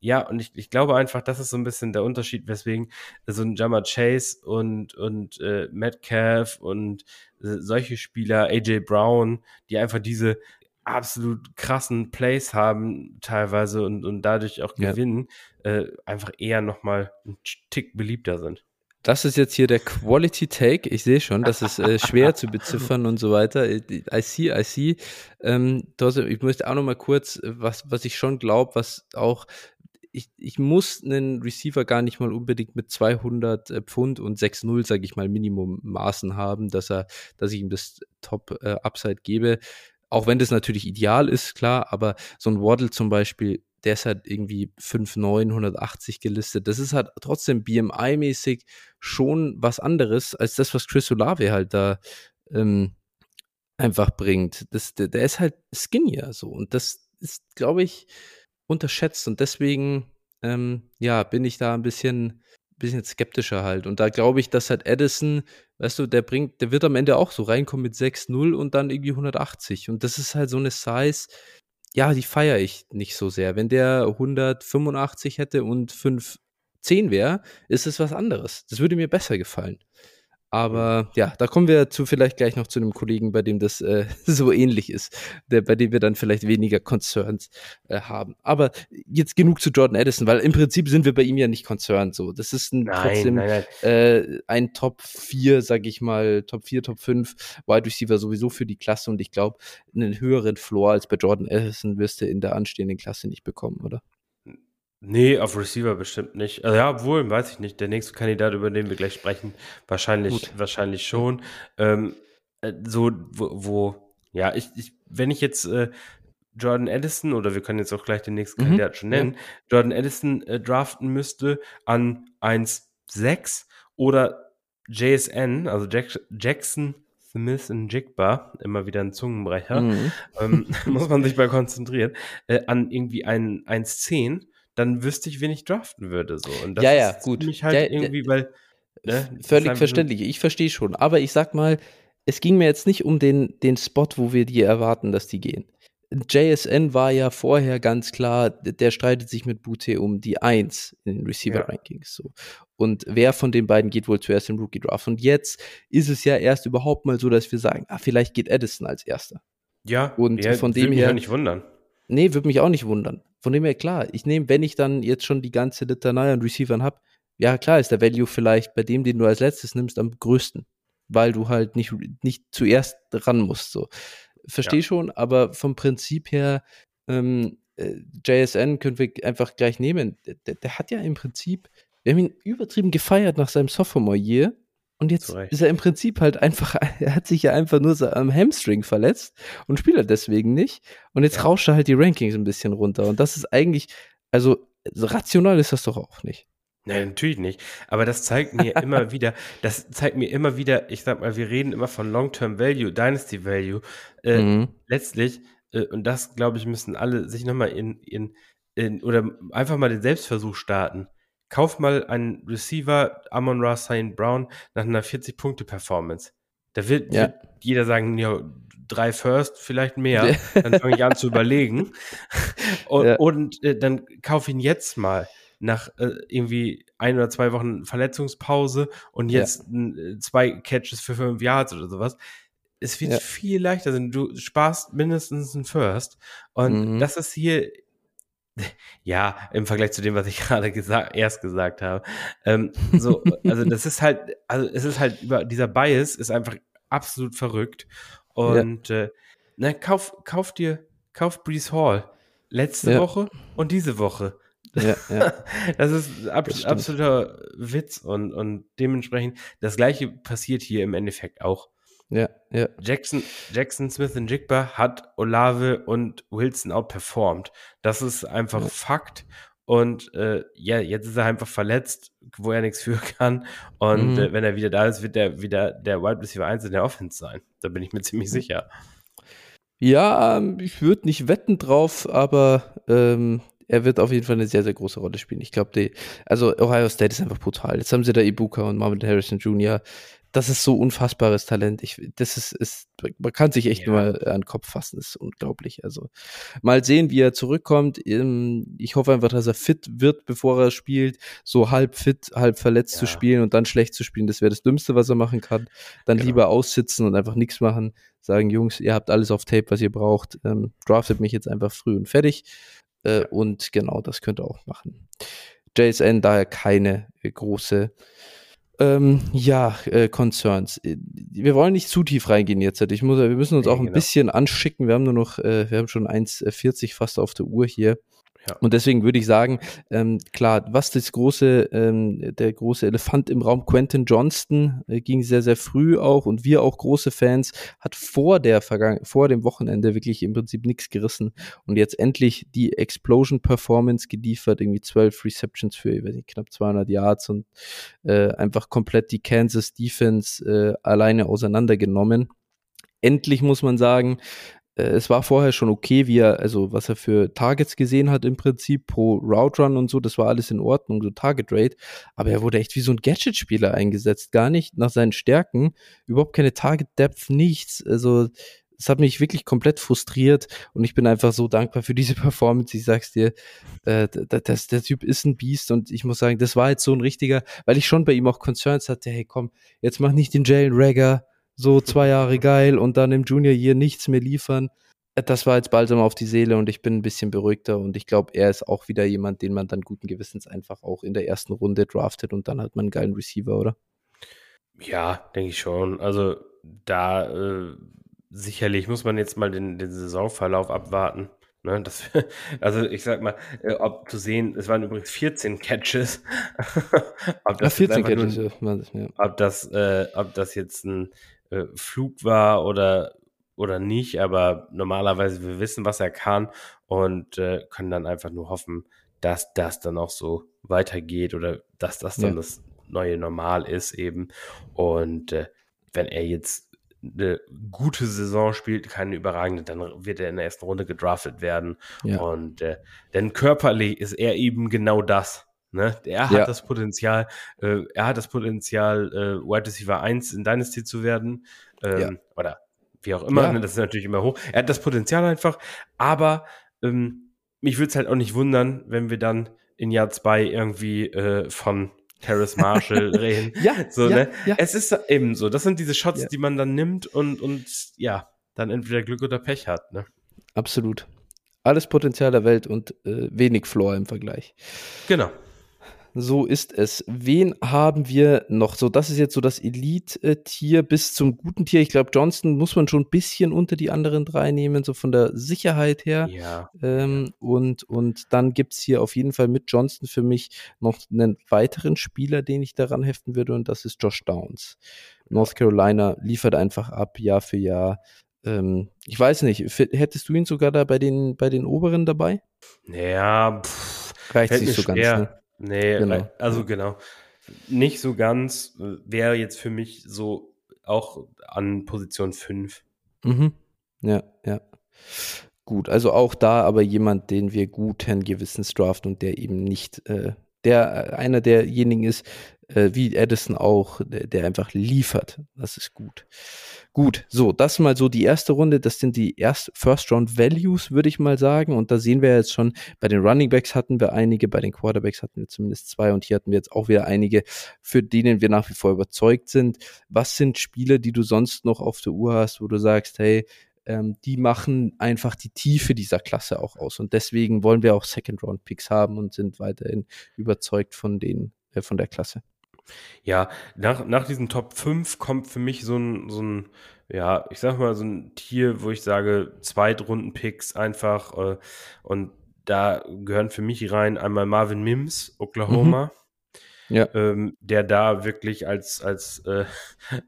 ja, und ich, ich glaube einfach, das ist so ein bisschen der Unterschied, weswegen so ein Jammer Chase und, und äh, Metcalf und äh, solche Spieler, AJ Brown, die einfach diese absolut krassen Plays haben teilweise und, und dadurch auch gewinnen, ja. äh, einfach eher nochmal ein Tick beliebter sind. Das ist jetzt hier der Quality Take. Ich sehe schon, das ist äh, schwer zu beziffern und so weiter. I see, I see. Ähm, ich möchte auch noch mal kurz, was, was ich schon glaube, was auch ich, ich muss einen Receiver gar nicht mal unbedingt mit 200 äh, Pfund und 6-0, sage ich mal, Minimum Maßen haben, dass er, dass ich ihm das Top äh, Upside gebe. Auch wenn das natürlich ideal ist, klar, aber so ein Waddle zum Beispiel, der ist halt irgendwie 5,9, 180 gelistet. Das ist halt trotzdem BMI-mäßig schon was anderes als das, was Chris Olave halt da ähm, einfach bringt. Das, der, der ist halt skinnier so und das ist, glaube ich, unterschätzt und deswegen, ähm, ja, bin ich da ein bisschen bisschen skeptischer halt. Und da glaube ich, dass halt Edison, weißt du, der bringt, der wird am Ende auch so reinkommen mit 6-0 und dann irgendwie 180. Und das ist halt so eine Size, ja, die feiere ich nicht so sehr. Wenn der 185 hätte und 5-10 wäre, ist es was anderes. Das würde mir besser gefallen. Aber ja, da kommen wir zu vielleicht gleich noch zu einem Kollegen, bei dem das äh, so ähnlich ist, der, bei dem wir dann vielleicht weniger Concerns äh, haben. Aber jetzt genug zu Jordan Addison, weil im Prinzip sind wir bei ihm ja nicht concerned. So, das ist ein, nein, trotzdem nein, nein. Äh, ein Top 4, sag ich mal, Top 4, Top 5 Wide Receiver sowieso für die Klasse und ich glaube, einen höheren Floor als bei Jordan Addison wirst du in der anstehenden Klasse nicht bekommen, oder? Nee, auf Receiver bestimmt nicht. Also ja, obwohl, weiß ich nicht. Der nächste Kandidat, über den wir gleich sprechen, wahrscheinlich, wahrscheinlich schon. Ähm, äh, so, wo, wo, ja, ich, ich, wenn ich jetzt äh, Jordan Edison, oder wir können jetzt auch gleich den nächsten mhm. Kandidat schon nennen, ja. Jordan Edison äh, draften müsste an 1,6 oder JSN, also Jack Jackson Smith und Jigba, immer wieder ein Zungenbrecher, mhm. ähm, muss man sich mal konzentrieren, äh, an irgendwie 1,10 dann wüsste ich, wen ich draften würde. So. Und das ja, ja, gut. mich halt ja, irgendwie, weil. Ne, völlig verständlich. Ich verstehe schon. Aber ich sag mal, es ging mir jetzt nicht um den, den Spot, wo wir die erwarten, dass die gehen. JSN war ja vorher ganz klar, der streitet sich mit Bute um die Eins in den Receiver-Rankings. So. Und wer von den beiden geht wohl zuerst im Rookie Draft? Und jetzt ist es ja erst überhaupt mal so, dass wir sagen, ah, vielleicht geht Edison als erster. Ja, und ja, von dem her. Mich nicht wundern. Nee, würde mich auch nicht wundern. Von dem her, klar, ich nehme, wenn ich dann jetzt schon die ganze Litanei an Receivern habe, ja, klar ist der Value vielleicht bei dem, den du als letztes nimmst, am größten. weil du halt nicht, nicht zuerst ran musst. So. Verstehe ja. schon, aber vom Prinzip her, ähm, äh, JSN können wir einfach gleich nehmen. Der, der, hat ja im Prinzip, wir haben ihn übertrieben gefeiert nach seinem Sophomore-Year. Und jetzt ist er im Prinzip halt einfach, er hat sich ja einfach nur so am Hamstring verletzt und spielt er deswegen nicht. Und jetzt ja. rauscht er halt die Rankings ein bisschen runter. Und das ist eigentlich, also rational ist das doch auch nicht. Nein, natürlich nicht. Aber das zeigt mir immer wieder, das zeigt mir immer wieder, ich sag mal, wir reden immer von Long-Term Value, Dynasty Value. Äh, mhm. Letztlich, äh, und das glaube ich, müssen alle sich nochmal in, in, in, oder einfach mal den Selbstversuch starten. Kauf mal einen Receiver, Amon Ra St. Brown, nach einer 40-Punkte-Performance. Da wird, ja. wird, jeder sagen, ja, drei First, vielleicht mehr. Dann fange ich an zu überlegen. Und, ja. und äh, dann kauf ihn jetzt mal nach äh, irgendwie ein oder zwei Wochen Verletzungspause und jetzt ja. Äh, zwei Catches für fünf Yards oder sowas. Es wird ja. viel leichter sein. Du sparst mindestens einen First. Und mhm. das ist hier, ja, im Vergleich zu dem, was ich gerade gesagt, erst gesagt habe. Ähm, so, also das ist halt, also es ist halt über dieser Bias ist einfach absolut verrückt. Und ja. äh, na, kauf, kauf dir, kauf Brees Hall letzte ja. Woche und diese Woche. Ja, ja. das ist ab, das absoluter Witz und, und dementsprechend das gleiche passiert hier im Endeffekt auch. Ja, ja. Jackson, Jackson Smith und Jigba hat Olave und Wilson outperformed. Das ist einfach ja. Fakt. Und äh, ja, jetzt ist er einfach verletzt, wo er nichts für kann. Und mhm. äh, wenn er wieder da ist, wird er wieder der Wide Receiver 1 in der Offense sein. Da bin ich mir ziemlich sicher. Ja, ähm, ich würde nicht wetten drauf, aber ähm, er wird auf jeden Fall eine sehr, sehr große Rolle spielen. Ich glaube, also Ohio State ist einfach brutal. Jetzt haben sie da Ibuka und Marvin Harrison Jr das ist so unfassbares Talent. Ich, das ist, ist, man kann sich echt ja. nur mal an den Kopf fassen. Das ist unglaublich. Also mal sehen, wie er zurückkommt. Ähm, ich hoffe einfach, dass er fit wird, bevor er spielt. So halb fit, halb verletzt ja. zu spielen und dann schlecht zu spielen, das wäre das Dümmste, was er machen kann. Dann genau. lieber aussitzen und einfach nichts machen. Sagen, Jungs, ihr habt alles auf Tape, was ihr braucht. Ähm, draftet mich jetzt einfach früh und fertig. Äh, und genau, das könnt ihr auch machen. JSN daher keine große ähm, ja, äh, Concerns. Äh, wir wollen nicht zu tief reingehen jetzt. Ich muss, wir müssen uns auch ein genau. bisschen anschicken. Wir haben nur noch, äh, wir haben schon 1,40 fast auf der Uhr hier. Ja. Und deswegen würde ich sagen, ähm, klar, was das große, ähm, der große Elefant im Raum, Quentin Johnston, äh, ging sehr, sehr früh auch und wir auch große Fans, hat vor der Vergangen vor dem Wochenende wirklich im Prinzip nichts gerissen und jetzt endlich die Explosion Performance geliefert, irgendwie zwölf Receptions für, weiß nicht, knapp 200 Yards und äh, einfach komplett die Kansas Defense äh, alleine auseinandergenommen endlich muss man sagen, es war vorher schon okay, wie er, also was er für Targets gesehen hat im Prinzip pro Route Run und so, das war alles in Ordnung, so Target Rate, aber er wurde echt wie so ein Gadget-Spieler eingesetzt, gar nicht nach seinen Stärken, überhaupt keine Target Depth, nichts, also es hat mich wirklich komplett frustriert und ich bin einfach so dankbar für diese Performance. Ich sag's dir, äh, das, der Typ ist ein Biest und ich muss sagen, das war jetzt so ein richtiger, weil ich schon bei ihm auch Concerns hatte, hey komm, jetzt mach nicht den Jalen Rager, so zwei Jahre geil und dann im Junior Year nichts mehr liefern. Das war jetzt balsam auf die Seele und ich bin ein bisschen beruhigter und ich glaube, er ist auch wieder jemand, den man dann guten Gewissens einfach auch in der ersten Runde draftet und dann hat man einen geilen Receiver, oder? Ja, denke ich schon. Also da äh, sicherlich muss man jetzt mal den, den Saisonverlauf abwarten. Ne, das, also ich sag mal, äh, ob zu sehen, es waren übrigens 14 Catches. ob das ja, 14 Catches, nur, ja. Ob das, äh, ob das jetzt ein äh, Flug war oder, oder nicht, aber normalerweise wir wissen, was er kann und äh, können dann einfach nur hoffen, dass das dann auch so weitergeht oder dass das dann ja. das neue Normal ist eben. Und äh, wenn er jetzt eine gute Saison spielt, keine überragende, dann wird er in der ersten Runde gedraftet werden. Ja. Und äh, denn körperlich ist er eben genau das. Ne? Er hat ja. das Potenzial, äh, er hat das Potenzial, äh, Wide Receiver 1 in Dynasty zu werden. Ähm, ja. Oder wie auch immer, ja. ne? das ist natürlich immer hoch. Er hat das Potenzial einfach, aber ähm, mich würde es halt auch nicht wundern, wenn wir dann in Jahr 2 irgendwie äh, von Harris Marshall reden. ja, so, ne? Es ist eben so. Das sind diese Shots, die man dann nimmt und, und ja, dann entweder Glück oder Pech hat. Ne? Absolut. Alles Potenzial der Welt und äh, wenig Floor im Vergleich. Genau. So ist es. Wen haben wir noch? So, das ist jetzt so das Elite-Tier bis zum guten Tier. Ich glaube, Johnson muss man schon ein bisschen unter die anderen drei nehmen, so von der Sicherheit her. Ja. Ähm, und, und dann gibt es hier auf jeden Fall mit Johnson für mich noch einen weiteren Spieler, den ich daran heften würde, und das ist Josh Downs. North Carolina liefert einfach ab, Jahr für Jahr. Ähm, ich weiß nicht, hättest du ihn sogar da bei den, bei den Oberen dabei? Ja, pff, Reicht sich so ganz, schwer. ne? Nee, Genau. rei- also genau. Nicht so ganz. äh, Wäre jetzt für mich so auch an Position 5. Mhm. Ja, ja. Gut, also auch da aber jemand, den wir guten Gewissens draften und der eben nicht, äh, der äh, einer derjenigen ist, äh, wie Edison auch, der, der einfach liefert. Das ist gut. Gut, so, das mal so die erste Runde. Das sind die erst First Round Values, würde ich mal sagen. Und da sehen wir jetzt schon, bei den Running Backs hatten wir einige, bei den Quarterbacks hatten wir zumindest zwei und hier hatten wir jetzt auch wieder einige, für denen wir nach wie vor überzeugt sind. Was sind Spiele, die du sonst noch auf der Uhr hast, wo du sagst, hey, ähm, die machen einfach die Tiefe dieser Klasse auch aus. Und deswegen wollen wir auch Second-Round-Picks haben und sind weiterhin überzeugt von den, äh, von der Klasse. Ja, nach, nach diesen Top 5 kommt für mich so ein, so ein, ja, ich sag mal, so ein Tier, wo ich sage, Zweitrunden-Picks einfach. Äh, und da gehören für mich rein einmal Marvin Mims, Oklahoma. Ja. ähm, der da wirklich als, als äh,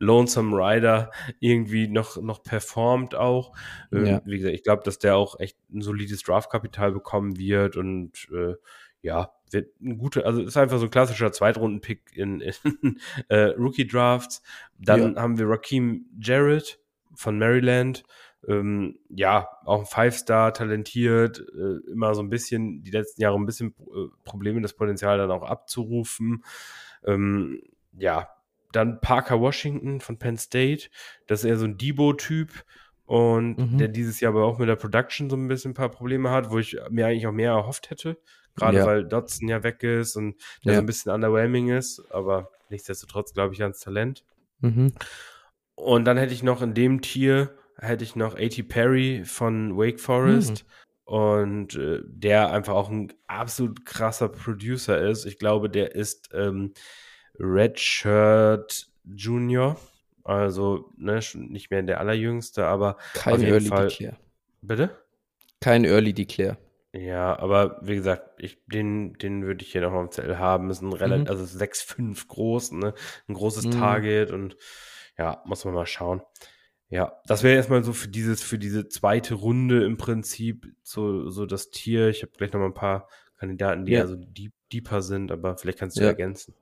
Lonesome Rider irgendwie noch, noch performt auch. Ähm, Ja. Wie gesagt, ich glaube, dass der auch echt ein solides Draftkapital bekommen wird und äh, ja, wird ein guter, also ist einfach so ein klassischer Zweitrunden-Pick in, in äh, Rookie-Drafts. Dann haben wir Raheem Jarrett von Maryland. Ähm, ja, auch ein Five-Star, talentiert, äh, immer so ein bisschen, die letzten Jahre ein bisschen äh, Probleme, das Potenzial dann auch abzurufen. Ähm, ja, dann Parker Washington von Penn State, das ist eher so ein Debo-Typ und Mhm. der dieses Jahr aber auch mit der Production so ein bisschen ein paar Probleme hat, wo ich mir eigentlich auch mehr erhofft hätte. Gerade Ja. weil Dotson ja weg ist und der Ja. so ein bisschen underwhelming ist, aber nichtsdestotrotz glaube ich ans Talent. Mhm. Und dann hätte ich noch in dem Tier, hätte ich noch A.T. Perry von Wake Forest. Und äh, der einfach auch ein absolut krasser Producer ist. Ich glaube, der ist ähm, Redshirt Junior. Also ne, nicht mehr der allerjüngste, aber Kein Early Fall. Declare. Bitte? Kein Early Declare. Ja, aber wie gesagt, ich, den, den würde ich hier noch am Zettel haben. Ist ein relativ, Mhm. also 6,5 groß, ne? Ein großes Mhm. Target und ja, muss man mal schauen. Ja, das wäre erstmal so für dieses, für diese zweite Runde im Prinzip so, so das Tier. Ich habe gleich noch mal ein paar Kandidaten, die Ja. also deep, deeper sind, aber vielleicht kannst du Ja. ergänzen.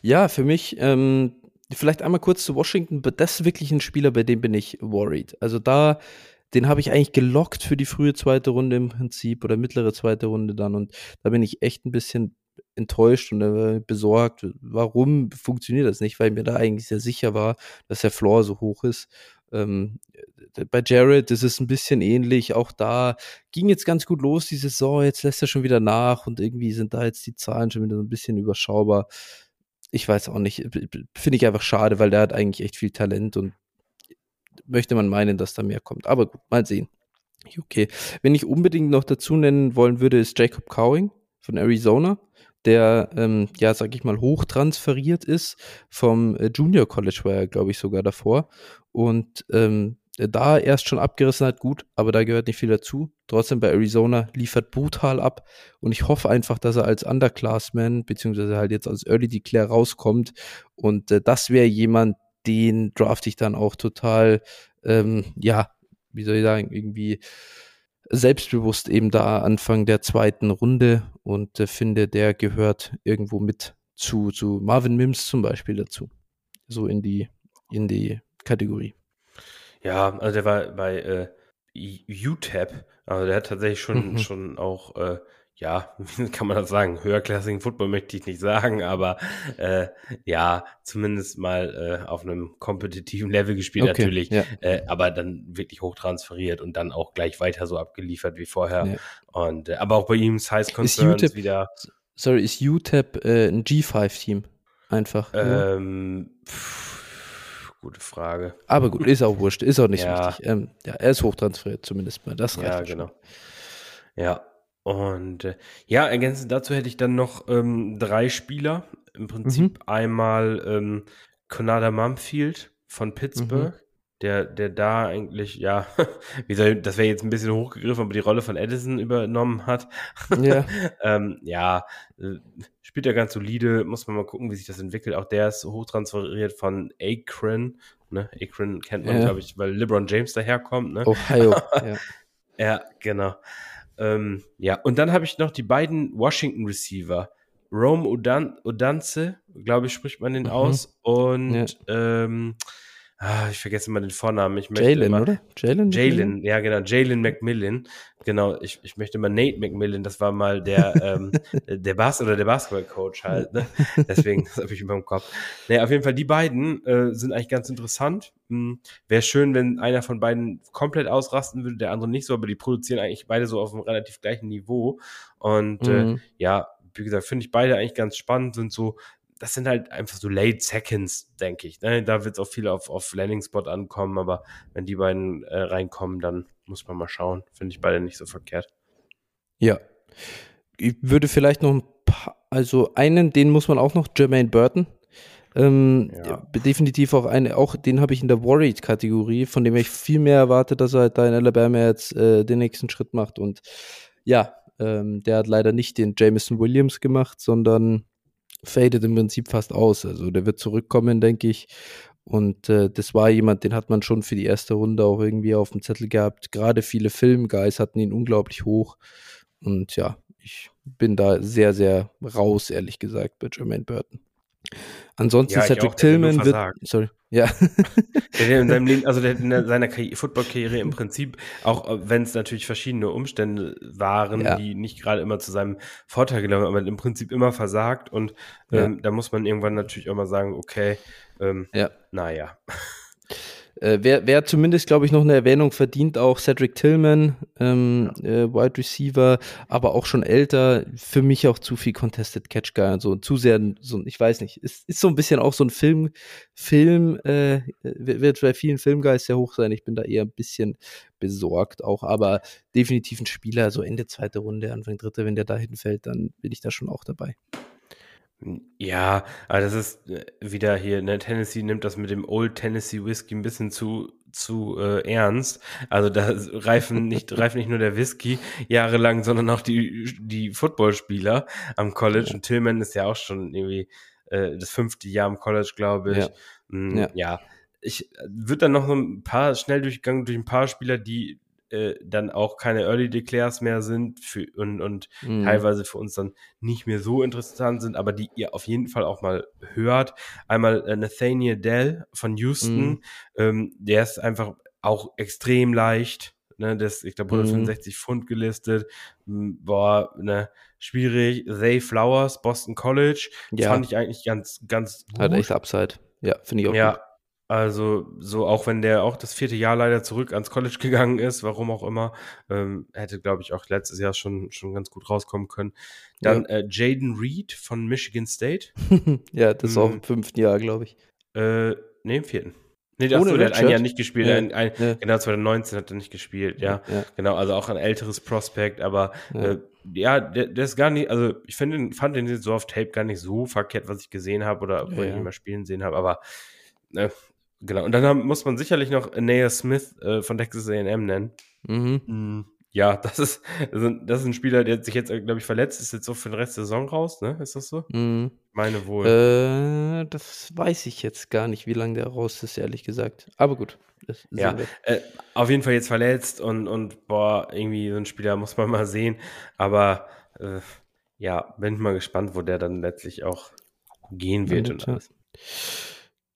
Ja, für mich, ähm, vielleicht einmal kurz zu Washington, das ist wirklich ein Spieler, bei dem bin ich worried. Also da, den habe ich eigentlich gelockt für die frühe zweite Runde im Prinzip oder mittlere zweite Runde dann und da bin ich echt ein bisschen enttäuscht und äh, besorgt. Warum funktioniert das nicht? Weil mir da eigentlich sehr sicher war, dass der Floor so hoch ist. Ähm, bei Jared ist es ein bisschen ähnlich. Auch da ging jetzt ganz gut los die Saison. Jetzt lässt er schon wieder nach und irgendwie sind da jetzt die Zahlen schon wieder so ein bisschen überschaubar ich weiß auch nicht, finde ich einfach schade, weil der hat eigentlich echt viel Talent und möchte man meinen, dass da mehr kommt. Aber gut, mal sehen. Okay. Wenn ich unbedingt noch dazu nennen wollen würde, ist Jacob Cowing von Arizona, der, ähm, ja, sag ich mal, hochtransferiert ist vom äh, Junior College, war er, glaube ich, sogar davor. Und ähm, da erst schon abgerissen hat, gut, aber da gehört nicht viel dazu. Trotzdem bei Arizona liefert brutal ab und ich hoffe einfach, dass er als Underclassman, beziehungsweise halt jetzt als Early Declare rauskommt und äh, das wäre jemand, den draft ich dann auch total, ähm, ja, wie soll ich sagen, irgendwie selbstbewusst eben da Anfang der zweiten Runde und äh, finde, der gehört irgendwo mit zu, zu Marvin Mims zum Beispiel dazu. So in die, in die Kategorie. Ja, also der war bei äh, UTEP, also der hat tatsächlich schon, Mhm. schon auch, äh, ja, wie kann man das sagen, höherklassigen Football möchte ich nicht sagen, aber äh, ja, zumindest mal äh, auf einem kompetitiven Level gespielt Okay, natürlich, ja. äh, aber dann wirklich hoch transferiert und dann auch gleich weiter so abgeliefert wie vorher. Ja. Und äh, aber auch bei ihm Size Concerns UTEP wieder. Sorry, ist UTEP äh, ein G5-Team? Einfach. Ähm, pff, gute Frage. Aber gut, ist auch wurscht, ist auch nicht Ja. so wichtig. Ähm, ja, er ist hochtransferiert, zumindest mal. Das reicht Ja, ja schon. genau. Ja. Und äh, ja, ergänzend dazu hätte ich dann noch ähm, drei Spieler. Im Prinzip mhm. einmal ähm, Conada Mumfield von Pittsburgh. Mhm der, der da eigentlich, ja, wie soll, das wäre jetzt ein bisschen hochgegriffen, aber die Rolle von Edison übernommen hat. Ja, ähm, ja äh, spielt er ganz solide, muss man mal gucken, wie sich das entwickelt. Auch der ist hochtransferiert von Akron. Ne? Akron kennt man, ja. glaube ich, weil LeBron James daherkommt. Ne? Ohio, ja. ja, genau. Ähm, ja, und dann habe ich noch die beiden Washington Receiver. Rome Udan Udanze, glaube ich, spricht man den mhm. aus. Und ja. ähm, Ah, ich vergesse immer den Vornamen. Jalen, oder? Jalen? Jalen, ja, genau. Jalen McMillan. Genau, ich, ich möchte immer Nate McMillan, das war mal der, ähm, der Bass oder der Basketball-Coach halt. Ne? Deswegen, das habe ich immer im Kopf. Nee, auf jeden Fall, die beiden äh, sind eigentlich ganz interessant. Hm, Wäre schön, wenn einer von beiden komplett ausrasten würde, der andere nicht so, aber die produzieren eigentlich beide so auf einem relativ gleichen Niveau. Und äh, mhm. äh, ja, wie gesagt, finde ich beide eigentlich ganz spannend, sind so das sind halt einfach so Late Seconds, denke ich. Ne? Da wird es auch viel auf, auf Landing Spot ankommen, aber wenn die beiden äh, reinkommen, dann muss man mal schauen. Finde ich beide nicht so verkehrt. Ja. Ich würde vielleicht noch ein paar, also einen, den muss man auch noch, Jermaine Burton. Ähm, ja. Definitiv auch eine, auch den habe ich in der Worried-Kategorie, von dem ich viel mehr erwarte, dass er halt da in Alabama jetzt äh, den nächsten Schritt macht. Und ja, ähm, der hat leider nicht den Jameson Williams gemacht, sondern fadet im Prinzip fast aus. Also der wird zurückkommen, denke ich. Und äh, das war jemand, den hat man schon für die erste Runde auch irgendwie auf dem Zettel gehabt. Gerade viele Filmguys hatten ihn unglaublich hoch. Und ja, ich bin da sehr, sehr raus, ehrlich gesagt, bei Jermaine Burton. Ansonsten ja, Cedric auch, Tillman wird. Sorry. Ja. der in seinem Leben, also der in seiner Football-Karriere im Prinzip, auch äh, wenn es natürlich verschiedene Umstände waren, ja. die nicht gerade immer zu seinem Vorteil gelaufen aber im Prinzip immer versagt. Und ähm, ja. da muss man irgendwann natürlich auch mal sagen, okay, ähm, ja. naja. Äh, wer, wer zumindest, glaube ich, noch eine Erwähnung verdient, auch Cedric Tillman, ähm, äh, Wide Receiver, aber auch schon älter, für mich auch zu viel Contested Catch Guy und so, zu sehr, so, ich weiß nicht, ist, ist so ein bisschen auch so ein Film, Film, äh, wird bei vielen Filmguys sehr hoch sein, ich bin da eher ein bisschen besorgt auch, aber definitiv ein Spieler, so Ende zweite Runde, Anfang dritte, wenn der da hinfällt, dann bin ich da schon auch dabei. Ja, aber das ist äh, wieder hier, ne, Tennessee nimmt das mit dem Old Tennessee Whisky ein bisschen zu, zu äh, ernst. Also da reifen nicht, reift nicht nur der Whisky jahrelang, sondern auch die, die Footballspieler am College. Und Tillman ist ja auch schon irgendwie äh, das fünfte Jahr am College, glaube ich. Ja. Mm, ja. ja. Ich äh, würde dann noch so ein paar schnell durchgegangen durch ein paar Spieler, die äh, dann auch keine Early Declares mehr sind für, und, und mhm. teilweise für uns dann nicht mehr so interessant sind, aber die ihr auf jeden Fall auch mal hört. Einmal äh, Nathaniel Dell von Houston, mhm. ähm, der ist einfach auch extrem leicht. Ne, das, ich glaube, 165 mhm. Pfund gelistet. Boah, ne, schwierig. Zay Flowers, Boston College. Ja. Fand ich eigentlich ganz, ganz gut. Hat echt Upside. Ja, finde ich auch ja, gut. Also, so auch wenn der auch das vierte Jahr leider zurück ans College gegangen ist, warum auch immer, ähm, hätte, glaube ich, auch letztes Jahr schon, schon ganz gut rauskommen können. Dann ja. äh, Jaden Reed von Michigan State. ja, das ist auch im hm. fünften Jahr, glaube ich. Äh, nee, im vierten. Nee, das, der hat ein Jahr nicht gespielt. Ja. Ein, ein, ja. Genau, 2019 hat er nicht gespielt, ja. ja. Genau, also auch ein älteres Prospekt, aber ja, äh, ja der, der, ist gar nicht, also ich finde, fand den so auf Tape gar nicht so verkehrt, was ich gesehen habe oder wo ich ihn mal spielen sehen habe, aber äh, Genau, und dann haben, muss man sicherlich noch Naya Smith äh, von Texas AM nennen. Mhm. Mm, ja, das ist, das ist ein Spieler, der sich jetzt, glaube ich, verletzt, ist jetzt so für den Rest der Saison raus, ne? Ist das so? Mhm. Meine wohl. Äh, das weiß ich jetzt gar nicht, wie lange der raus ist, ehrlich gesagt. Aber gut. ja, äh, auf jeden Fall jetzt verletzt und, und boah, irgendwie so ein Spieler muss man mal sehen. Aber äh, ja, bin mal gespannt, wo der dann letztlich auch gehen wird. und alles.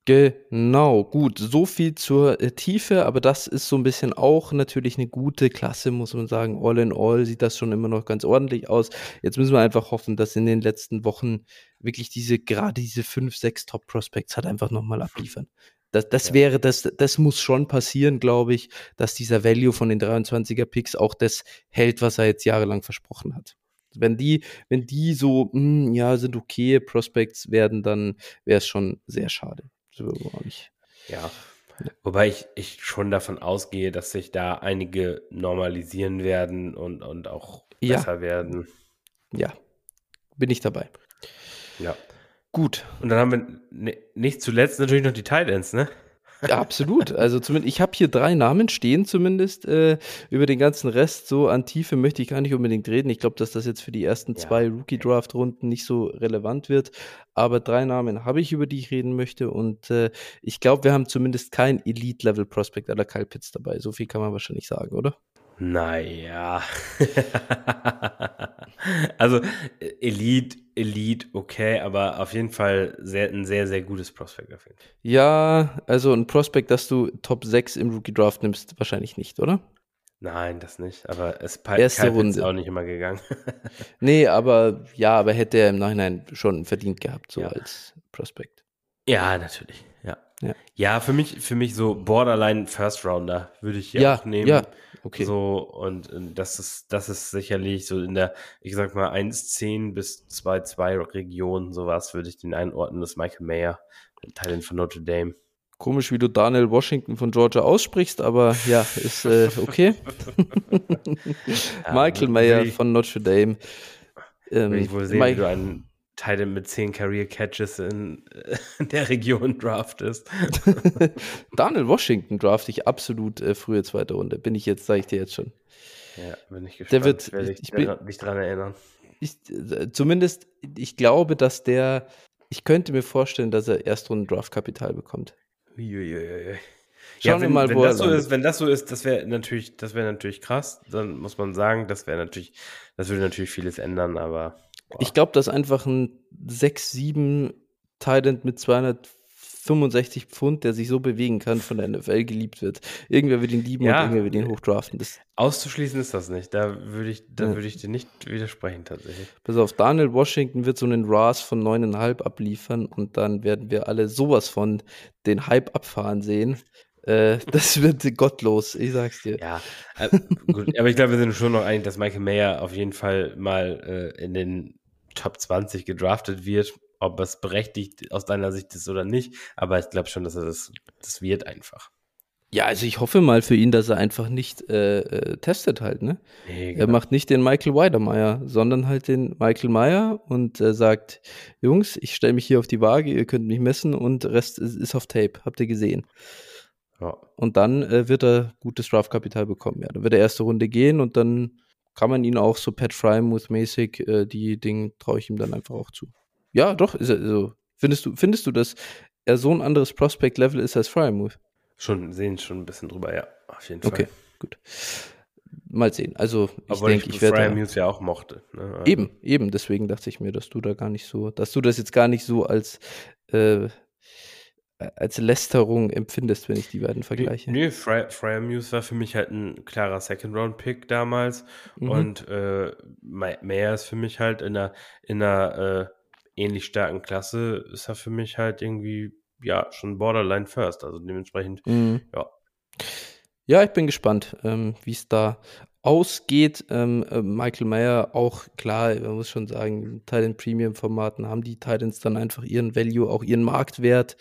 Genau, gut. So viel zur äh, Tiefe, aber das ist so ein bisschen auch natürlich eine gute Klasse, muss man sagen. All in all sieht das schon immer noch ganz ordentlich aus. Jetzt müssen wir einfach hoffen, dass in den letzten Wochen wirklich diese, gerade diese fünf, sechs Top Prospects halt einfach nochmal abliefern. Das, das ja. wäre, das, das muss schon passieren, glaube ich, dass dieser Value von den 23er Picks auch das hält, was er jetzt jahrelang versprochen hat. Wenn die, wenn die so, mh, hm, ja, sind okay Prospects werden, dann wäre es schon sehr schade. Ja. Wobei ich, ich schon davon ausgehe, dass sich da einige normalisieren werden und, und auch ja. besser werden. Ja, bin ich dabei. Ja. Gut. Und dann haben wir nicht zuletzt natürlich noch die Titans, ne? Ja, absolut. Also zumindest, ich habe hier drei Namen stehen zumindest. Äh, über den ganzen Rest so an Tiefe möchte ich gar nicht unbedingt reden. Ich glaube, dass das jetzt für die ersten ja. zwei Rookie-Draft-Runden nicht so relevant wird. Aber drei Namen habe ich, über die ich reden möchte. Und äh, ich glaube, wir haben zumindest kein Elite-Level-Prospect aller Kyle Pitts dabei. So viel kann man wahrscheinlich sagen, oder? Naja. also Elite, Elite, okay, aber auf jeden Fall sehr, ein sehr, sehr gutes Prospect auf jeden Fall. Ja, also ein Prospect, dass du Top 6 im Rookie Draft nimmst, wahrscheinlich nicht, oder? Nein, das nicht. Aber es Erste Runde. ist auch nicht immer gegangen. nee, aber ja, aber hätte er im Nachhinein schon verdient gehabt, so ja. als Prospect. Ja, natürlich. Ja. ja. Für mich, für mich so Borderline First Rounder würde ich ja auch nehmen. Ja, Okay. So, und das ist, das ist sicherlich so in der, ich sag mal, 1,10 bis 2,2 Region, sowas würde ich den einordnen, das Michael Mayer, Teil von Notre Dame. Komisch, wie du Daniel Washington von Georgia aussprichst, aber ja, ist äh, okay. ja, Michael Mayer von Notre Dame. Ähm, ich wohl sehen, wie du einen Teil mit 10 Career Catches in, in der Region draftest. Daniel Washington draft ich absolut äh, frühe zweite Runde. Bin ich jetzt, sage ich dir jetzt schon. Ja, bin ich gespannt. Der wird, werde ich, ich bin, mich daran erinnern. Ich, äh, zumindest, ich glaube, dass der, ich könnte mir vorstellen, dass er Erstrunden Draftkapital bekommt. Uiuiui. Schauen ja, wenn, wir mal, wenn wo das so ist, wenn das so ist, das wäre natürlich, das wäre natürlich krass. Dann muss man sagen, das wäre natürlich, das würde natürlich vieles ändern, aber ich glaube, dass einfach ein 6-7 Thailand mit 265 Pfund, der sich so bewegen kann, von der NFL geliebt wird. Irgendwer wird ihn lieben ja, und irgendwer wird ihn hochdraften. Das auszuschließen ist das nicht. Da würde ich, da ja. würde ich dir nicht widersprechen, tatsächlich. Pass auf, Daniel Washington wird so einen RAS von 9,5 abliefern und dann werden wir alle sowas von den Hype abfahren sehen. Äh, das wird gottlos, ich sag's dir. Ja, äh, gut, aber ich glaube, wir sind schon noch einig, dass Michael Mayer auf jeden Fall mal äh, in den Top 20 gedraftet wird. Ob es berechtigt aus deiner Sicht ist oder nicht. Aber ich glaube schon, dass er das, das wird einfach. Ja, also ich hoffe mal für ihn, dass er einfach nicht äh, äh, testet halt, ne? Genau. Er macht nicht den Michael Weidermeier, sondern halt den Michael Meyer und äh, sagt, Jungs, ich stelle mich hier auf die Waage, ihr könnt mich messen und Rest ist, ist auf Tape, habt ihr gesehen. Ja. Und dann äh, wird er gutes Draftkapital bekommen, ja. Dann wird er erste Runde gehen und dann kann man ihn auch so Pat Frymouth-mäßig, äh, die Dinge traue ich ihm dann einfach auch zu. Ja, doch, ist er so. Also, findest du, findest du, dass er so ein anderes Prospect-Level ist als Frymouth? Schon, sehen schon ein bisschen drüber, ja, auf jeden Fall. Okay, gut. Mal sehen. Also, ich denke, ich, ich werde. Frymouth ja auch mochte. Ne? Also. Eben, eben. Deswegen dachte ich mir, dass du da gar nicht so, dass du das jetzt gar nicht so als äh, als Lästerung empfindest, wenn ich die beiden vergleiche. Nö, Fry, Fryer Muse war für mich halt ein klarer Second-Round-Pick damals. Mhm. Und äh, Meyer ist für mich halt in einer, in einer äh, ähnlich starken Klasse, ist er für mich halt irgendwie, ja, schon Borderline First. Also dementsprechend, mhm. ja. Ja, ich bin gespannt, ähm, wie es da ausgeht. Ähm, äh, Michael Mayer auch klar, man muss schon sagen, Titan Premium Formaten haben die Titans dann einfach ihren Value, auch ihren Marktwert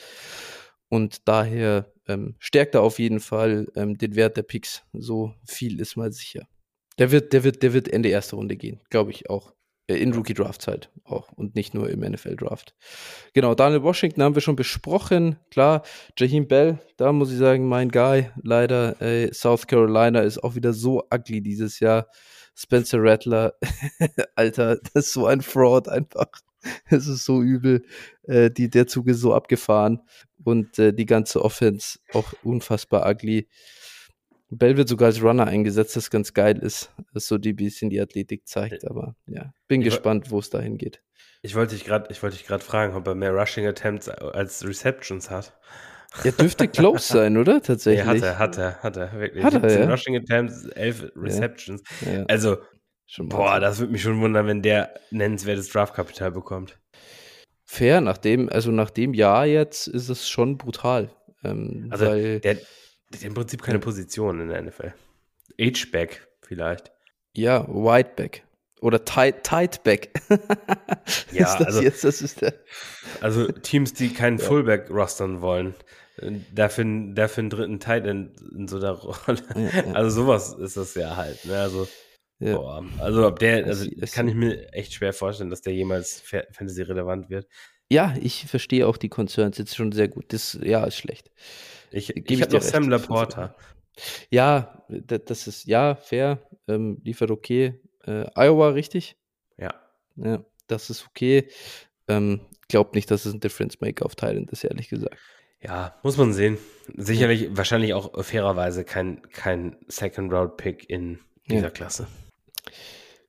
und daher ähm, stärkt er auf jeden Fall ähm, den Wert der Picks. So viel ist mal sicher. Der wird, der wird, der wird Ende erste Runde gehen, glaube ich auch. Äh, in Rookie Draft Zeit auch und nicht nur im NFL Draft. Genau, Daniel Washington haben wir schon besprochen. Klar, Jaheim Bell, da muss ich sagen, mein Guy. Leider, äh, South Carolina ist auch wieder so ugly dieses Jahr. Spencer Rattler, Alter, das ist so ein Fraud einfach. Es ist so übel. Äh, die, der Zug ist so abgefahren und äh, die ganze Offense auch unfassbar ugly. Bell wird sogar als Runner eingesetzt, das ganz geil ist, dass so die bisschen die Athletik zeigt, aber ja, bin ich gespannt, wo es dahin geht. Ich wollte dich gerade, ich wollte dich gerade fragen, ob er mehr Rushing Attempts als Receptions hat. Ja, dürfte close sein, oder? Tatsächlich. Ja, hat er, hat er, hat er, wirklich. Hat er, ja? Rushing Attempts, 11 Receptions. Ja. Ja. Also, schon boah, das würde mich schon wundern, wenn der nennenswertes Draftkapital bekommt. Fair, nach dem, also nach dem Jahr jetzt ist es schon brutal. Ähm, also, weil, der, der im Prinzip keine Position in der NFL. H-Back vielleicht. Ja, Whiteback. Oder Tight, Tightback. ja, ist das also, jetzt, das ist der. Also Teams, die keinen ja. Fullback rostern wollen, dafür, dafür einen dritten Tight in, in so der Rolle. Ja, ja. Also sowas ist das ja halt. Ne? Also Ja. Boah, also ob der, also das kann ich mir echt schwer vorstellen, dass der jemals Fantasy relevant wird. Ja, ich verstehe auch die Concerns jetzt schon sehr gut. Das ja ist schlecht. Ich, ich habe noch Sam Laporta. Ja, das ist ja fair, ähm, liefert okay. Äh, Iowa, richtig? Ja. Ja, das ist okay. Ähm, glaubt nicht, dass es ein Difference Maker auf Thailand ist, ehrlich gesagt. Ja, muss man sehen. Sicherlich, ja. wahrscheinlich auch fairerweise kein, kein Second Round Pick in dieser ja. Klasse.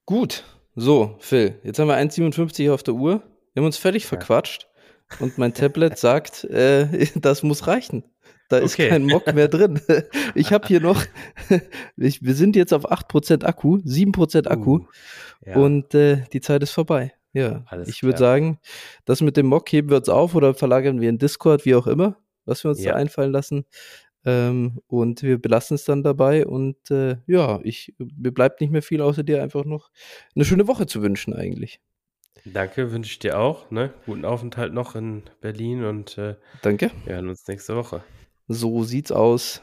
Gut, so, Phil, jetzt haben wir 1,57 auf der Uhr. Wir haben uns völlig ja. verquatscht und mein Tablet sagt, äh, das muss reichen. Da ist okay. kein Mock mehr drin. Ich habe hier noch, ich, wir sind jetzt auf 8% Akku, 7% Akku uh, ja. und äh, die Zeit ist vorbei. Ja, Alles ich würde sagen, das mit dem Mock heben wir uns auf oder verlagern wir in Discord, wie auch immer, was wir uns ja. da einfallen lassen. Ähm, und wir belassen es dann dabei. Und äh, ja, ich, mir bleibt nicht mehr viel, außer dir einfach noch eine schöne Woche zu wünschen, eigentlich. Danke, wünsche ich dir auch. Ne? Guten Aufenthalt noch in Berlin und äh, Danke. Wir hören uns nächste Woche. So sieht's aus.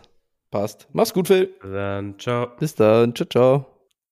Passt. Mach's gut, Phil. Dann ciao. Bis dann. Ciao, ciao.